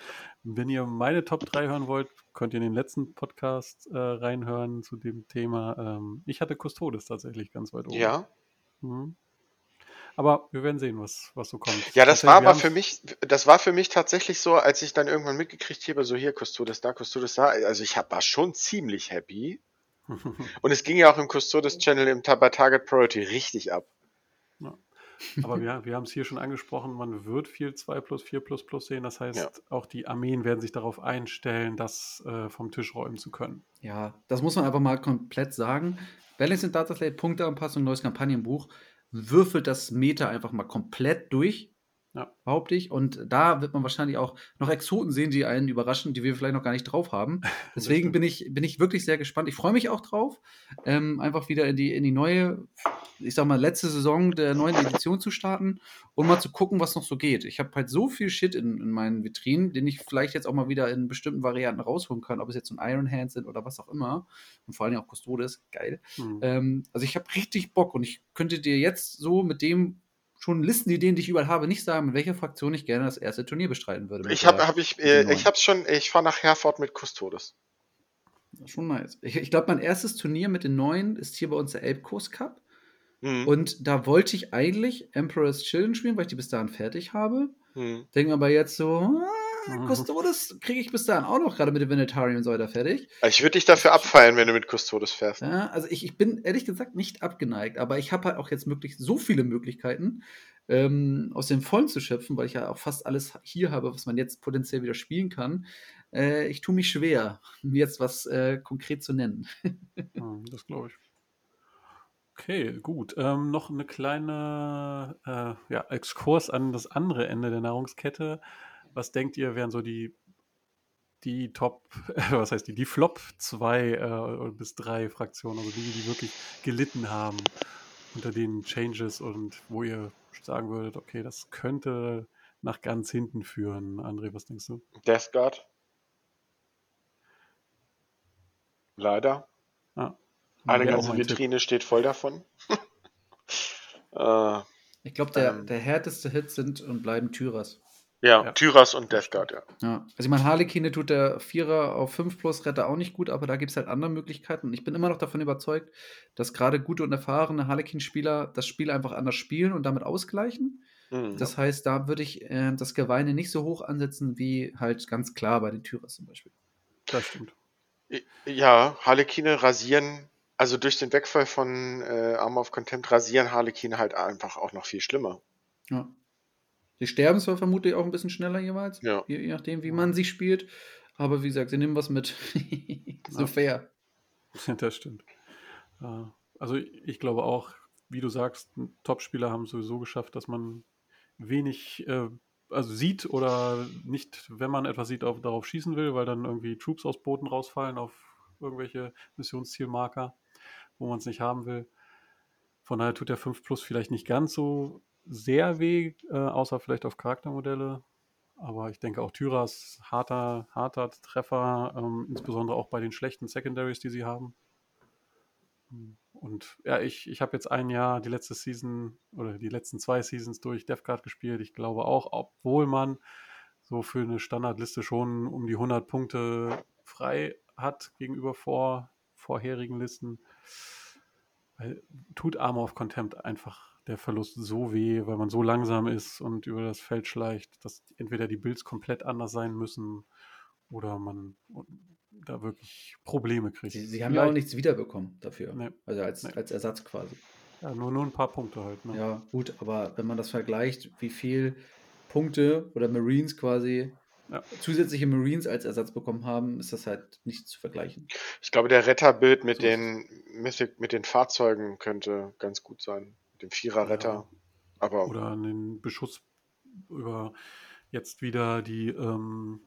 Wenn ihr meine Top 3 hören wollt, könnt ihr in den letzten Podcast äh, reinhören zu dem Thema. Ähm, ich hatte Custodes tatsächlich ganz weit oben. Ja, Mhm. Aber wir werden sehen, was, was so kommt. Ja, das war aber für mich, das war für mich tatsächlich so, als ich dann irgendwann mitgekriegt habe, so hier, Custodes da, Custodes da. Also ich hab, war schon ziemlich happy. Und es ging ja auch im Custodes Channel im, Target Priority richtig ab. Ja. Aber wir, wir haben es hier schon angesprochen, man wird viel 2 plus 4 plus plus sehen. Das heißt, ja. auch die Armeen werden sich darauf einstellen, das äh, vom Tisch räumen zu können. Ja, das muss man einfach mal komplett sagen. Balancing Dataslate, Punkteanpassung, neues Kampagnenbuch, würfelt das Meta einfach mal komplett durch. Ja. Behaupte ich. Und da wird man wahrscheinlich auch noch Exoten sehen, die einen überraschen, die wir vielleicht noch gar nicht drauf haben. Deswegen bin ich, bin ich wirklich sehr gespannt. Ich freue mich auch drauf, ähm, einfach wieder in die, in die neue, ich sag mal, letzte Saison der neuen Edition zu starten und mal zu gucken, was noch so geht. Ich habe halt so viel Shit in, in meinen Vitrinen, den ich vielleicht jetzt auch mal wieder in bestimmten Varianten rausholen kann, ob es jetzt ein Iron Hand sind oder was auch immer. Und vor allem auch Custodes, geil. Mhm. Ähm, also ich habe richtig Bock und ich könnte dir jetzt so mit dem schon Listenideen, die ich überall habe, nicht sagen, mit welcher Fraktion ich gerne das erste Turnier bestreiten würde. Ich habe hab ich, äh, ich hab's schon, ich fahre nach Herford mit Custodes. Ist schon nice. Ich, ich glaube, mein erstes Turnier mit den neuen ist hier bei uns der Elbkurs Cup. Mhm. Und da wollte ich eigentlich Emperor's Children spielen, weil ich die bis dahin fertig habe. Mhm. Denke aber jetzt so, Custodes kriege ich bis dahin auch noch gerade mit dem Venetarium so weiter fertig. Ich würde dich dafür abfeiern, wenn du mit Custodes fährst. Ja, also ich, ich bin ehrlich gesagt nicht abgeneigt, aber ich habe halt auch jetzt wirklich so viele Möglichkeiten, ähm, aus dem Vollen zu schöpfen, weil ich ja auch fast alles hier habe, was man jetzt potenziell wieder spielen kann. Äh, ich tue mich schwer, mir jetzt was äh, konkret zu nennen. das glaube ich. Okay, gut. Ähm, noch eine kleine äh, ja, Exkurs an das andere Ende der Nahrungskette. Was denkt ihr, wären so die, die Top, was heißt die, die Flop 2 äh, bis 3 Fraktionen, also die, die wirklich gelitten haben unter den Changes und wo ihr sagen würdet, okay, das könnte nach ganz hinten führen. André, was denkst du? Death Guard. Leider. Ah, Eine ganze Vitrine Tipp. steht voll davon. äh, ich glaube, der, ähm, der härteste Hit sind und bleiben Tyras. Ja, ja. Tyras und Death Guard, ja. ja. Also ich meine, Harlekine tut der Vierer auf 5 plus Retter auch nicht gut, aber da gibt es halt andere Möglichkeiten. Und ich bin immer noch davon überzeugt, dass gerade gute und erfahrene Harlequin-Spieler das Spiel einfach anders spielen und damit ausgleichen. Mhm. Das heißt, da würde ich äh, das Geweine nicht so hoch ansetzen, wie halt ganz klar bei den Tyras zum Beispiel. Das stimmt. Ja, Harlekine rasieren, also durch den Wegfall von äh, Arm of Contempt rasieren Harlekine halt einfach auch noch viel schlimmer. Ja. Sie sterben zwar vermutlich auch ein bisschen schneller jeweils, ja. je, je, nachdem, wie man sie spielt. Aber wie gesagt, sie nehmen was mit. so ja. fair. Das stimmt. Also ich glaube auch, wie du sagst, Topspieler haben sowieso geschafft, dass man wenig äh, also sieht oder nicht, wenn man etwas sieht, auf, darauf schießen will, weil dann irgendwie Troops aus Booten rausfallen auf irgendwelche Missionszielmarker, wo man es nicht haben will. Von daher tut der 5 Plus vielleicht nicht ganz so sehr weh, äh, außer vielleicht auf Charaktermodelle. Aber ich denke auch Tyras harter, harter Treffer, ähm, insbesondere auch bei den schlechten Secondaries, die sie haben. Und ja, ich, ich habe jetzt ein Jahr die letzte Season oder die letzten zwei Seasons durch Death Guard gespielt. Ich glaube auch, obwohl man so für eine Standardliste schon um die 100 Punkte frei hat gegenüber vor, vorherigen Listen, tut Armor of Contempt einfach der Verlust so weh, weil man so langsam ist und über das Feld schleicht, dass entweder die Builds komplett anders sein müssen oder man da wirklich Probleme kriegt. Sie, sie haben ja auch nichts wiederbekommen dafür. Nee. Also als, nee. als Ersatz quasi. Ja, nur, nur ein paar Punkte halt. Ne? Ja, gut, aber wenn man das vergleicht, wie viel Punkte oder Marines quasi ja. zusätzliche Marines als Ersatz bekommen haben, ist das halt nicht zu vergleichen. Ich glaube, der Retterbild mit, so den, mit, mit den Fahrzeugen könnte ganz gut sein dem Viererretter. Ja. Aber Oder an den Beschuss über jetzt wieder die ähm,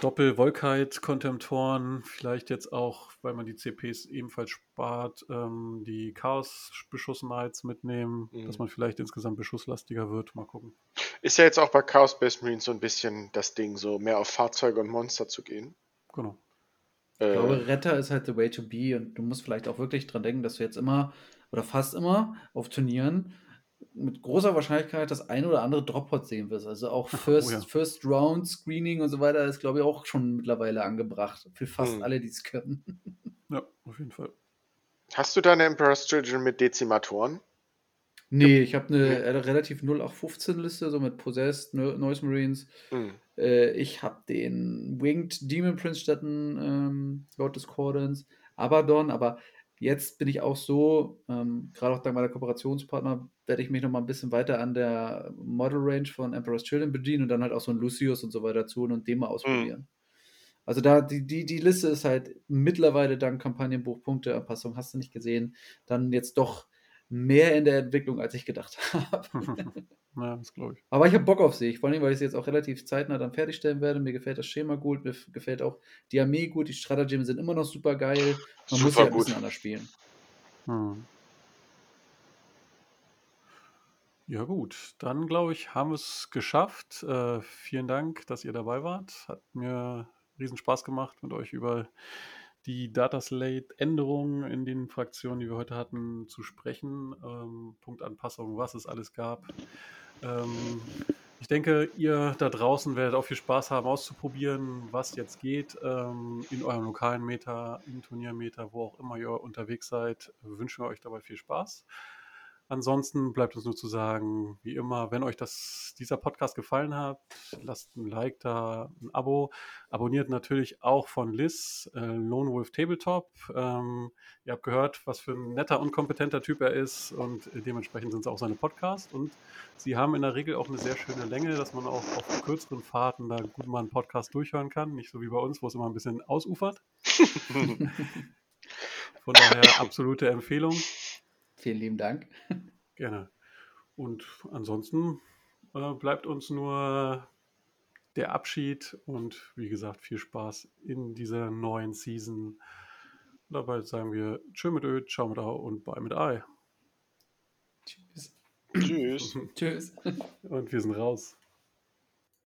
Doppel-Volkheit-Kontemptoren, vielleicht jetzt auch, weil man die CPs ebenfalls spart, ähm, die Chaos-Beschuss-Knights mitnehmen, mhm. dass man vielleicht insgesamt beschusslastiger wird. Mal gucken. Ist ja jetzt auch bei Chaos Space Marines so ein bisschen das Ding, so mehr auf Fahrzeuge und Monster zu gehen. Genau. Ich glaube, äh. Retter ist halt the way to be und du musst vielleicht auch wirklich dran denken, dass du jetzt immer oder fast immer auf Turnieren mit großer Wahrscheinlichkeit das ein oder andere Droppot sehen wirst. Also auch First, oh ja. First Round Screening und so weiter ist, glaube ich, auch schon mittlerweile angebracht. Für fast mhm. alle, die es können. Ja, auf jeden Fall. Hast du deine Emperor's Children mit Dezimatoren? Nee, ich habe eine mhm. relativ 0815-Liste, so mit Possessed, Noise Marines. Mhm. Äh, ich habe den Winged Demon Prince statt ähm, Lord Discordance, Abaddon, aber Jetzt bin ich auch so, ähm, gerade auch dank meiner Kooperationspartner, werde ich mich noch mal ein bisschen weiter an der Model Range von Emperor's Children bedienen und dann halt auch so ein Lucius und so weiter tun und den mal ausprobieren. Mhm. Also da, die, die, die Liste ist halt mittlerweile dank Kampagnenbuch Punkteanpassung, hast du nicht gesehen, dann jetzt doch mehr in der Entwicklung, als ich gedacht habe. Ja, das glaube ich. Aber ich habe Bock auf sie. Vor allem, weil ich sie jetzt auch relativ zeitnah dann fertigstellen werde. Mir gefällt das Schema gut, mir gefällt auch die Armee gut, die Stratagem sind immer noch super geil. Man super muss ja ein bisschen anders spielen. Hm. Ja gut, dann glaube ich, haben wir es geschafft. Äh, vielen Dank, dass ihr dabei wart. Hat mir riesen Spaß gemacht, mit euch über die Data Slate-Änderungen in den Fraktionen, die wir heute hatten, zu sprechen. Ähm, Punktanpassungen, was es alles gab. Ähm, ich denke, ihr da draußen werdet auch viel Spaß haben, auszuprobieren, was jetzt geht ähm, in eurem lokalen Meta, im Turniermeter, wo auch immer ihr unterwegs seid. Wünschen wir euch dabei viel Spaß. Ansonsten bleibt uns nur zu sagen, wie immer, wenn euch das, dieser Podcast gefallen hat, lasst ein Like da, ein Abo. Abonniert natürlich auch von Liz, äh, Lone Wolf Tabletop. Ähm, ihr habt gehört, was für ein netter und kompetenter Typ er ist und dementsprechend sind es auch seine Podcasts. Und sie haben in der Regel auch eine sehr schöne Länge, dass man auch auf kürzeren Fahrten da gut mal einen Podcast durchhören kann. Nicht so wie bei uns, wo es immer ein bisschen ausufert. Von daher absolute Empfehlung. Vielen lieben Dank. Gerne. Und ansonsten äh, bleibt uns nur der Abschied und wie gesagt, viel Spaß in dieser neuen Season. Dabei sagen wir Tschö mit Ö, Ciao mit Au und Bye mit Ei. Tschüss. Tschüss. Tschüss. Und wir sind raus.